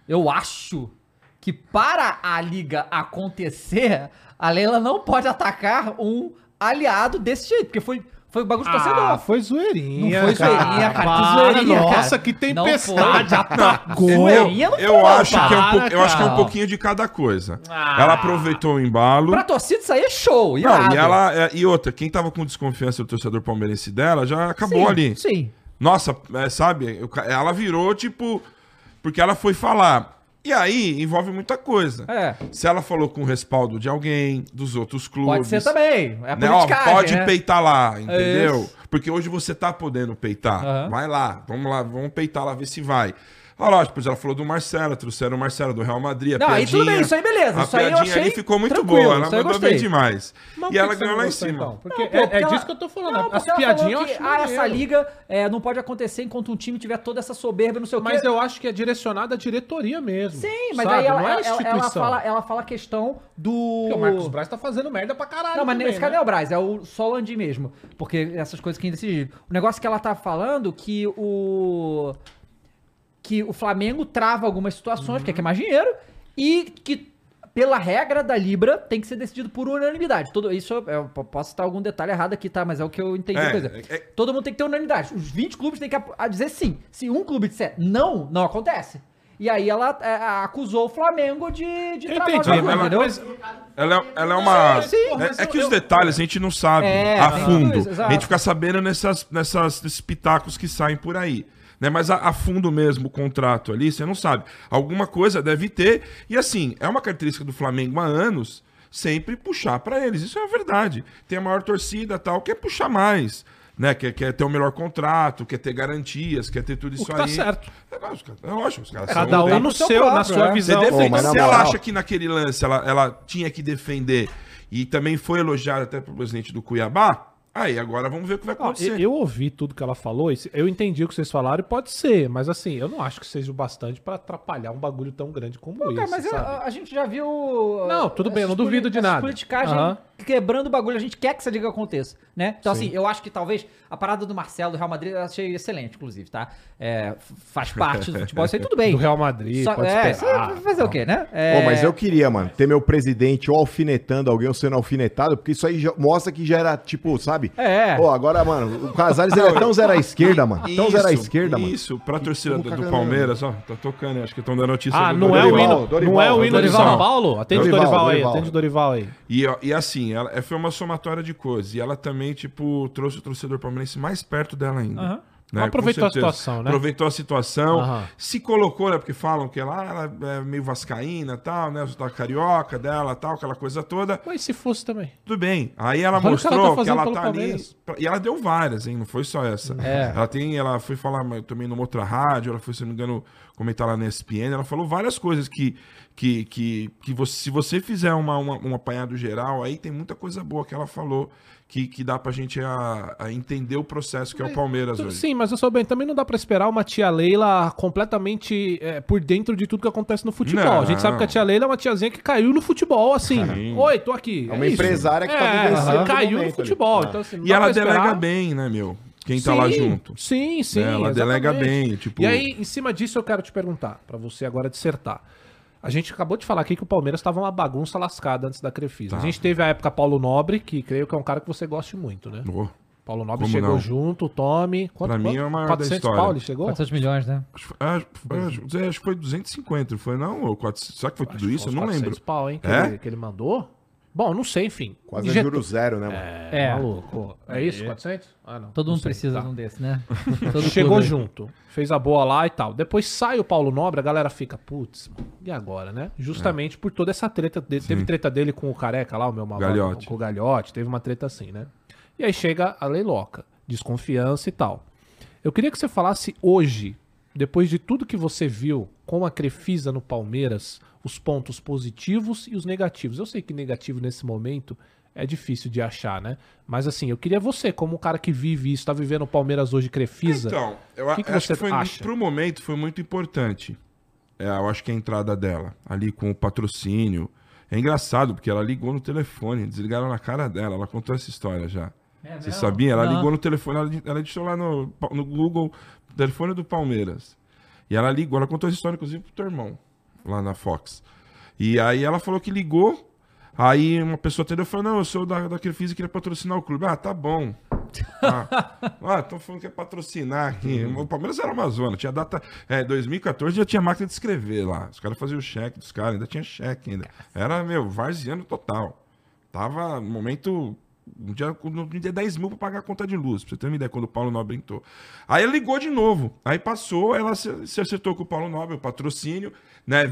eu acho que para a liga acontecer, a Leila não pode atacar um aliado desse jeito, porque foi, foi bagulho de torcedor. Ah, foi zoeirinha. Não foi zoeirinha, cara, que Para, zoeirinha, Nossa, cara. que Não tempestade. Atacou. Zoeirinha não Eu foi, acho, que é um, eu acho que é um cara. pouquinho de cada coisa. Ah. Ela aproveitou o embalo. Pra torcida isso aí é show, Não, e, ela, é, e outra, quem tava com desconfiança do torcedor palmeirense dela já acabou Sim, ali. Sim. Nossa, é, sabe? Ela virou, tipo. Porque ela foi falar. E aí envolve muita coisa. É. Se ela falou com o respaldo de alguém, dos outros clubes. Pode ser também. É né? Ó, pode né? peitar lá, entendeu? Isso. Porque hoje você tá podendo peitar. Aham. Vai lá, vamos lá, vamos peitar lá, ver se vai. Olha lá, depois ela falou do Marcelo, trouxeram o Marcelo do Real Madrid. A Não, aí tudo piadinha- bem, isso aí beleza, A isso aí eu piadinha ali achei ficou muito boa, ela eu mandou gostei. bem demais. Mas e que ela que ganhou não lá em cima. então? Porque Não, pô, é, porque é ela- disso que eu tô falando. Não, As piadinhas eu falou acho que, ah, essa liga é, não pode acontecer enquanto um time tiver toda essa soberba, não sei o quê. Mas eu acho que é direcionado à diretoria mesmo. Sim, mas sabe? aí ela, não é ela, ela fala, ela fala a questão do... Porque o Marcos Braz tá fazendo merda pra caralho. Não, mas também, nesse caso né? não é o Braz, é o só o Landim mesmo. Porque essas coisas que ainda decidiram. O negócio que ela tá falando que o. Que o Flamengo trava algumas situações, porque quer mais dinheiro, e que. Pela regra da Libra, tem que ser decidido por unanimidade. Todo, isso eu, posso citar algum detalhe errado aqui, tá? Mas é o que eu entendi. É, é- é- Todo mundo tem que ter unanimidade. Os 20 clubes têm que a dizer sim. Se um clube disser não, não acontece. E aí ela é, acusou o Flamengo de, de entendi, ela- entendeu? mas Ela, é- ela é uma. Sim, é- é, eu- que os detalhes a gente não sabe É, a fundo. isso, a gente fica sabendo nessas, nessas, nesses pitacos que saem por aí. Né? Mas a, a fundo mesmo, o contrato ali, você não sabe. Alguma coisa deve ter. E assim, é uma característica do Flamengo há anos sempre puxar pra eles. Isso é verdade. Tem a maior torcida tal, quer puxar mais. né? Quer, quer ter o melhor contrato, quer ter garantias, quer ter tudo isso O que tá aí. certo. É lógico, é lógico, os caras Cada são- um no seu na sua é. Você visão. defende, Ô, mas na se ela acha que naquele lance ela, ela tinha que defender e também foi elogiada até pelo presidente do Cuiabá, aí agora vamos ver o que vai acontecer. eu, eu ouvi tudo que ela falou, e eu entendi o que vocês falaram, e pode ser, mas assim, eu não acho que seja o bastante pra atrapalhar um bagulho tão grande como Cara, esse, mas eu- sabe? a, a gente já viu. Não, tudo bem, eu não duvido de nada. politicagem Aham. Quebrando o bagulho, a gente quer que essa liga aconteça, né? Então, Sim. assim, eu acho que talvez a parada do Marcelo do Real Madrid eu achei excelente, inclusive, tá? É, faz parte do futebol, isso aí tudo bem. Do Real Madrid, Só- pode é, esperar. isso fazer o quê, né? Pô, É, mas eu queria, mano, ter meu presidente ou alfinetando alguém ou sendo alfinetado, porque isso aí já- mostra que já era, tipo, sabe? É. Pô, agora, mano, o Casares é tão zero à esquerda, mano. Tão zero à esquerda, mano. Isso, pra torcida do, do. Palmeiras, ó, tá tocando, acho que estão dando notícia Ah, do não é, o hino, Dorival, não é o hino de Dorival. São Paulo? Atende o Dorival, Dorival aí, Dorival. atende o Dorival aí. E, e assim, ela é, foi uma somatória de coisas. E ela também, tipo, trouxe o torcedor palmeirense mais perto dela ainda. Aham. Né? Aproveitou a situação, né? Aproveitou a situação. Aham. Se colocou, né? Porque falam que ela, ela é meio vascaína tal, né? Da carioca dela tal, aquela coisa toda. Mas se fosse também. Tudo bem. Aí ela Olha o que ela mostrou tá que ela tá, ali. E ela deu várias, hein? Não foi só essa. É. Ela tem. Ela foi falar também numa outra rádio, ela foi, se não me engano, comentar lá na ESPN. Ela falou várias coisas que. Que, que, que você, se você fizer uma, uma, um apanhado geral, aí tem muita coisa boa que ela falou que, que dá pra gente a, a entender o processo que é o Palmeiras hoje. Sim, mas eu sou bem, também não dá pra esperar uma tia Leila completamente é, por dentro de tudo que acontece no futebol. Não. A gente sabe que a tia Leila é uma tiazinha que caiu no futebol, assim. Sim. Oi, tô aqui. É uma isso. empresária que tá É, vivenciando o caiu momento no futebol. Ah. Então, assim, não E ela esperar. delega bem, né, meu? Quem tá lá Sim, junto. Sim, sim. Né, ela delega exatamente. bem, tipo- E aí, em cima disso, eu quero te perguntar, pra você agora dissertar. A gente acabou de falar aqui que o Palmeiras estava uma bagunça lascada antes da Crefisa. A Tá. gente teve a época Paulo Nobre, que creio que é um cara que você goste muito, né? Oh, Paulo Nobre Como chegou não? junto, o Tommy. Quanto, Pra mim quanto? é o maior da 400 história. pau ele chegou? 400 milhões, né? acho, acho, acho, acho que foi 250, foi não? Ou 400, será que foi Acho tudo isso? Eu não 400 lembro. pau, hein, que, É? ele, que ele mandou. Bom, não sei, enfim. Quase Injetou- juro zero, né, mano? É, É. maluco. É isso, 400? Ah, não. Todo não mundo sei. precisa Tá. de um desse, né? Todo Chegou clube. junto, fez a boa lá e tal. Depois sai o Paulo Nobre, a galera fica, putz, e agora, né? Justamente por toda essa treta. dele. Teve treta dele com o careca lá, o meu maluco. Galhote. Com o Galhote, teve uma treta assim, né? E aí chega a Leiloca, desconfiança e tal. Eu queria que você falasse hoje, depois de tudo que você viu com a Crefisa no Palmeiras, os pontos positivos e os negativos. Eu sei que negativo nesse momento é difícil de achar, né? Mas assim, eu queria você, como um cara que vive isso, tá vivendo o Palmeiras hoje Crefisa. Então, eu que que acho você que foi, acha? pro momento foi muito importante. É, eu acho que a entrada dela, ali com o patrocínio. É engraçado, porque ela ligou no telefone, desligaram na cara dela, ela contou essa história já. É Você sabia? Ela Não. ligou no telefone, ela, ela deixou lá no, no Google, telefone do Palmeiras. E ela ligou, ela contou essa história, inclusive, pro teu irmão, lá na Fox. E aí ela falou que ligou, aí uma pessoa atendeu e falou, não, eu sou da, da Crefisa e queria patrocinar o clube. Ah, tá bom. Ah, ah estão falando que é patrocinar aqui. O Palmeiras era uma zona, tinha data... É, 2014 já tinha máquina de escrever lá. Os caras faziam o cheque dos caras, ainda tinha cheque ainda. Era, meu, varziano total. Tava no momento. Um dia, no dia 10 mil pra pagar a conta de luz, pra você ter uma ideia, quando o Paulo Nobre entrou. Aí ela ligou de novo. Aí passou, ela se, se acertou com o Paulo Nobre, o patrocínio, né?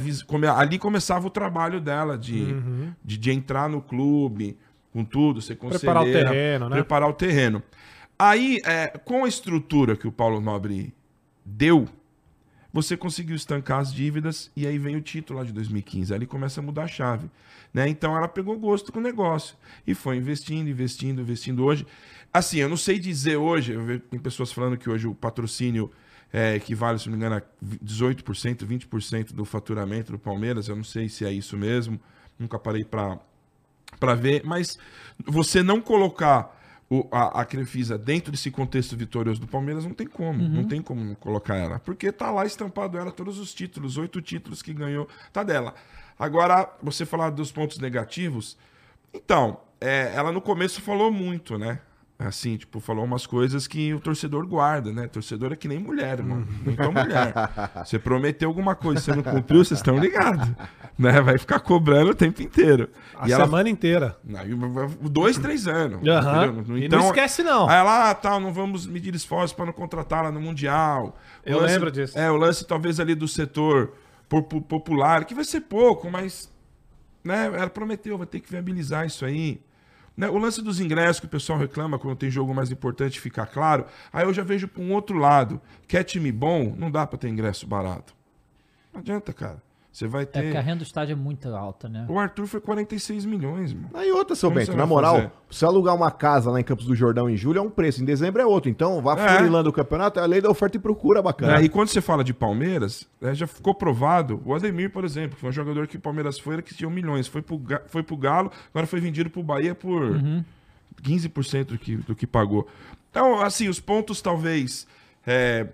ali começava o trabalho dela de, de, de entrar no clube, com tudo, ser Preparar o conselheira, terreno, né? Preparar o terreno. Aí, é, com a estrutura que o Paulo Nobre deu, você conseguiu estancar as dívidas e aí vem o título lá de 2015. Aí ele começa a mudar a chave. Né? Então ela pegou gosto com o negócio e foi investindo, investindo, investindo hoje. Assim, eu não sei dizer hoje, eu vejo, tem pessoas falando que hoje o patrocínio é, equivale, se não me engano, a 18%, 20% do faturamento do Palmeiras. Eu não sei se é isso mesmo, nunca parei para ver, mas você não colocar o- a, a Crefisa dentro desse contexto vitorioso do Palmeiras não tem como, não tem como colocar ela, porque tá lá estampado ela todos os títulos, oito títulos que ganhou, tá dela. Agora, você falar dos pontos negativos, então, é, ela no começo falou muito, né? Assim, tipo, falou umas coisas que o torcedor guarda, né? Torcedor é que nem mulher, mano. Então, mulher. Você prometeu alguma coisa, você não cumpriu, vocês estão ligados. Né? Vai ficar cobrando o tempo inteiro. A e ela semana inteira. não, e dois, três anos. Aham. entendeu? E não esquece, não. Aí ela, ah, tal, não vamos medir esforços para não contratá-la no Mundial. O Eu lembro disso. É, o lance talvez ali do setor po- po- popular, que vai ser pouco, mas né, ela prometeu, vai ter que viabilizar isso aí. Né, O lance dos ingressos que o pessoal reclama quando tem jogo mais importante ficar claro. Aí eu já vejo para um outro lado. Quer time bom? Não dá para ter ingresso barato. Não adianta, cara. Você vai É porque a ter. renda do estádio é muito alta, né? O Arthur foi 46 milhões, mano. Aí outra, seu Como Bento, na moral, fazer? se alugar uma casa lá em Campos do Jordão em julho é um preço, em dezembro é outro. Então, vá É. furilando o campeonato, é a lei da oferta e procura, bacana. É, e quando você fala de Palmeiras, né, já ficou provado. O Ademir, por exemplo, que foi um jogador que o Palmeiras foi, era que tinha milhões. Foi pro, Ga- foi pro Galo, agora foi vendido pro Bahia por 15% do que, do que pagou. Então, assim, os pontos talvez é,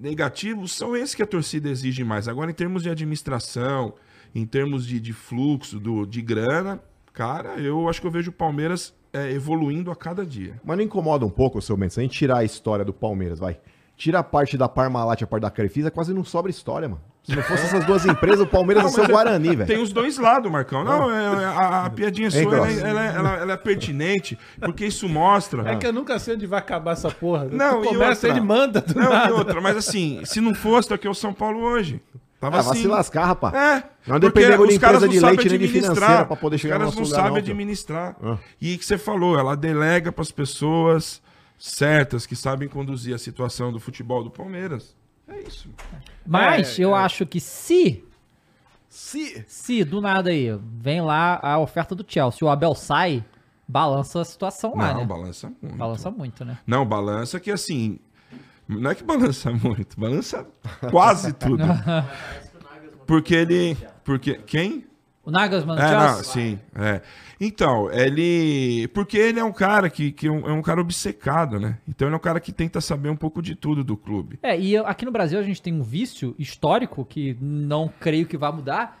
negativos são esses que a torcida exige mais. Agora, em termos de administração, em termos de, de fluxo, do, de grana, cara, eu acho que eu vejo o Palmeiras é, evoluindo a cada dia. Mas não incomoda um pouco, seu se a gente tirar a história do Palmeiras, vai. Tira a parte da Parmalat e a parte da Crefisa, quase não sobra história, mano. Se não fosse essas duas empresas, o Palmeiras ia ser o Guarani, velho. Tem os dois lados, Marcão. Não, é- é- a, a piadinha sua ela, Gross? é- ela é- ela- ela é pertinente, porque isso mostra. É que eu nunca sei onde vai acabar essa porra. Não, tu e começa, outra? ele manda do Não, nada. e outra, mas assim, se não fosse, tá aqui o São Paulo hoje. Tava Ah, vai assim. se lascar, rapaz. É. Não porque dependemos de os caras empresa não de sabem leite nem de financeira pra poder chegar Os no caras nosso não lugar, sabem não, filho. administrar. Ah. E que você falou, ela delega pras pessoas certas que sabem conduzir a situação do futebol do Palmeiras. É isso. Mas É, eu é. acho que se, Se... se do nada aí, vem lá a oferta do Chelsea, o Abel sai, balança a situação lá, Não, né? balança muito. Balança muito, né? Não, balança que assim. Não é que balança muito, balança quase tudo. Porque ele. Porque. Quem? O Nagelsmann do É, não, Chelsea. sim. É. Então, ele. Porque ele é um cara que, que é, um, é um cara obcecado, né? Então ele é um cara que tenta saber um pouco de tudo do clube. É, e eu- aqui no Brasil a gente tem um vício histórico que não creio que vai mudar,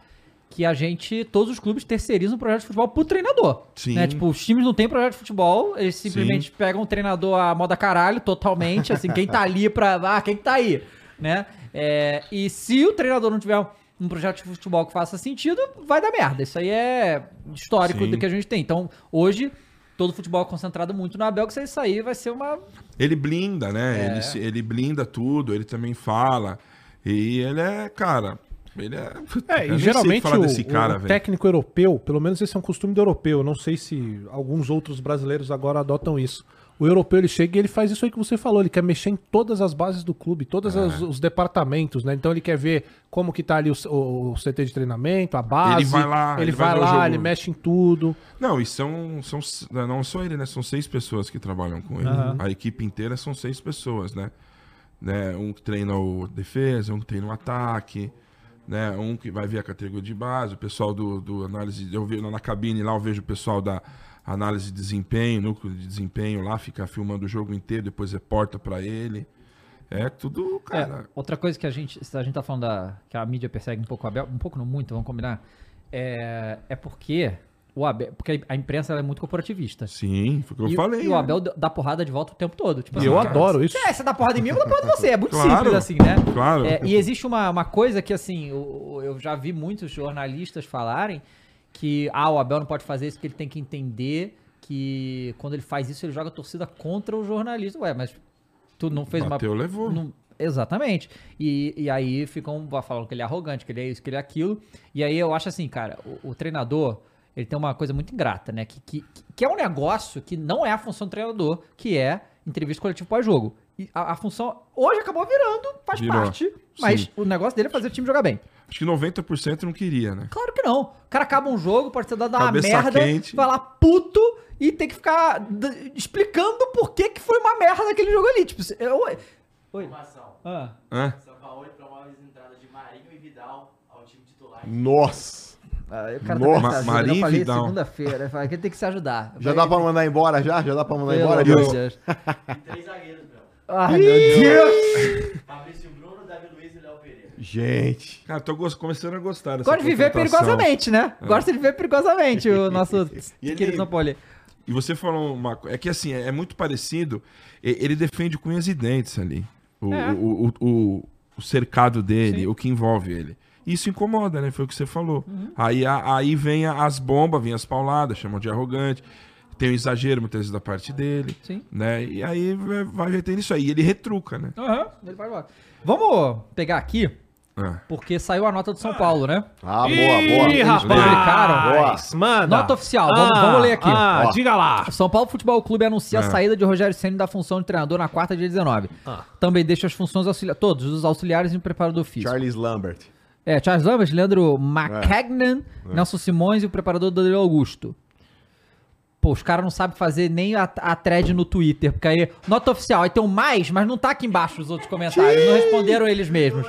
que a gente, todos os clubes terceirizam o projeto de futebol pro treinador. Sim. Né? Tipo, os times não têm projeto de futebol, eles simplesmente pegam o treinador a moda caralho, totalmente, assim, quem tá ali pra... Ah, quem que tá aí? Né? É, e se o treinador não tiver um projeto de futebol que faça sentido, vai dar merda. Isso aí é histórico Sim. do que a gente tem. Então, hoje... Todo futebol é concentrado muito no Abel, que se ele sair vai ser uma Ele blinda, né? É. Ele, ele blinda tudo, ele também fala. E ele é, cara. Ele é. É, e geralmente o, desse cara, o técnico europeu, pelo menos esse é um costume do europeu, eu não sei se alguns outros brasileiros agora adotam isso. O europeu ele chega e ele faz isso aí que você falou, ele quer mexer em todas as bases do clube, todos É. as- os departamentos, né? Então ele quer ver como que tá ali o, o- o CT de treinamento, a base. Ele vai lá, ele ele vai vai lá, ele mexe em tudo. Não, e são, são. Não só ele, né? São seis pessoas que trabalham com ele. Aham. A equipe inteira são seis pessoas, né? né? Um que treina o defesa, um que treina o ataque, né? Um que vai ver a categoria de base, o pessoal do, do análise. Eu vi na cabine lá, eu vejo o pessoal da análise de desempenho, núcleo de desempenho lá, fica filmando o jogo inteiro, depois reporta pra ele. É tudo, É, cara. outra coisa que a gente, se a gente tá falando da, que a mídia persegue um pouco o Abel, um pouco não muito, vamos combinar, é, é porque o Abel, porque a imprensa ela é muito corporativista. Sim, foi o que eu e, falei. e o? Abel dá porrada de volta o tempo todo. Tipo E eu cara, adoro isso. É, você dá porrada em mim, eu vou dar porrada em você. É muito Claro, simples assim, né? claro. É, e existe uma, uma coisa que, assim, o- eu já vi muitos jornalistas falarem que, ah, o Abel não pode fazer isso porque ele tem que entender que quando ele faz isso, ele joga a torcida contra o jornalista. Ué, mas tu não fez Bateu, uma... levou. não- exatamente. E, e aí ficam falando que ele é arrogante, que ele é isso, que ele é aquilo. E aí eu acho assim, cara, o, o treinador, ele tem uma coisa muito ingrata, né? Que, que, que é um negócio que não é a função do treinador, que é entrevista coletiva pós-jogo. E a, a função hoje acabou virando, faz Virou. parte, mas Sim. o negócio dele é fazer o time jogar bem. Acho que 90% não queria, né? Claro que não. O cara acaba um jogo, pode ter dado uma Cabeça merda, quente. vai lá puto e tem que ficar explicando por que, que foi uma merda naquele jogo ali. Tipo, eu... Oi. Informação. Ah. Hã? São Paulo promove as entradas de Marinho e Vidal ao time titular. Nossa. Ah, o cara Nossa. tá essa ajuda, Marinho Eu falei Vidal. segunda-feira. Eu falei que tem que se ajudar. Já dá pra mandar embora já? Já dá pra mandar pelo embora, amor de Diogo? Deus. E três zagueiros, meu. Ai, meu Deus. Fabrício Bruno, Davi Luiz e Léo Pereira. Gente. Cara, tô começando a gostar dessa Gosta de viver perigosamente, né? Gosta de viver perigosamente o nosso querido Paulo. E você falou uma coisa. É que assim, é, é muito parecido. Ele defende com unhas e dentes ali. O, É. o, o, o- o cercado dele, Sim. o que envolve ele. Isso incomoda, né? Foi o que você falou. Uhum. Aí, a- aí vem as bombas, vem as pauladas, chamam de arrogante. Tem um exagero muitas vezes da parte dele. Sim. Né? E aí vai, vai ter isso aí. E ele retruca, né? Aham, ele vai embora. Vamos pegar aqui É. porque saiu a nota do São Paulo, né? Ah, boa, boa. Ih, rapaz! rapaz! Manda! Nota oficial, vamos- vamos ler aqui. Ah, Ó. diga lá! São Paulo Futebol Clube anuncia É. a saída de Rogério Ceni da função de treinador na quarta, dia 19. Ah. Também deixa as funções auxiliares, todos os auxiliares e o preparador físico. Charles Lambert. É, Charles Lambert, Leandro McCagnan, Nelson Simões e o preparador Danilo Augusto. Pô, os caras não sabem fazer nem a, a thread no Twitter, porque aí, nota oficial, aí tem um mais, mas não tá aqui embaixo os outros comentários, não responderam eles mesmos.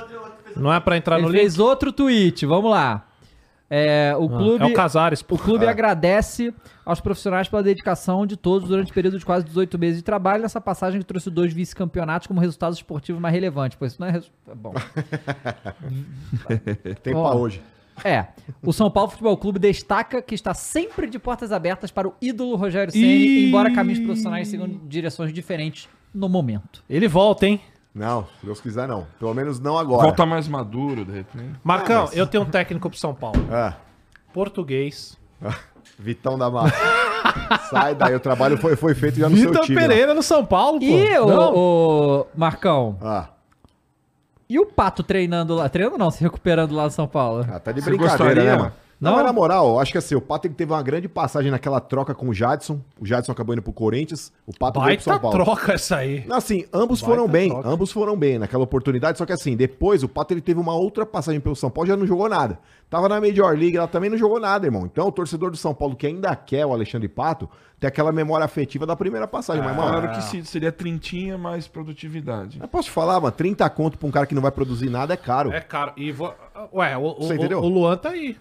Não é pra entrar Ele no fez link? outro tweet, vamos lá. É, o clube, É o Casares. o clube agradece aos profissionais pela dedicação de todos durante o período de quase 18 meses de trabalho nessa passagem que trouxe dois vice-campeonatos como resultado esportivo mais relevante. Pois isso não é. resu- Bom. Tem Ó. pra hoje. É. O São Paulo Futebol Clube destaca que está sempre de portas abertas para o ídolo Rogério Ceni, embora caminhos profissionais sigam direções diferentes no momento. Ele volta, hein? Não, se Deus quiser, não. Pelo menos não agora. Volta mais maduro, de repente. Marcão, Ah, mas- eu tenho um técnico pro São Paulo. Ah, Português. Vitão da Mata. Sai daí, o trabalho foi, foi feito já no seu Vitor time. ó. Pereira no São Paulo, pô. E o, o Marcão? Ah, E o Pato treinando lá? Treinando não, se recuperando lá no São Paulo. ah, tá de Você brincadeira, gostaria? né, mano? Não, Não? mas na moral, eu acho que assim, o Pato teve uma grande passagem naquela troca com o Jadson. O Jadson acabou indo pro Corinthians, o Pato veio pro Baita São Paulo. troca essa aí. Não, Assim, ambos Baita foram bem, troca. ambos foram bem naquela oportunidade, só que assim, depois o Pato ele teve uma outra passagem pelo São Paulo, já não jogou nada. Tava na Major League, ela também não jogou nada, irmão. Então o torcedor do São Paulo que ainda quer o Alexandre Pato, tem aquela memória afetiva da primeira passagem, mas mano, Falaram que se- seria trintinha mais produtividade. eu posso te falar, mano, 30 conto pra um cara que não vai produzir nada é caro. É caro. E vou... Ué, o, o, o Luan tá aí.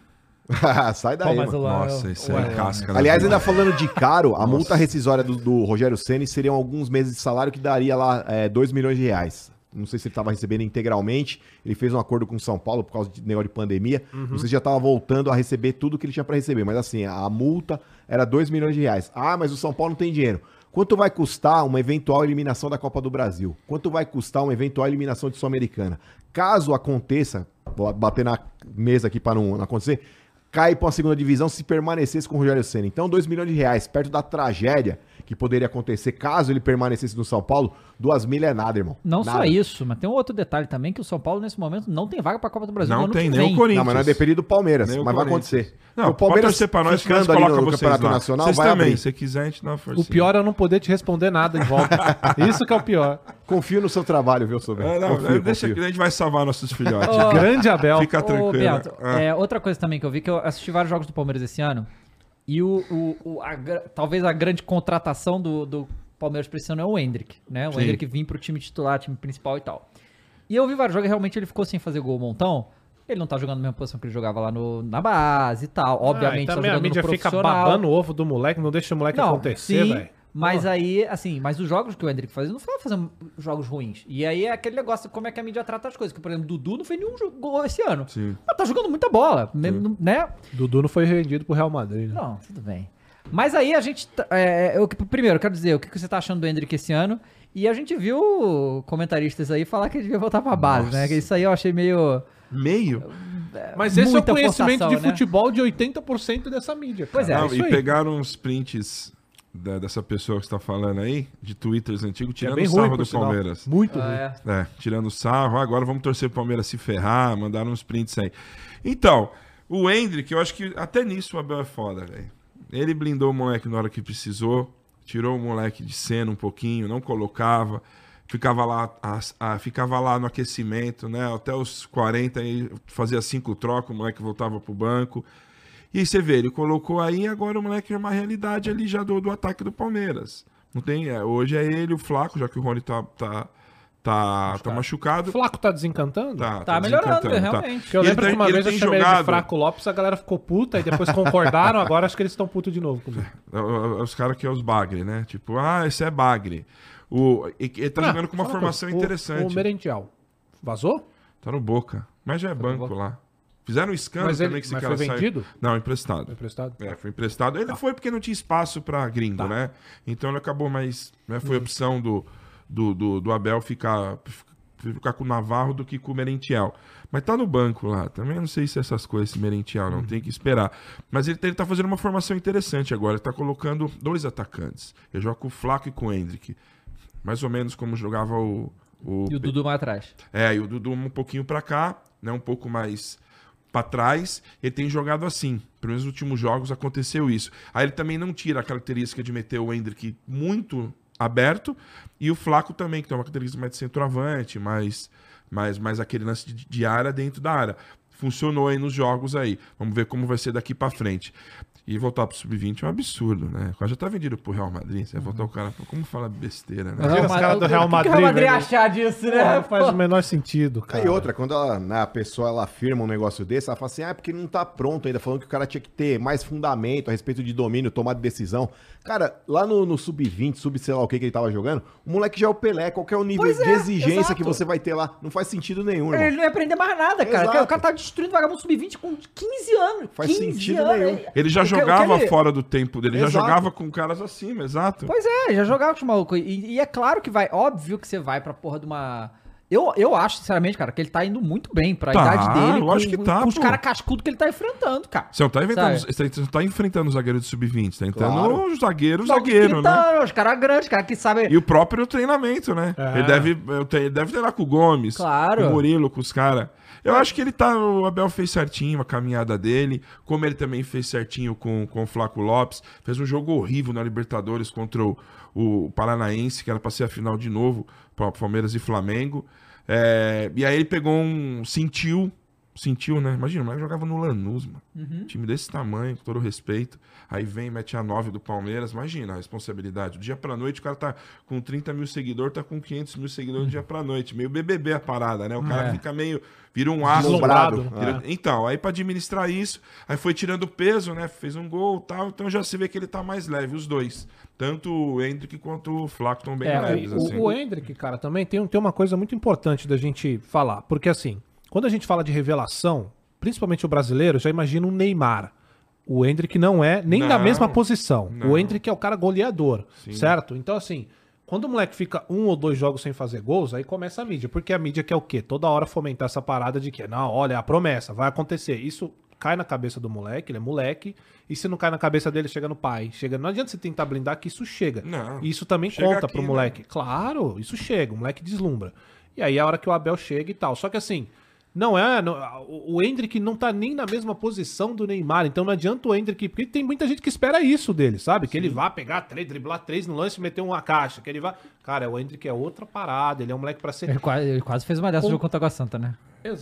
Sai Pô, daí, mas mano. Nossa, isso Ué, é casca. Aliás, ainda falando de caro, a multa rescisória do, do Rogério Ceni seriam alguns meses de salário que daria lá 2 milhões de reais. Não sei se ele estava recebendo integralmente. Ele fez um acordo com o São Paulo por causa de negócio de pandemia. Não sei se já estava voltando a receber tudo que ele tinha para receber. Mas assim, a multa era 2 milhões de reais. Ah, mas o São Paulo não tem dinheiro. Quanto vai custar uma eventual eliminação da Copa do Brasil? Quanto vai custar uma eventual eliminação de Sul-Americana? Caso aconteça, vou bater na mesa aqui para não, não acontecer, cai para uma segunda divisão se permanecesse com o Rogério Senna. Então, 2 milhões de reais, perto da tragédia que poderia acontecer caso ele permanecesse no São Paulo, duas mil é nada, irmão. Não nada. só isso, mas tem um outro detalhe também, que o São Paulo, nesse momento, não tem vaga pra Copa do Brasil Não tem nem vem. o Corinthians. Não, mas não é depender do Palmeiras, Nem mas vai acontecer. Não, o Palmeiras pode pra nós ficando ali coloca no vocês Campeonato lá. Nacional Vocês vai também, abrir. se quiser a gente dá uma força. O pior é eu não poder te responder nada de volta. Isso que é o pior. Confio no seu trabalho, viu, Sober? É, não, confio, deixa confio. que a gente vai salvar nossos filhotes. Ó, Grande Abel. Fica tranquilo. Ah. é, outra coisa também que eu vi, que eu assisti vários jogos do Palmeiras esse ano, e o, o- o- a talvez a grande contratação do, do Palmeiras esse ano é o Hendrick, né? O Sim. Hendrick vir pro time titular, time principal e tal. E eu vi vários jogos e realmente ele ficou sem fazer gol um montão. Ele não tá jogando na mesma posição que ele jogava lá no, na base e tal. Obviamente, ah, e tá também a jogando mídia no fica babando o ovo do moleque, não deixa o moleque acontecer, sim, velho. Mas aí, assim, mas os jogos que o Hendrick fazia, não foi fazendo jogos ruins. E aí é aquele negócio, como é que a mídia trata as coisas. Que, por exemplo, Dudu não fez nenhum gol esse ano. Sim. Ah, tá jogando muita bola, né? né? Dudu não foi rendido pro Real Madrid, né? Não, tudo bem. Mas aí a gente. tá- É, eu, primeiro, eu quero dizer, o que você tá achando do Hendrick esse ano? E a gente viu comentaristas aí falar que ele devia voltar pra base, né? Que isso aí eu achei meio. Meio? Mas esse é o conhecimento forçação, de né? futebol de 80% dessa mídia. Cara. Pois é, Não, isso e aí. pegaram uns prints da- dessa pessoa que você tá falando aí, de twitters antigos, Que é tirando bem o ruim, sarro do sinal. Palmeiras. Muito ruim. É, É, tirando sarro, Ah, agora vamos torcer pro Palmeiras se ferrar, mandaram uns prints aí. Então, o Hendrick, eu acho que até nisso o Abel é foda, velho. Ele blindou o moleque na hora que precisou, tirou o moleque de cena um pouquinho, não colocava, ficava lá, as- ah, ficava lá no aquecimento, né? Até os 40 aí fazia cinco trocas, o moleque voltava pro banco. E aí você vê, ele colocou aí, agora o moleque é uma realidade ali já do, do ataque do Palmeiras. Não tem, é, hoje é ele, o Flaco, já que o Rony tá, tá, tá, tá O machucado. Flaco tá desencantando? Tá, Tá melhorando, tá. realmente. Porque eu Ele lembro tem- que uma ele vez eu chamei ele de jogado- Fraco Lopes, a galera ficou puta e depois concordaram, agora acho que eles estão putos de novo comigo. Os caras que é os bagre, né? Tipo, ah, esse é bagre. O, e- ele tá Ah, jogando com uma formação coisa, o- interessante. O Merentiel. Vazou? Tá no Boca. Mas já é banco lá. Fizeram um escândalo Mas ele- também que esse mas cara foi saiu. vendido? Não, emprestado. Foi emprestado? É, foi emprestado. Ele foi porque não tinha espaço pra gringo, Tá. né? Então ele acabou, mas né, foi opção do, do, do, do Abel ficar, ficar com o Navarro do que com o Merentiel. Mas tá no banco lá. Também não sei se essas coisas, esse Merentiel, não tem que esperar. Mas ele, ele tá fazendo uma formação interessante agora. Ele tá colocando dois atacantes. Ele joga com o Flaco e com o Hendrick. Mais ou menos como jogava o. o E o Dudu mais atrás. é, e o Dudu um pouquinho pra cá né, um pouco mais pra trás, ele tem jogado assim. Pelo menos nos últimos jogos aconteceu isso. Aí ele também não tira a característica de meter o Hendrick muito aberto e o Flaco também, que tem uma característica mais de centroavante, mais, mais, mais aquele lance de, de área dentro da área. Funcionou aí nos jogos aí. Vamos ver como vai ser daqui pra frente. E voltar pro Sub-20 é um absurdo, né? Quase já tá vendido pro Real Madrid. Você vai voltar o cara. Como fala besteira, né? Tira os caras do Real O que o Real Madrid, Madrid velho. achar disso, né? Não faz o menor sentido, cara. E outra, quando ela, né, a pessoa ela afirma um negócio desse, ela fala assim, ah, é porque não tá pronto ainda, falando que o cara tinha que ter mais fundamento a respeito de domínio, tomar de decisão. Cara, lá no, no sub-20, sub sei lá o que que ele tava jogando, o moleque já é o Pelé, qual que é o nível Pois de é, exigência exato. que você vai ter lá? Não faz sentido nenhum, irmão. Ele não ia aprender mais nada, cara. Exato. O cara tá destruindo o vagabundo sub-20 com 15 anos. Faz 15 sentido anos. nenhum. Ele já que jogava ele- fora do tempo dele, ele já Exato. jogava com caras acima, exato. Pois é, já jogava com os malucos. E, e é claro que vai, óbvio que você vai pra porra de uma. Eu, eu acho, sinceramente, cara, que ele tá indo muito bem pra Tá, idade dele. lógico com, que tá, com os caras cascudos que ele tá enfrentando, cara. Você não tá, inventando, Sabe? você não tá enfrentando o zagueiro de sub-20, você tá enfrentando Claro. o zagueiro, o Só que zagueiro, né? Os caras grandes, os caras que sabem. E o próprio treinamento, né? É. Ele, deve, ele deve treinar com o Gomes, Claro. com o Murilo, com os caras. Eu acho que ele tá. O Abel fez certinho a caminhada dele, como ele também fez certinho com, com o Flaco Lopes. Fez um jogo horrível na Libertadores contra o, o Paranaense, que era pra ser a final de novo, pra Palmeiras e Flamengo. É, e aí ele pegou um. sentiu. Sentiu, né? Imagina, o moleque jogava no Lanús, mano. Uhum. Time desse tamanho, com todo o respeito. Aí vem, mete a 9 do Palmeiras. Imagina a responsabilidade. Do dia pra noite, o cara tá com 30 mil seguidores, tá com 500 mil seguidores do dia pra noite. Meio BBB a parada, né? O cara É. fica meio. Vira um aço. Deslumbrado. Vira- Então, aí pra administrar isso, aí foi tirando peso, né? Fez um gol e tal. Então já se vê que ele tá mais leve, os dois. Tanto o Hendrick quanto o Flaco estão bem É, leves, o, assim. o Hendrick, cara, também tem, um- tem uma coisa muito importante da gente falar. Porque assim, quando a gente fala de revelação, principalmente o brasileiro, já imagina um Neymar. O Hendrick não é nem da Não, mesma posição. não. O Hendrick é o cara goleador, Sim. certo? Então, assim, quando o moleque fica um ou dois jogos sem fazer gols, aí começa a mídia. Porque a mídia quer o quê? Toda hora fomentar essa parada de que, não, olha, é a promessa, vai acontecer. Isso cai na cabeça do moleque, ele é moleque, e se não cai na cabeça dele, chega no pai. Chega, não adianta você tentar blindar que isso chega. Não. Isso também Chega conta aqui, pro né? moleque. Claro, isso chega, o moleque deslumbra. E aí é a hora que o Abel chega e tal. Só que assim, não é. não- o Hendrick não tá nem na mesma posição do Neymar. Então não adianta o Hendrick. Porque tem muita gente que espera isso dele, sabe? Que ele vá pegar três, driblar três no lance e meter uma caixa. Que ele vá. Cara, o Hendrick é outra parada. Ele é um moleque pra ser. Ele quase, ele quase fez uma dessas no Com- jogo contra a Santa, né?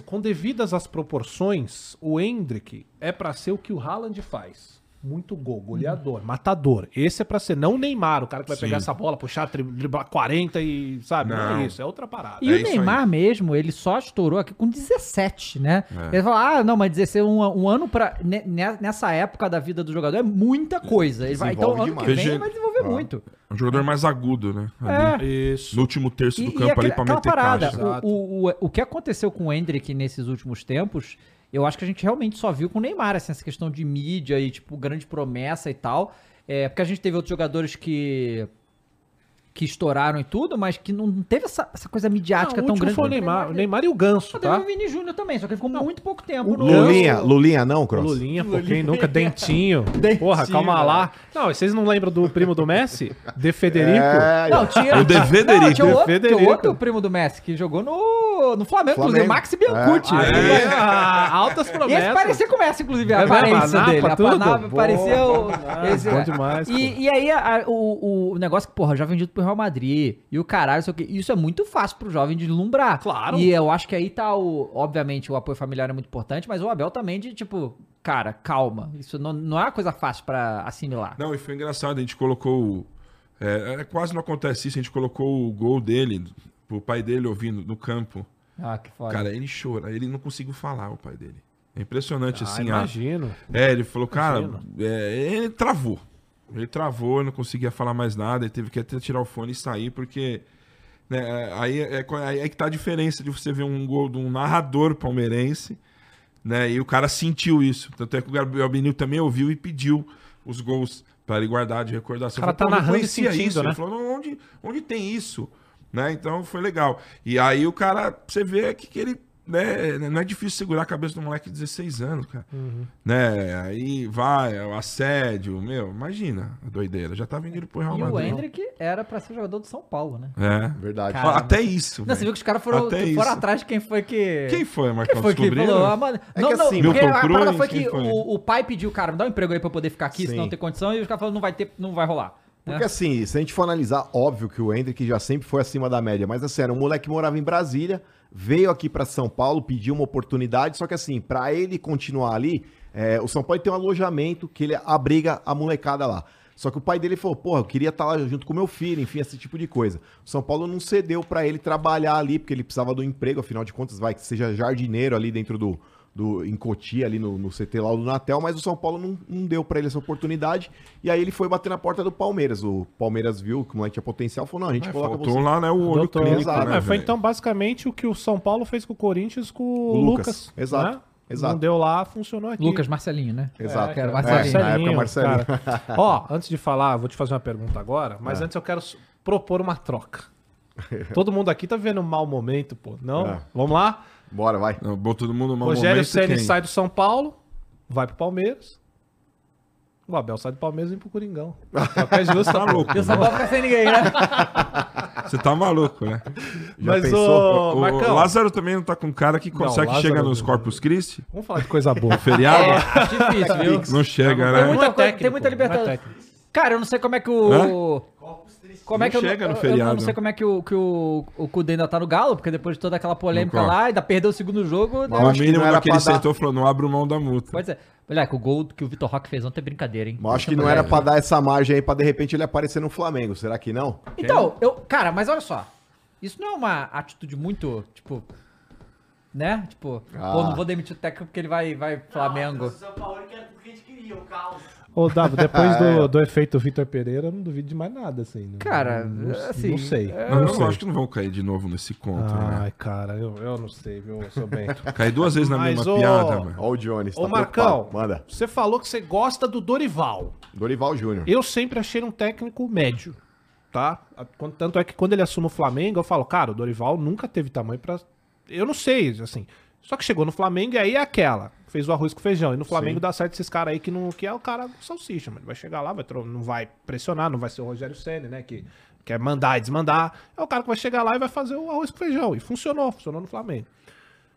Com devidas as proporções, o Hendrick é pra ser o que o Haaland faz. Muito gol, goleador, matador. Esse é pra ser, não o Neymar, o cara que vai Sim. pegar essa bola, puxar, driblar 40 e, sabe? Não, Não. é isso, é outra parada. E É o Neymar mesmo, ele só estourou aqui com 17, né? Ele falou, ah, não, mas 16, um, um ano ne- nessa época da vida do jogador é muita coisa. Ele vai, então, ano que vem ele vai desenvolver Ah. muito. É um jogador mais agudo, né? Ali. É. Isso. No último terço do E, campo e ali pra meter parada, caixa. Exato. o, o, o que aconteceu com o Hendrick nesses últimos tempos, eu acho que a gente realmente só viu com o Neymar, assim, essa questão de mídia e, tipo, grande promessa e tal. É, porque a gente teve outros jogadores que que estouraram e tudo, mas que não teve essa, essa coisa midiática Não, tão grande. foi o Neymar, o Neymar e o Ganso, Ah, Teve tá? o Vini Júnior também, só que ele ficou muito pouco tempo. o no- Lulinha, Lulinha não, Cross? Lulinha, pô, quem nunca? Dentinho. Dentinho, Porra, calma lá. Não, vocês não lembram do primo do Messi? De Federico? É, Não, tinha. O De Federico. Não, tinha outro, Federico. tinha outro primo do Messi que jogou no, no Flamengo, inclusive, Flamengo. Max Biancucci. Aí, ah, altas E promessas. esse parecia com o Messi, inclusive, a É mesmo? aparência A napa, dele. A panapa parecia o. bom demais. E, e aí, o, o negócio que, porra, já vendido pro Real Madrid e o caralho, sei o quê. Isso é muito fácil pro jovem de deslumbrar. Claro. E eu acho que aí tá o. Obviamente, o apoio familiar é muito importante, mas o Abel também de, tipo, cara, calma. Isso não, não é uma coisa fácil pra assimilar. Não, e foi engraçado, a gente colocou. É, é, quase não acontece isso, a gente colocou o gol dele, o pai dele ouvindo no campo. Ah, que foda. Cara, ele chora, ele não conseguiu falar, o pai dele. É impressionante, Ah, assim. a- imagino. É, ele falou, cara, é, ele travou. Ele travou, não conseguia falar mais nada, ele teve que até tirar o fone e sair, porque. né, é, aí, é, aí é que tá a diferença de você ver um gol de um narrador palmeirense, né? E o cara sentiu isso. Tanto é que o Gabriel Benil também ouviu e pediu os gols para ele guardar de recordação. O cara tá falei, "Pô, não narrando e sentindo, isso. né? Ele falou, "Não, onde, onde tem isso? Né? Então foi legal. E aí o cara, você vê que, que ele né, não é difícil segurar a cabeça do moleque de 16 anos, cara. Né? Aí vai, o assédio, meu, imagina a doideira. Já tá vindo pro Real E o Madrid. Hendrick era pra ser jogador do São Paulo, né? É. Verdade. Cara, Até isso. Não, você viu que os caras foram, Até foram isso. atrás de quem foi que. Quem foi, Quem Marcão? foi que falou? Ah, mano, É não, que não, assim, porque Milton a parada Cruz, foi que foi? o, o pai pediu, cara, me dá um emprego aí pra eu poder ficar aqui, Sim. senão não tem condição, e os caras falaram, não vai ter, não vai rolar. né? Porque assim, se a gente for analisar, óbvio que o Hendrick já sempre foi acima da média, mas assim, era um moleque que morava em Brasília, veio aqui pra São Paulo, pediu uma oportunidade, só que assim, pra ele continuar ali, é, o São Paulo tem um alojamento que ele abriga a molecada lá. Só que o pai dele falou, porra, eu queria estar lá junto com meu filho, enfim, esse tipo de coisa. O São Paulo não cedeu pra ele trabalhar ali, porque ele precisava do emprego, afinal de contas, vai que seja jardineiro ali dentro do, do em Cotia, ali no, no CT lá do Natel, mas o São Paulo não, não deu pra ele essa oportunidade. E aí ele foi bater na porta do Palmeiras. O Palmeiras viu que o moleque tinha potencial, falou: não, a gente É, coloca faltou você. lá, né, o olho Doutor, clínico, exato. né, É, foi então basicamente o que o São Paulo fez com o Corinthians com o, Lucas. Lucas. Exato, né? exato. Não deu lá, funcionou aqui. Lucas Marcelinho, né? Exato. que era É, Marcelinho. na época, Marcelinho. Ó, antes de falar, vou te fazer uma pergunta agora, mas É. antes eu quero propor uma troca. Todo mundo aqui tá vendo um mau momento, pô. Não? É. Vamos lá? Bora, vai. Bom, todo mundo no Rogério Ceni sai do São Paulo, vai pro Palmeiras. O Abel sai do Palmeiras e vem pro Coringão. Troca é justa. Tá louco, E o São Paulo fica sem ninguém, né? Você tá maluco, né? Já Mas pensou? o O Marcão, Lázaro também não tá com cara que consegue Lázaro chegar nos. Corpus Christi? vamos falar de coisa boa. Feriado? É, acho difícil, viu? Não chega, Tem né? muita é coisa- tem muita é Libertadores. técnico. Cara, eu não sei como é que o. Como é Não que eu, chega no eu- eu feriado. não sei como é que o, que o, o Cudê ainda tá no Galo, porque depois de toda aquela polêmica Não, lá, ainda perdeu o segundo jogo. né? Eu O que mínimo não era daquele pra dar- falou, não abro mão da multa. Pode ser. Olha, que o gol que o Vitor Roque fez ontem é brincadeira, hein? Mas acho que não era pra dar essa margem aí pra de repente ele aparecer no Flamengo. Será que não? Então, eu. Cara, mas olha só. Isso não é uma atitude muito, tipo. Né? Tipo, Ah. pô, não vou demitir o técnico porque ele vai, vai Flamengo. O São Paulo que era tudo que a gente queria, o caos. Ô, Davo, depois Ah, é. do, do efeito Vitor Pereira, eu não duvido de mais nada, assim. Não- Cara, não, assim, Não sei. é- Não, não sei. acho que não vão cair de novo nesse conto, né? Ai, cara, eu, eu não sei, viu, seu Bento. Cair duas vezes na Mas, mesma ô- piada, mano. Ó o Jones. Ô, tá Marcão, preocupado. Manda. você falou que você gosta do Dorival. Dorival Júnior. Eu sempre achei um técnico médio, tá? Tanto é que quando ele assume o Flamengo, eu falo, cara, o Dorival nunca teve tamanho pra. Eu não sei, assim. Só que chegou no Flamengo e aí é aquela. Fez o arroz com feijão. E no Flamengo Sim. dá certo esses caras aí que, não, que é o cara salsicha, mano. Vai chegar lá, vai não vai pressionar, não vai ser o Rogério Senna, né? Que quer mandar e desmandar. É o cara que vai chegar lá e vai fazer o arroz com feijão. E funcionou, funcionou no Flamengo.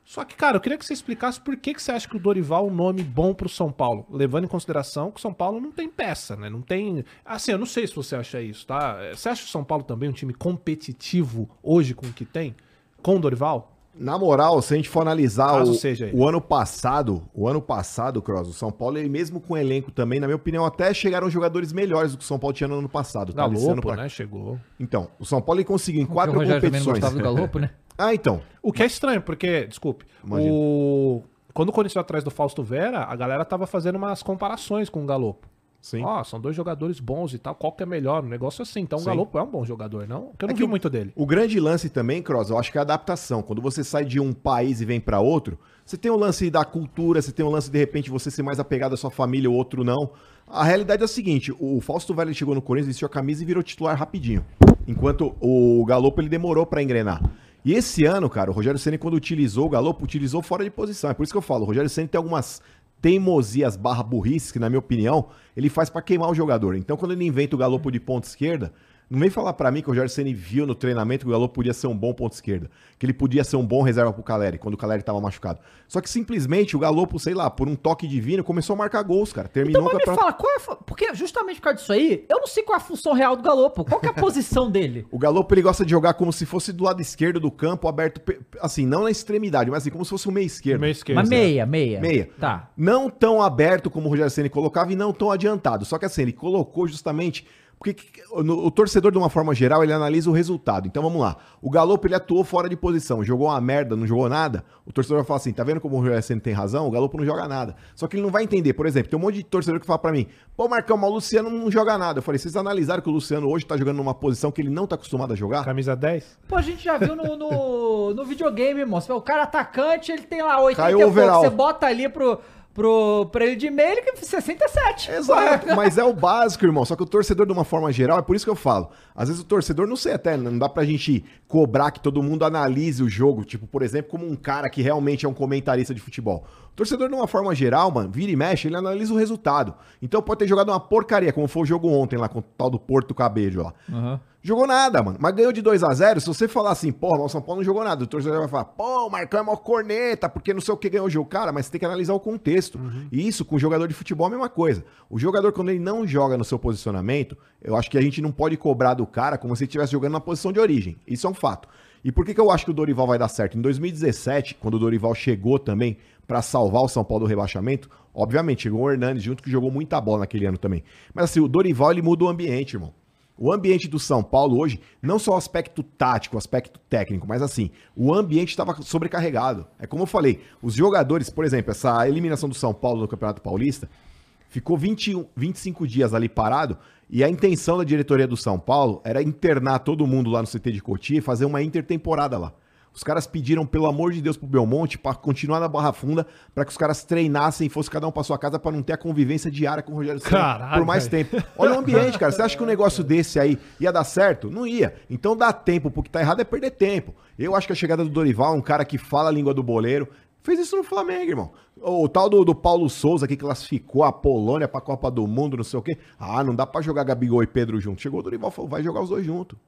Só que, cara, eu queria que você explicasse por que, que você acha que o Dorival é um nome bom pro São Paulo, levando em consideração que o São Paulo não tem peça, né? Não tem. Assim, eu não sei se você acha isso, tá? Você acha o São Paulo também um time competitivo hoje com o que tem? Com o Dorival? Na moral, se a gente for analisar o, o ano passado, o ano passado, Cross, o São Paulo, ele mesmo com o elenco também, na minha opinião, até chegaram jogadores melhores do que o São Paulo tinha no ano passado. Tá? Galopo, pra- né? Chegou. Então, o São Paulo ele conseguiu em Porque quatro competições. do Galopo, né? Ah, então. O que é estranho, porque, desculpe, Imagina. o... quando o Corinthians atrás do Fausto Vera, a galera tava fazendo umas comparações com o Galopo. Sim. Ó, são dois jogadores bons e tal, qual que é melhor? Um negócio assim. Então Sim. o Galopo é um bom jogador, não? Porque eu não É vi muito dele. O grande lance também, Cross, eu acho que é a adaptação. Quando você sai de um país e vem pra outro, você tem o lance da cultura, você tem o lance de repente você ser mais apegado à sua família, o outro não. A realidade é a seguinte, o Fausto Velho chegou no Corinthians, vestiu a camisa e virou titular rapidinho. Enquanto o Galopo ele demorou pra engrenar. E esse ano, cara, o Rogério Ceni quando utilizou o Galopo, utilizou fora de posição. É por isso que eu falo, o Rogério Ceni tem algumas teimosias barra burrice, que na minha opinião, ele faz pra queimar o jogador. Então quando ele inventa o Galopo de ponta esquerda, não vem falar pra mim que o Rogério Ceni viu no treinamento que o Galopo podia ser um bom ponto esquerda, que ele podia ser um bom reserva pro Caleri, quando o Caleri tava machucado. Só que simplesmente o Galopo, sei lá, por um toque divino, começou a marcar gols, cara. Terminou Então, mas me fala, qual é a Porque justamente por causa disso aí, eu não sei qual é a função real do Galopo. Qual que é a posição dele? O Galopo ele gosta de jogar como se fosse do lado esquerdo do campo, aberto, pe- assim, não na extremidade, mas assim, como se fosse o meio esquerdo. Meio esquerdo. Mas meia, meia. Meia. Tá. Não tão aberto como o Rogério Ceni colocava e não tão adiantado. Só que assim, ele colocou justamente porque o torcedor de uma forma geral, ele analisa o resultado. Então vamos lá. O Galopo ele atuou fora de posição, jogou uma merda, não jogou nada. O torcedor vai falar assim: "Tá vendo como o Rogério tem razão? O Galopo não joga nada". Só que ele não vai entender. Por exemplo, tem um monte de torcedor que fala pra mim: "Pô, Marcão, mas o Luciano não joga nada". Eu falei: "Vocês analisaram que o Luciano hoje tá jogando numa posição que ele não tá acostumado a jogar?" Camisa 10? Pô, a gente já viu no, no, no videogame, vê, O cara atacante, ele tem lá 80 Caiu e pouco. Você bota ali pro, pro, pra ele de e-mail, ele que 67. Exato, mas é o básico, irmão. Só que o torcedor, de uma forma geral, é por isso que eu falo. Às vezes o torcedor, não sei até, não dá pra gente cobrar que todo mundo analise o jogo, tipo, por exemplo, como um cara que realmente é um comentarista de futebol. O torcedor, de uma forma geral, mano, vira e mexe, ele analisa o resultado. Então pode ter jogado uma porcaria, como foi o jogo ontem lá com o tal do Porto Cabejo lá. Aham. Jogou nada, mano. Mas ganhou de 2 a 0 Se você falar assim, porra, o São Paulo não jogou nada, o torcedor vai falar, pô, o Marcão é mó corneta, porque não sei o que ganhou o jogo. Cara, mas você tem que analisar o contexto. E isso, com o jogador de futebol, é a mesma coisa. O jogador, quando ele não joga no seu posicionamento, eu acho que a gente não pode cobrar do cara como se estivesse jogando na posição de origem. Isso é um fato. E por que, que eu acho que o Dorival vai dar certo? Em 2017, quando o Dorival chegou também pra salvar o São Paulo do rebaixamento, obviamente, chegou o Hernandes junto que jogou muita bola naquele ano também. Mas assim, o Dorival ele muda o ambiente, irmão. O ambiente do São Paulo hoje, não só o aspecto tático, o aspecto técnico, mas assim, o ambiente estava sobrecarregado. É como eu falei, os jogadores, por exemplo, essa eliminação do São Paulo no Campeonato Paulista, ficou 21, 25 dias ali parado e a intenção da diretoria do São Paulo era internar todo mundo lá no CT de Cotia e fazer uma intertemporada lá. Os caras pediram, pelo amor de Deus, pro Belmonte pra continuar na Barra Funda, pra que os caras treinassem e fosse cada um pra sua casa pra não ter a convivência diária com o Rogério Caralho, por mais tempo. Olha o ambiente, cara. Você acha que um negócio desse aí ia dar certo? Não ia. Então dá tempo, porque tá errado é perder tempo. Eu acho que a chegada do Dorival, um cara que fala a língua do boleiro, fez isso no Flamengo, irmão. O tal do, do Paulo Souza que classificou a Polônia pra Copa do Mundo, não sei o quê. Ah, não dá pra jogar Gabigol e Pedro junto. Chegou o Dorival, falou, vai jogar os dois juntos.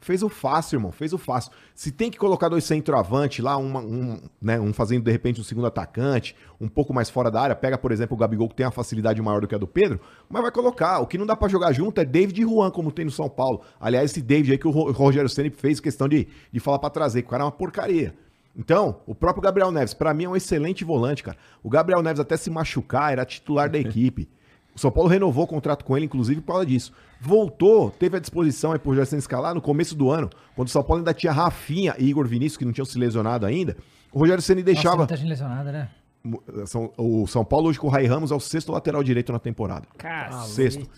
Fez o fácil, irmão. Fez o fácil. Se tem que colocar dois centroavante lá, uma- um, né, um fazendo de repente um segundo atacante, um pouco mais fora da área, pega, por exemplo, o Gabigol que tem uma facilidade maior do que a do Pedro, mas vai colocar. O que não dá pra jogar junto é David e Juan, como tem no São Paulo. Aliás, esse David aí que o Ro- Rogério Ceni fez questão de, de falar pra trazer, que o cara é uma porcaria. Então, o próprio Gabriel Neves, pra mim é um excelente volante, cara. O Gabriel Neves até se machucar, era titular da equipe. O São Paulo renovou o contrato com ele, inclusive, por causa disso. Voltou, teve à disposição aí por Jorge escalar no começo do ano, quando o São Paulo ainda tinha Rafinha e Igor Vinícius, que não tinham se lesionado ainda. O Rogério Ceni Nossa, deixava. muita gente lesionada, né? São- o São Paulo hoje com o Rai Ramos é o sexto lateral direito na temporada. Cara, Sexto.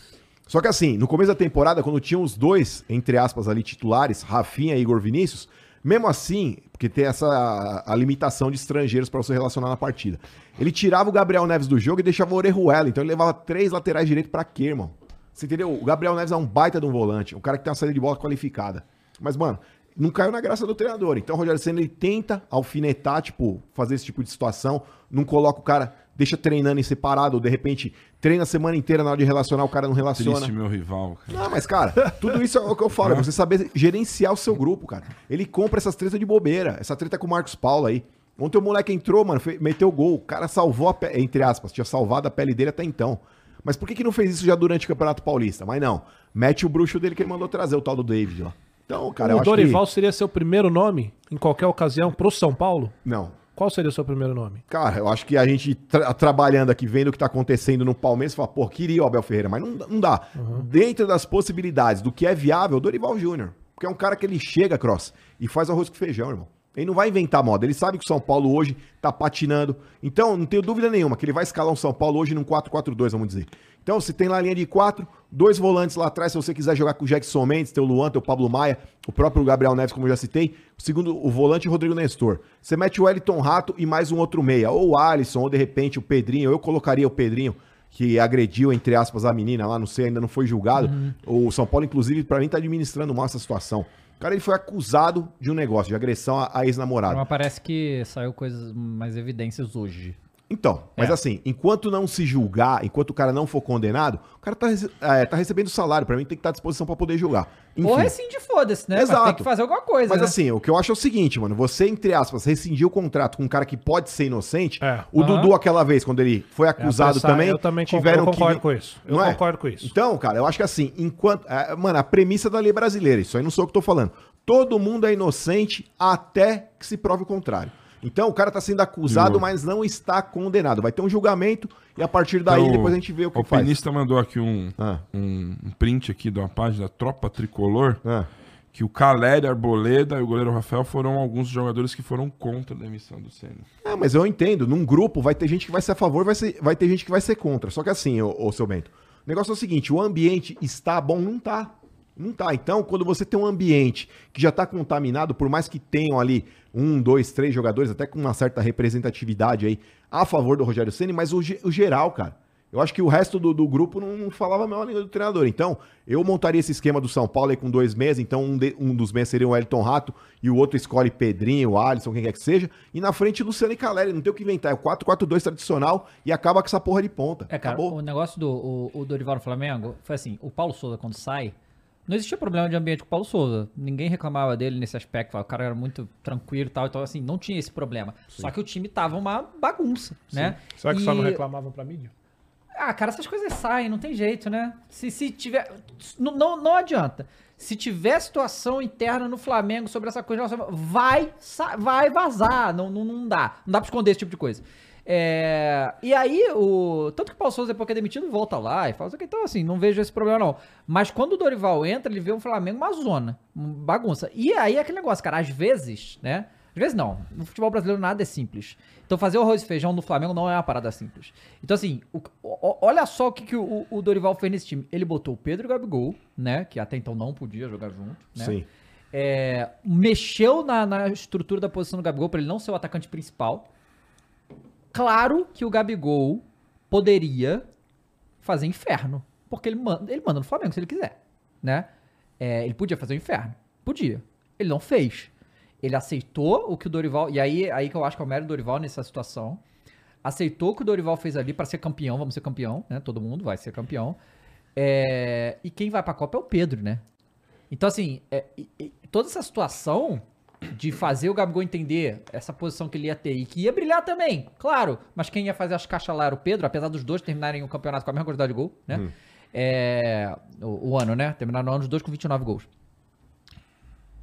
Só que assim, no começo da temporada, quando tinham os dois, entre aspas, ali titulares, Rafinha e Igor Vinícius, mesmo assim, porque tem essa a limitação de estrangeiros para você relacionar na partida. Ele tirava o Gabriel Neves do jogo e deixava o Orejuela. Então ele levava três laterais direito pra quê, irmão? Você entendeu? O Gabriel Neves é um baita de um volante, um cara que tem uma saída de bola qualificada. Mas, mano, não caiu na graça do treinador. Então o Rogério Senna ele tenta alfinetar, tipo, fazer esse tipo de situação, não coloca o cara, deixa treinando em separado, ou de repente treina a semana inteira na hora de relacionar, o cara não relaciona. Triste meu rival, cara. Não, mas, cara, tudo isso é o que eu falo, é você saber gerenciar o seu grupo, cara. Ele compra essas tretas de bobeira, essa treta com o Marcos Paulo aí. Ontem o moleque entrou, mano, fe- meteu gol, o cara salvou a pele, entre aspas, tinha salvado a pele dele até então. Mas por que, que não fez isso já durante o Campeonato Paulista? Mas não, mete o bruxo dele que ele mandou trazer, o tal do David lá. Então, cara, eu o acho Dorival que... seria seu primeiro nome em qualquer ocasião pro São Paulo? Não, Qual seria o seu primeiro nome? Cara, eu acho que a gente tra- trabalhando aqui, vendo o que tá acontecendo no Palmeiras, fala, pô, queria o Abel Ferreira, mas não, dá- não dá. Dentro das possibilidades do que é viável, Dorival Júnior. Porque é um cara que ele chega, Cross, e faz arroz com feijão, irmão. Ele não vai inventar moda. Ele sabe que o São Paulo hoje tá patinando. Então, não tenho dúvida nenhuma que ele vai escalar um São Paulo hoje num 4-4-2, vamos dizer. Então, se tem lá a linha de quatro, dois volantes lá atrás, se você quiser jogar com o Jackson Mendes, teu Luan, teu Pablo Maia, o próprio Gabriel Neves, como eu já citei. O segundo, o volante Rodrigo Nestor. Você mete o Wellington Rato e mais um outro meia. Ou o Alisson, ou de repente o Pedrinho. Eu colocaria o Pedrinho, que agrediu, entre aspas, a menina lá, não sei, ainda não foi julgado. O São Paulo, inclusive, pra mim, tá administrando mal essa situação. O cara ele foi acusado de um negócio, de agressão à, à ex-namorada. Mas parece que saiu coisas mais evidências hoje. Então, mas É. assim, enquanto não se julgar, enquanto o cara não for condenado, o cara tá, é, tá recebendo salário. Pra mim tem que estar à disposição pra poder julgar. Enfim. Ou rescinde, foda-se, né? Mas Exato. tem que fazer alguma coisa, Mas né? assim, o que eu acho é o seguinte, mano. Você, entre aspas, rescindiu o contrato com um cara que pode ser inocente. É. O Aham. Dudu, aquela vez, quando ele foi acusado Apressar, também, eu também tiveram eu concordo que... com isso. Eu Não é? concordo com isso. Então, cara, eu acho que assim, enquanto. é, mano, a premissa da lei brasileira, isso aí não sou eu que tô falando. Todo mundo é inocente até que se prove o contrário. Então, o cara tá sendo acusado, mas não está condenado. Vai ter um julgamento e a partir daí Então, depois a gente vê o que O faz. pinista mandou aqui um, Ah. um, print aqui de uma página da Tropa Tricolor, Ah. que o Caleri, Arboleda e o goleiro Rafael foram alguns jogadores que foram contra a demissão do Senna. É, mas eu entendo. Num grupo vai ter gente que vai ser a favor, vai, ser, vai ter gente que vai ser contra. Só que assim, ô, ô seu Bento, o negócio é o seguinte: o ambiente está bom, não tá. Não tá. Então, quando você tem um ambiente que já tá contaminado, por mais que tenham ali um, dois, três jogadores, até com uma certa representatividade aí a favor do Rogério Ceni, mas o, o geral, cara. Eu acho que o resto do, do grupo não, falava a mesma língua do treinador. Então, eu montaria esse esquema do São Paulo aí com dois meses. Então, um, de- um dos meses seria o Elton Rato e o outro escolhe Pedrinho, o Alisson, quem quer que seja. E na frente, Luciano e Caleri. Não tem o que inventar. É o 4-4-2 tradicional e acaba com essa porra de ponta. É, cara, Acabou. o negócio do o, o Dorival no Flamengo foi assim: o Paulo Souza, quando sai, não existia problema de ambiente com o Paulo Souza. Ninguém reclamava dele nesse aspecto. O cara era muito tranquilo e tal. Então, assim, não tinha esse problema. Só que o time tava uma bagunça, né? Será que só não E- reclamavam pra mídia? Ah, cara, essas coisas saem, não tem jeito, né? Se, se tiver. Não, não, não adianta. Se tiver situação interna no Flamengo sobre essa coisa, vai, vai vazar. Não, não, não dá. Não dá pra esconder esse tipo de coisa. É, e aí, o. Tanto que o Paulo Souza, depois que é demitido, volta lá e fala assim, então, assim, não vejo esse problema, não. Mas quando o Dorival entra, ele vê o Flamengo uma zona, uma bagunça. E aí é aquele negócio, cara, às vezes, né? Às vezes não. No futebol brasileiro nada é simples. Então fazer o arroz e feijão no Flamengo não é uma parada simples. Então, assim, o- o- olha só o que, que o, o Dorival fez nesse time. Ele botou o Pedro e o Gabigol, né? Que até então não podia jogar junto, né? Sim. É, mexeu na, na estrutura da posição do Gabigol para ele não ser o atacante principal. Claro que o Gabigol poderia fazer inferno, porque ele manda, ele manda no Flamengo se ele quiser, né? É, ele podia fazer o inferno, podia. Ele não fez. Ele aceitou o que o Dorival, e aí, aí que eu acho que é o mérito do Dorival nessa situação. Aceitou o que o Dorival fez ali para ser campeão, vamos ser campeão, né? Todo mundo vai ser campeão. É, e quem vai pra Copa é o Pedro, né? Então, assim, é, toda essa situação de fazer o Gabigol entender essa posição que ele ia ter e que ia brilhar também, claro, mas quem ia fazer as caixas lá era o Pedro, apesar dos dois terminarem o campeonato com a mesma quantidade de gol, né? É, o, o ano, né? Terminaram o ano os dois com 29 gols.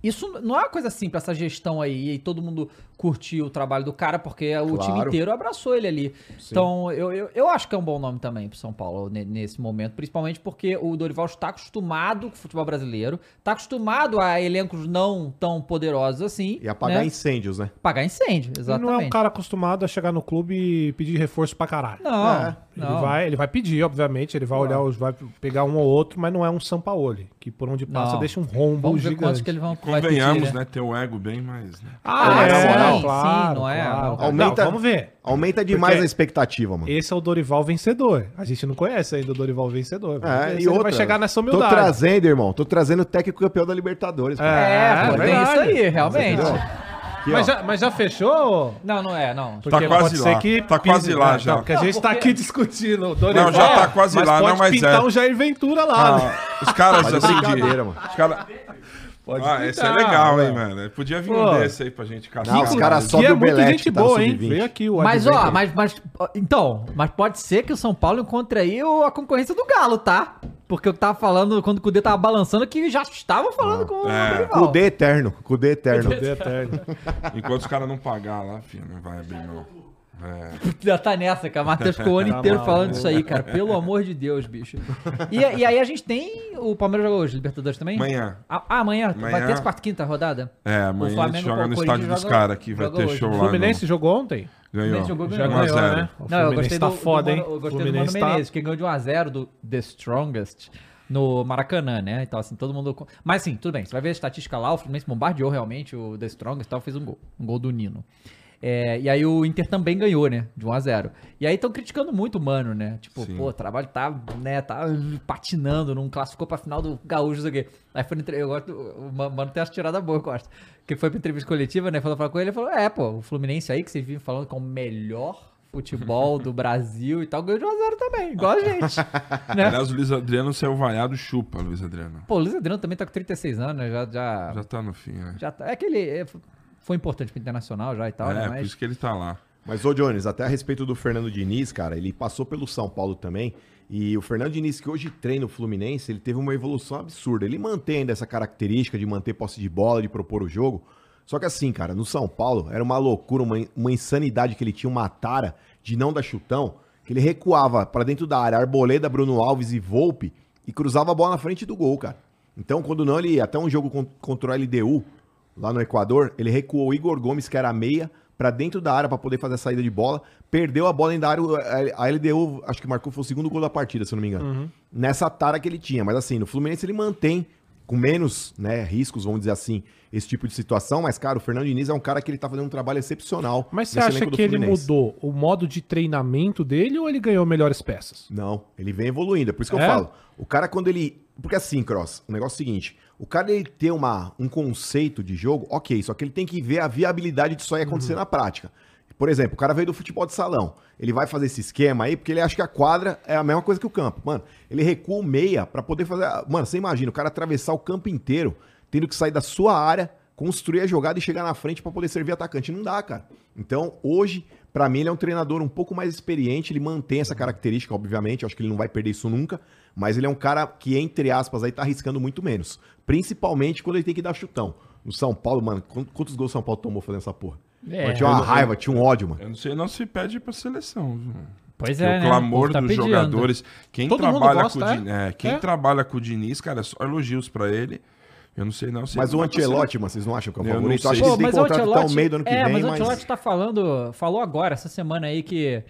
Isso não é uma coisa simples, essa gestão aí, e todo mundo curtiu o trabalho do cara, porque o time Claro. inteiro abraçou ele ali. Então, eu, eu, eu acho que é um bom nome também pro São Paulo ne- nesse momento, principalmente porque o Dorival está acostumado com o futebol brasileiro, está acostumado a elencos não tão poderosos assim. E apagar né? incêndios, né? Apagar incêndio, Ele exatamente. não é um cara acostumado a chegar no clube e pedir reforço pra caralho. Não, É, Ele não. vai, ele vai pedir, obviamente, ele vai olhar, os, vai pegar um ou outro, mas não é um Sampaoli, que por onde passa Não. deixa um rombo Vamos ver gigante. quantos que eles vão vai Convenhamos, pedir, né? Ter o ego bem mais. Né? Ah, Ah, é, sim, claro, sim, não é? claro. Não, Aumenta- Não, vamos ver. Aumenta demais Porque- a expectativa, mano. Esse é o Dorival vencedor. A gente não conhece ainda o Dorival vencedor. Ver É, e ele outra, vai chegar nessa Tô humildade. trazendo, irmão. Tô trazendo o técnico campeão da Libertadores. cara. É, pô, É, verdade. isso aí, realmente. Aqui, Mas ó. já, mas já fechou? Não, não é, não. Porque quase lá, tá quase lá já. Não, porque a gente Não, tá porque- aqui discutindo. o Dorival, Não, já tá quase mas lá, pode não, mas pintar é. um Jair Ventura lá. né? Ah, os caras assim de. brincadeira, mano. Os caras. Pode Ah, esse é legal, hein, mano. Podia vir Pô. um desse aí pra gente caçar. Não, os caras sobem é o Belete, gente que tá boa, hein? sub-20. Veio aqui o Mas, ó, mas, mas, ó, então, mas pode ser que o São Paulo encontre aí a concorrência do Galo, tá? Porque eu tava falando, quando o Cudê tava balançando, que já estava falando com É. o Dorival. Cudê eterno. Cudê eterno. Poder eterno. Enquanto os caras não pagar lá, filho, não vai abrir não. É. Já tá nessa, cara. O Matheus ficou o ano Tá inteiro mal, falando né? disso aí, cara. Pelo amor de Deus, bicho. E, e aí a gente tem. O Palmeiras joga hoje, Libertadores também? Amanhã. Ah, ah, amanhã. Vai Amanhã. terça, quarta, quinta rodada? É, amanhã a gente Flamengo, joga o no estádio dos caras aqui, vai ter hoje. show O lá. Fluminense jogou ontem? Ganhou. Fluminense jogou, 1 ganhou. a ganhou, 0. né? O Não, eu gostei tá do, foda, do hein? Eu gostei do Fluminense Mano tá- Menezes, que ganhou de 1x0 do The Strongest no Maracanã, né? Então, assim, todo mundo. Mas, assim, tudo bem. Você vai ver a estatística lá, o Fluminense bombardeou realmente o The Strongest e tal, fez um gol. Um gol do Nino. É, e aí o Inter também ganhou, né? De 1x0. E aí estão criticando muito o Mano, né? Tipo, Sim. pô, o trabalho tá, né, tá patinando, não classificou pra final do Gaúcho, não sei o quê. Aí foi eu gosto, o Ma- Mano tem essa tirada boa, eu gosto. Que foi pra entrevista coletiva, né? Falou, falou com ele, ele falou, é, pô, o Fluminense aí que vocês vivem falando que é o melhor futebol do Brasil e tal, ganhou de 1x0 também, igual a gente. né? Aliás, o Luiz Adriano saiu vaiado, chupa, Luiz Adriano. Pô, o Luiz Adriano também tá com 36 anos, né? Já, já, Já tá no fim, né? já tá, é que ele é, foi importante pro Internacional já e tal, né? É, por Mas... isso que ele tá lá. Mas, ô Jones, até a respeito do Fernando Diniz, cara, ele passou pelo São Paulo também. E o Fernando Diniz, que hoje treina o Fluminense, ele teve uma evolução absurda. Ele mantém ainda essa característica de manter posse de bola, de propor o jogo. Só que assim, cara, no São Paulo era uma loucura, uma, uma insanidade que ele tinha, uma tara de não dar chutão, que ele recuava pra dentro da área, Arboleda, Bruno Alves e Volpe, e cruzava a bola na frente do gol, cara. Então, quando não, ele até um jogo con- contra o LDU, lá no Equador, ele recuou o Igor Gomes, que era meia, pra dentro da área pra poder fazer a saída de bola, perdeu a bola dentro da área, a LDU, acho que marcou, foi o segundo gol da partida, se eu não me engano. Nessa tara que ele tinha, mas assim, no Fluminense ele mantém com menos né, riscos, vamos dizer assim, esse tipo de situação. Mas, cara, o Fernando Diniz é um cara que ele tá fazendo um trabalho excepcional. Mas você acha que ele mudou o modo de treinamento dele ou ele ganhou melhores peças? Não, ele vem evoluindo. É por isso que eu É? falo. O cara, quando ele. Porque assim, Cross, o negócio é o seguinte: o cara ele ter uma, um conceito de jogo, ok, só que ele tem que ver a viabilidade disso aí acontecer na prática. Por exemplo, o cara veio do futebol de salão. Ele vai fazer esse esquema aí porque ele acha que a quadra é a mesma coisa que o campo. Mano, ele recua o meia pra poder fazer. Mano, você imagina, o cara atravessar o campo inteiro, tendo que sair da sua área, construir a jogada e chegar na frente pra poder servir atacante. Não dá, cara. Então, hoje, pra mim, ele é um treinador um pouco mais experiente. Ele mantém essa característica, obviamente. Eu acho que ele não vai perder isso nunca. Mas ele é um cara que, entre aspas, aí tá arriscando muito menos. Principalmente quando ele tem que dar chutão. No São Paulo, mano, quant- quantos gols o São Paulo tomou fazendo essa porra? É. Tinha uma raiva, tinha um ódio, mano. Eu não sei, não se pede pra seleção, viu? Pois é, o né? clamor povo tá dos pedindo. jogadores. Quem Todo mundo trabalha gosta, com o é? Diniz, é, quem É. trabalha com o Diniz, cara, só elogios pra ele. Eu não sei não se Mas ele o vai pra Ancelotti, mano, vocês não acham que é o Eu favorito? sei. Acho que ele tem contrato até o meio do ano que é, vem, mas o mas... Ancelotti tá falando, falou agora, essa semana aí, que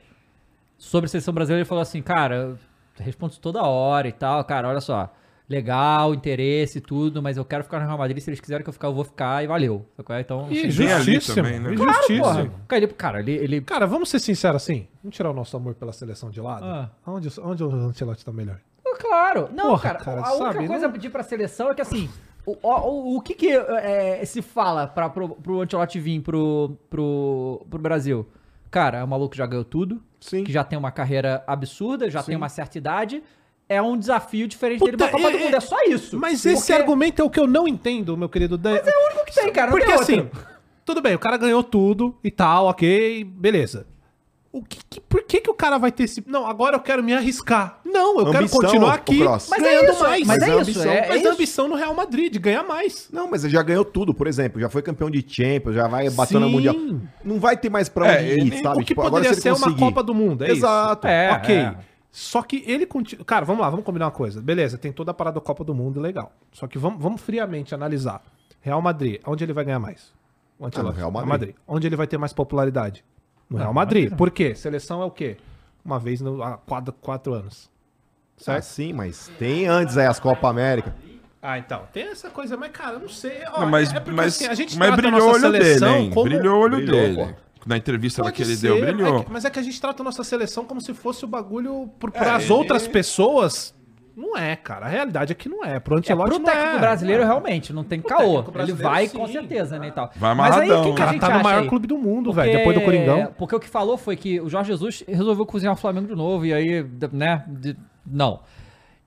sobre a seleção brasileira, ele falou assim, cara, eu respondo isso toda hora e tal, cara, olha só, legal, interesse e tudo, mas eu quero ficar no Real Madrid, se eles quiserem que eu ficar, eu vou ficar e valeu. Então, E assim, também, né? Claro, cara, ele, cara, ele, ele- Cara, vamos ser sinceros assim. Vamos tirar o nosso amor pela seleção de lado? Ah. Onde, onde o Ancelotti tá melhor? Claro. Não, Porra, cara, cara, a única sabe, coisa não- de ir pra seleção é que assim, o, o, o que que é, se fala pra, pro, pro Ancelotti vir pro, pro, pro Brasil? Cara, é um maluco que já ganhou tudo, Sim. que já tem uma carreira absurda, já tem uma certa idade, é um desafio diferente dele Puta, pra Copa é- do Mundo, é só isso. Mas esse Porque argumento é o que eu não entendo, meu querido. Mas é o único que tem, cara, Porque assim, tudo bem, o cara ganhou tudo e tal, ok, beleza. O que, que- por que, que o cara vai ter esse. Não, agora eu quero me arriscar. Não, eu Ambição, quero continuar aqui. Mas é ganhando isso, mais. mas é Mas é isso, ambição. é, é Mas isso. a ambição no Real Madrid, de ganhar mais. Não, mas ele já ganhou tudo, por exemplo. Já foi campeão de Champions, já vai batendo na Sim. Mundial. Não vai ter mais pra É, onde ele- ir, sabe? o que poderia ser uma Copa do Mundo, é Exato. isso? É, ok. é. Só que ele continua. Cara, vamos lá, vamos combinar uma coisa. Beleza, tem toda a parada da Copa do Mundo, legal. Só que vamos, vamos friamente analisar. Real Madrid, onde ele vai ganhar mais? O. Ah, no Real Madrid. Onde ele vai ter mais popularidade? No Real Madrid. Por quê? Seleção é o quê? Uma vez no, há quatro, quatro anos. Certo? sim, mas tem antes aí as Copa América. Ah, então. Tem essa coisa, mas, cara, eu não sei. Mas, porque, mas, assim, a gente mas trata a brilhou o nossa olho dele, seleção hein? como- Brilhou o olho Brilhou, dele. pô. Na entrevista Pode que ele ser, deu, brilhou. é que- mas é que a gente trata a nossa seleção como se fosse o bagulho É, para as outras pessoas. Não é, cara. A realidade é que não é. Pro É, Ancelotti pro não técnico é. brasileiro, realmente, não tem caô. Ele vai sim. com certeza, né, e tal. Vai Mas aí, o amarradão. que, O que a cara gente tá no maior aí? clube do mundo, Porque- velho. Depois do Coringão. Porque o que falou foi que o Jorge Jesus resolveu cozinhar o Flamengo de novo, e aí, né, de- não.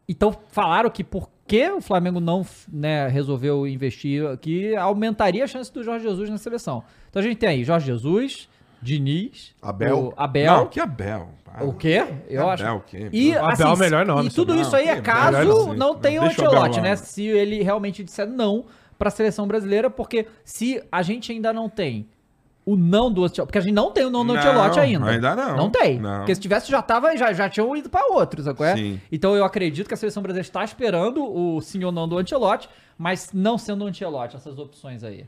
Então, falaram que porque o Flamengo não né, resolveu investir aqui, aumentaria a chance do Jorge Jesus na seleção. Então a gente tem aí Jorge Jesus, Diniz, Abel. o Abel. Não, que Abel. Para. O quê? Eu Abel, acho. o quê? E, O Abel é o melhor nome, E tudo sabe? isso aí é caso melhor não. não tenha o Abel Ancelotti, né? Se ele realmente disser não pra seleção brasileira, porque se a gente ainda não tem o não do Ancelotti, porque a gente não tem o não do Ancelotti ainda. ainda não. Não tem. Não. Porque se tivesse já tava, já, já tinham ido pra outros, sabe é? Sim. Então eu acredito que a seleção brasileira está esperando o sim ou não do Ancelotti, mas não sendo o Ancelotti, essas opções aí.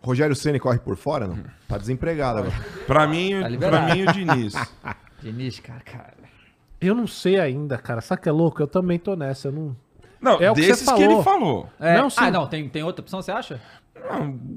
Rogério Ceni corre por fora, não? Tá desempregado agora. Pra mim, Tá pra mim o Diniz. Diniz, cara, cara. Eu não sei ainda, cara. Sabe que é louco? Eu também tô nessa. Eu não... Não, É o que você desses que, falou. ele falou. É, Não, sim. ah, não, tem, tem outra opção, você acha?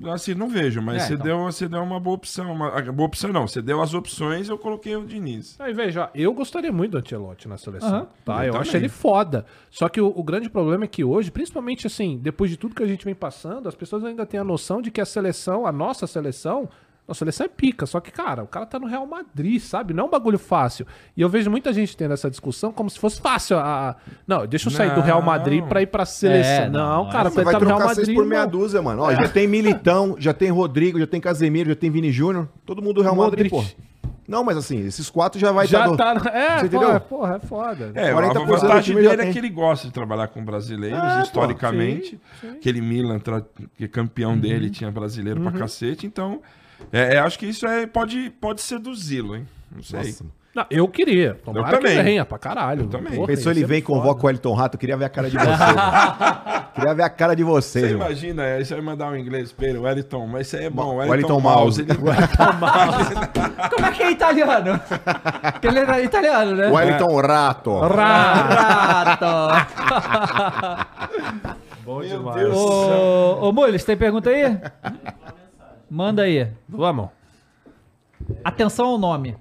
Não, assim, não vejo, mas É, você, então. deu, você deu uma boa opção. Uma, a boa opção não, você deu as opções eu coloquei o Diniz. Aí, veja, eu gostaria muito do Ancelotti na seleção. Aham. Tá? Eu Eu, acho ele foda. Só que o, o grande problema é que hoje, principalmente assim, depois de tudo que a gente vem passando, as pessoas ainda têm a noção de que a seleção, a nossa seleção, nossa seleção é pica. Só que, cara, o cara tá no Real Madrid, sabe? Não é um bagulho fácil. E eu vejo muita gente tendo essa discussão como se fosse fácil. A, não, deixa eu sair do Real Madrid pra ir pra seleção. É, não, não, não é cara, assim. Você vai tá no Real seis Madrid. por meia dúzia, mano. Ó, já tem Militão, já tem Rodrigo, já tem Casemiro, já tem Vini Júnior. Todo mundo do Real Madrid, Modric. pô. Não, mas assim, esses quatro já vai Já do- tá. no- É, Você é, porra, é foda. É, 40% a vantagem dele é tem. que ele gosta de trabalhar com brasileiros, É, pô, historicamente. Aquele Milan, tra- que é campeão Uhum. dele, tinha brasileiro pra cacete. Então, é, é, acho que isso é, pode, pode seduzi-lo, hein? Não sei. Nossa. Não, eu queria. Tomara Eu também. que venha pra caralho. Eu também. Porra, Pensou ele ser vem e foda. convoca o Elton Rato, eu queria ver a cara de vocês. mano. queria ver a cara de vocês, Você mano. imagina, aí você vai mandar um inglês pra ele, Wellington, mas isso aí é bom. Wellington Wellington, Mouse. Ele... Como é que é italiano? Porque ele era italiano, né? O Elton Rato. Rato. Meu demais. Deus. Ô, ô Mules, tem pergunta aí? Manda aí. Vamos. Atenção ao nome.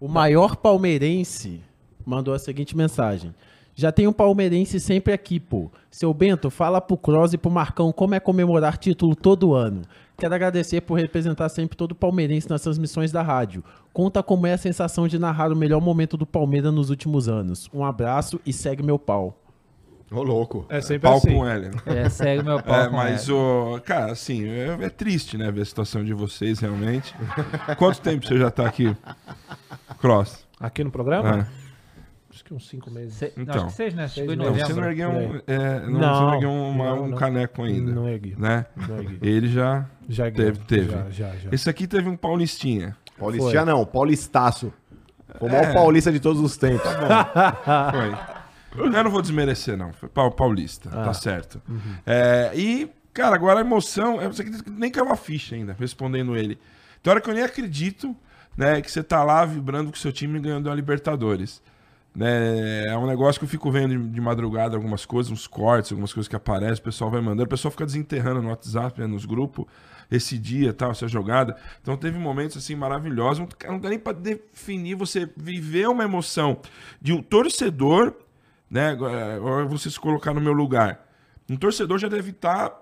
O maior palmeirense mandou a seguinte mensagem. Já tem um palmeirense sempre aqui, pô. Seu Bento, fala pro Cross e pro Marcão como é comemorar título todo ano. Quero agradecer por representar sempre todo palmeirense nas transmissões da rádio. Conta como é a sensação de narrar o melhor momento do Palmeiras nos últimos anos. Um abraço e segue meu pau. Ô, louco. É sempre Pau assim. com L. É, segue meu pau. É, mas o. Cara, assim, é, é triste, né, ver a situação de vocês realmente. Quanto tempo você já tá aqui? Cross. Aqui no programa? É. Acho que uns cinco meses. Não, então. acho que seis, né? Meses. Não, novembro. você não ergueu um, é, não, Não, não ergueu uma- não, um não. caneco ainda. Não ergui. Né? Não ergui. Ele já. Já ergui. Teve, teve. Já, já, já. Esse aqui teve um paulistinha. Paulistinha não, paulistaço. Foi o maior paulista de todos os tempos. Foi. Eu não vou desmerecer, não. Foi pau- paulista, Ah. tá certo. Uhum. É, e, cara, agora a emoção. Você nem caiu a ficha ainda, respondendo ele. Tem hora que eu nem acredito, né, que você tá lá vibrando com o seu time ganhando a Libertadores. Né, é um negócio que eu fico vendo de, de madrugada algumas coisas, uns cortes, algumas coisas que aparecem, o pessoal vai mandando, o pessoal fica desenterrando no WhatsApp, né, nos grupos, esse dia, tal, essa jogada. Então teve momentos assim maravilhosos, não dá nem para definir você viver uma emoção de um torcedor, né, agora você se colocar no meu lugar. Um torcedor já deve estar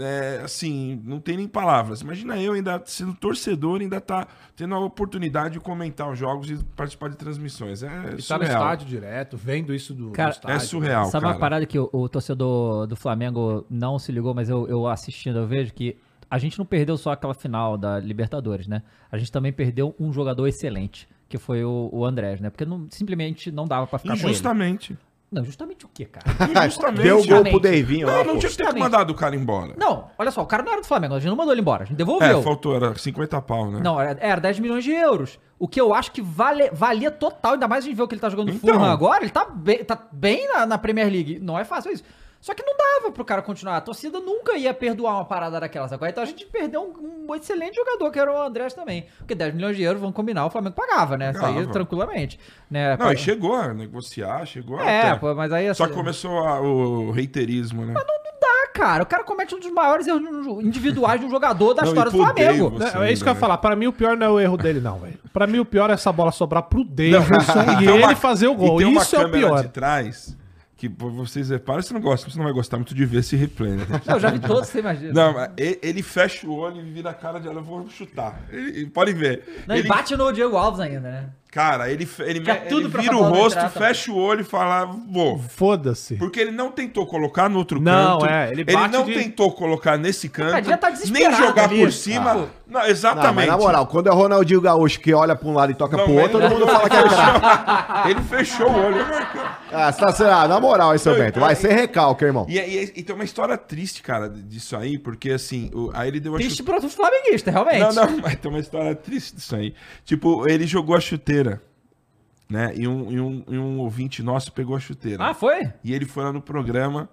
é, assim, não tem nem palavras. Imagina eu ainda sendo torcedor, ainda tá tendo a oportunidade de comentar os jogos e participar de transmissões. É E tá no surreal. estádio direto, vendo isso do, Cara, do estádio. É surreal, Sabe cara. uma parada que o, o torcedor do Flamengo não se ligou, mas eu, eu assistindo, eu vejo que a gente não perdeu só aquela final da Libertadores, né? A gente também perdeu um jogador excelente, que foi o, o Andrés, né? Porque não- simplesmente não dava pra ficar com ele. Injustamente. Não, justamente o quê, cara? Injustamente. Deu o gol Justamente. pro Deivinho lá, Não, não pô. tinha que ter Justamente. mandado o cara embora. Não, olha só, o cara não era do Flamengo, a gente não mandou ele embora, a gente é, devolveu. faltou, era 50 pau, né? Não, era, era 10 milhões de euros. O que eu acho que vale, valia total, ainda mais a gente vê o que ele tá jogando no Então. Fulham agora, ele tá bem, tá bem na, na Premier League. Não é fácil isso. Só que não dava pro cara continuar. A torcida nunca ia perdoar uma parada daquela, sacou? Então a gente perdeu um, um excelente jogador, que era o Andrés também. Porque 10 milhões de euros, vamos combinar, o Flamengo pagava, né? Isso aí Pagava. tranquilamente. Né? Não, Paga- e chegou a negociar, chegou É, até. pô, mas aí... Só assim- que começou a- o reiterismo, né? Ah, cara, o cara comete um dos maiores erros individuais de um jogador da Não, história do Flamengo. Não, é isso que eu ia né? falar. Pra mim, o pior não é o erro dele, não, velho. Pra mim, o pior é essa bola sobrar pro Davidson e ele uma- fazer o gol. E tem uma Isso é o pior. de trás que vocês reparam, você não gosta, você não vai gostar muito de ver esse replay, né? Eu já vi todos, você imagina. Não, e- ele fecha o olho e vira a cara de ela, eu vou chutar. Ele, pode ver. Não, e ele, bate no Diego Alves ainda, né? Cara, ele, ele, ele vira o rosto, entrar, fecha o olho e fala, vou. Foda-se. Porque ele não tentou colocar no outro Não, canto. é, ele bate não de- tentou colocar nesse canto. devia tá nem jogar ali. por cima. Ah. Não, Não, exatamente. mas na moral, quando é o Ronaldinho Gaúcho que olha pra um lado e toca Não, pro outro, ele- todo mundo fala que é craque. Ele fechou o olho. Ah, tá sendo- ah, na moral, hein, seu Bento? Vai ser recalque, irmão. E, e, e tem uma história triste, cara, disso aí, porque assim, o- aí ele deu a Triste chu- pro flamenguista, realmente. Não, não, mas tem uma história triste disso aí. Tipo, ele jogou a chuteira, né? E um, e um, e um ouvinte nosso pegou a chuteira. Ah, foi? E ele foi lá no programa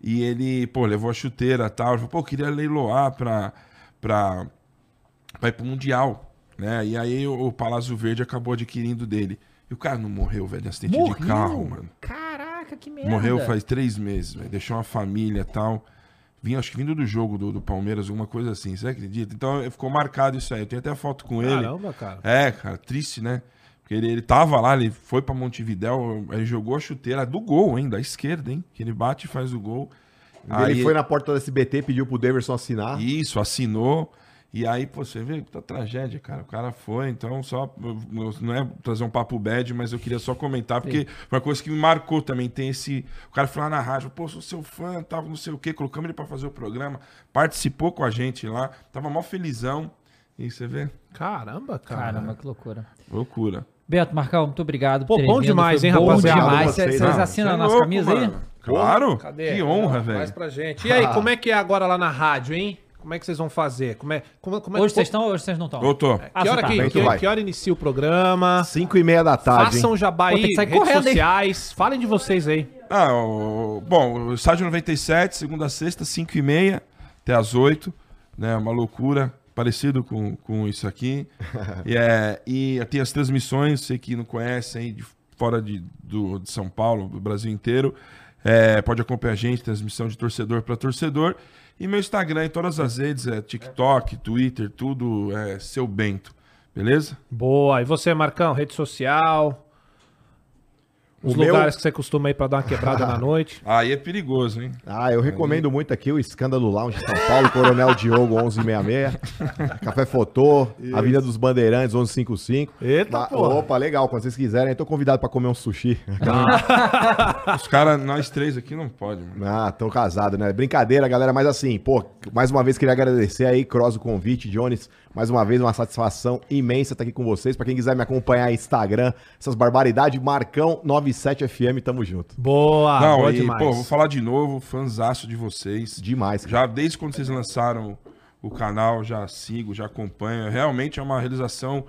e ele, pô, levou a chuteira e tal. Ele falou, pô, eu queria leiloar pra, pra, pra ir pro Mundial, né? E aí o, Palácio Verde acabou adquirindo dele. E o cara não morreu, velho, de acidente de carro, mano. Caraca, que merda. Morreu faz três meses, velho. Deixou uma família e tal. Vinha, acho que vindo do jogo do, do Palmeiras, alguma coisa assim, você acredita? Então ficou marcado isso aí. Eu tenho até foto com ele. Caramba, cara. É, cara, triste, né? Porque ele, ele tava lá, ele foi pra Montevidéu, ele jogou a chuteira do gol, hein? Da esquerda, hein? Que ele bate e faz o gol. Ele foi na porta do SBT, pediu pro Daverson assinar. Isso, assinou. E aí, pô, você vê que tá tragédia, cara. O cara foi, então só. Não é trazer um papo bad, mas eu queria só comentar, porque foi uma coisa que me marcou também. Tem esse. O cara foi lá na rádio, pô, sou seu fã, tal, não sei o quê. Colocamos ele pra fazer o programa, participou com a gente lá, tava mó felizão. E você vê, Caramba, cara. Caramba, que loucura. loucura. Beto, Marcão, muito obrigado. Pô, por ter bom demais, hein, bom rapaziada? demais. Vocês, Vocês não, assinam Você a é camisa aí? Claro. Cadê? Que honra, Ah, velho. Faz pra gente. E aí, como é que é agora lá na rádio, hein? Como é que vocês vão fazer? Como é, como, como é, Hoje vocês estão ou hoje vocês não estão? Eu tô. Ah, que, hora tá. que, Bem, que, que hora inicia o programa? 5 e meia da tarde, Façam hein? jabá aí, redes correndo, hein? sociais. Falem de vocês aí. Ah, o, bom, o estádio 97, segunda a sexta, 5 e meia, até as 8, né? Uma loucura, parecido com, com isso aqui. e, é, e tem as transmissões, sei que não conhecem aí, de fora de, do, de São Paulo, do Brasil inteiro. É, pode acompanhar a gente, transmissão de torcedor para torcedor. E meu Instagram em todas as redes é TikTok, Twitter, tudo é seu Bento. Beleza? Boa. E você, Marcão, rede social? Os O meu- lugares que você costuma ir pra dar uma quebrada na noite? Aí é perigoso, hein? Ah, eu recomendo muito aqui o Escândalo Lounge São Paulo, Coronel Diogo 1166, Café Fotô, Avenida dos Bandeirantes 1155. Eita, porra. Opa, legal, quando vocês quiserem, eu tô convidado pra comer um sushi. Os caras, nós três aqui não pode, mano. Ah, tão casado, né? Brincadeira, galera, mas assim, pô, mais uma vez queria agradecer aí, Cross, o convite, Jones, mais uma vez uma satisfação imensa estar aqui com vocês. Pra quem quiser me acompanhar no Instagram, essas barbaridades, Marcão 97FM, tamo junto. Boa, não, boa e, demais. pô, vou falar de novo, fanzaço de vocês. Demais, cara. Já desde quando vocês lançaram o canal, já sigo, já acompanho. Realmente é uma realização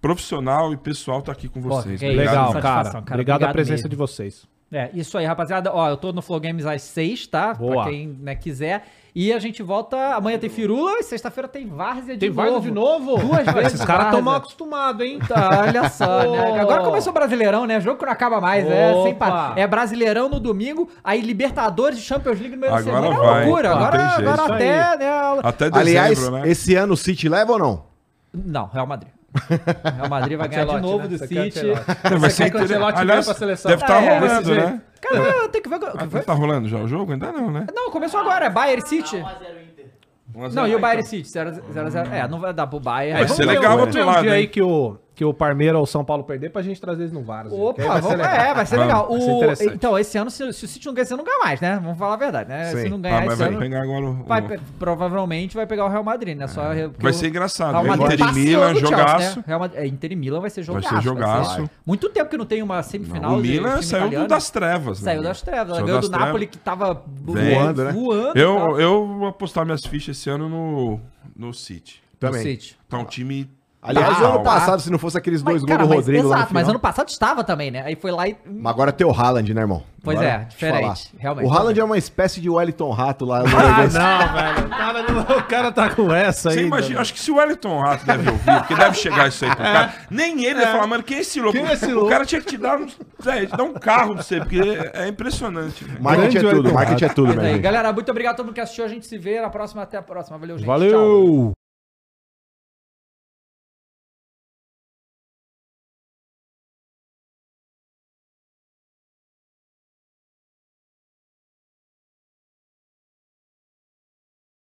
profissional e pessoal estar aqui com Pô, vocês. que é Legal, cara. cara. Obrigado a Obrigado presença mesmo. de vocês. É, isso aí, rapaziada. Ó, eu tô no Flow Games às 6, tá? Boa. Pra quem né, quiser. E a gente volta. Amanhã tem Firula e sexta-feira tem Várzea de Tem novo. Várzea de novo? Duas vezes. Esses caras estão Várzea. mal acostumados, hein? Tá, olha só, né? Agora começou o Brasileirão, né? Jogo que não acaba mais, é sem parar. É Brasileirão no domingo, aí Libertadores e Champions League no meio da Agora semana. vai. É loucura. Não Agora, tem agora até, né? Até dezembro, Aliás, né? esse ano o City leva ou não? Não, Real Madrid. Real Madrid vai ganhar de novo né? do Você quer City. Vai quer que o Ancelotti Aliás, venha pra seleção? Deve estar É, rolando, né? Cara, tem que ver. o que Ah, foi? tá rolando já o jogo? Ainda não, né? Não, começou agora. É Bayern City. 1x0 Inter. Não, e o Bayern City? 0x0. É, não vai dar pro Bayern. Vai ser legal o- outro um lado, aí que o, que o Parmeira ou o São Paulo perder pra gente trazer eles no Várzea. Opa, vai ser vamos, legal. é, vai ser legal. vai ser O- então, esse ano, se, se o City não ganhar, ano não ganha mais, né? Vamos falar a verdade, né? Sim. Se não ganhar Ah, mas esse vai ano, pegar agora o... vai o- provavelmente vai pegar o Real Madrid, né? Só porque Vai o- ser engraçado. Real né? Madrid Inter e Milan, Chelsea, jogaço. né? Real Madrid, é, Inter e Milan vai ser Vai jogaço. ser jogaço. Muito tempo que não tem uma semifinal. O de Milan saiu italiano. das trevas. né? Saiu das trevas. Ela Saiu ganhou das do Napoli, trevas. que tava. Voando, né? voando Eu, eu vou apostar minhas fichas esse ano no, no City. Também. City. Tá um time... Aliás, o tal. ano passado, se não fosse aqueles dois Mas, gols do mas, Rodrigo lá no exato, mas ano passado estava também, né? Aí foi lá e. Mas agora tem o Haaland, né, irmão? Pois Agora, é, diferente, realmente. O Haaland é uma espécie de Wellington Rato lá. no Ah, negócio. não, velho. O cara, não- o cara tá com essa aí. Você imagina, acho que se o Wellington Rato deve ouvir, porque deve chegar isso aí pro cara, nem ele vai falar, mano, quem é esse louco? Quem é esse O louco? cara tinha que te dar um, é, te dar um carro pra você, porque é impressionante. velho. Marketing é tudo, marketing é tudo, Mas gente. galera, muito obrigado a todo mundo que assistiu. A gente se vê na próxima. Até a próxima. Valeu, gente. Tchau. Valeu!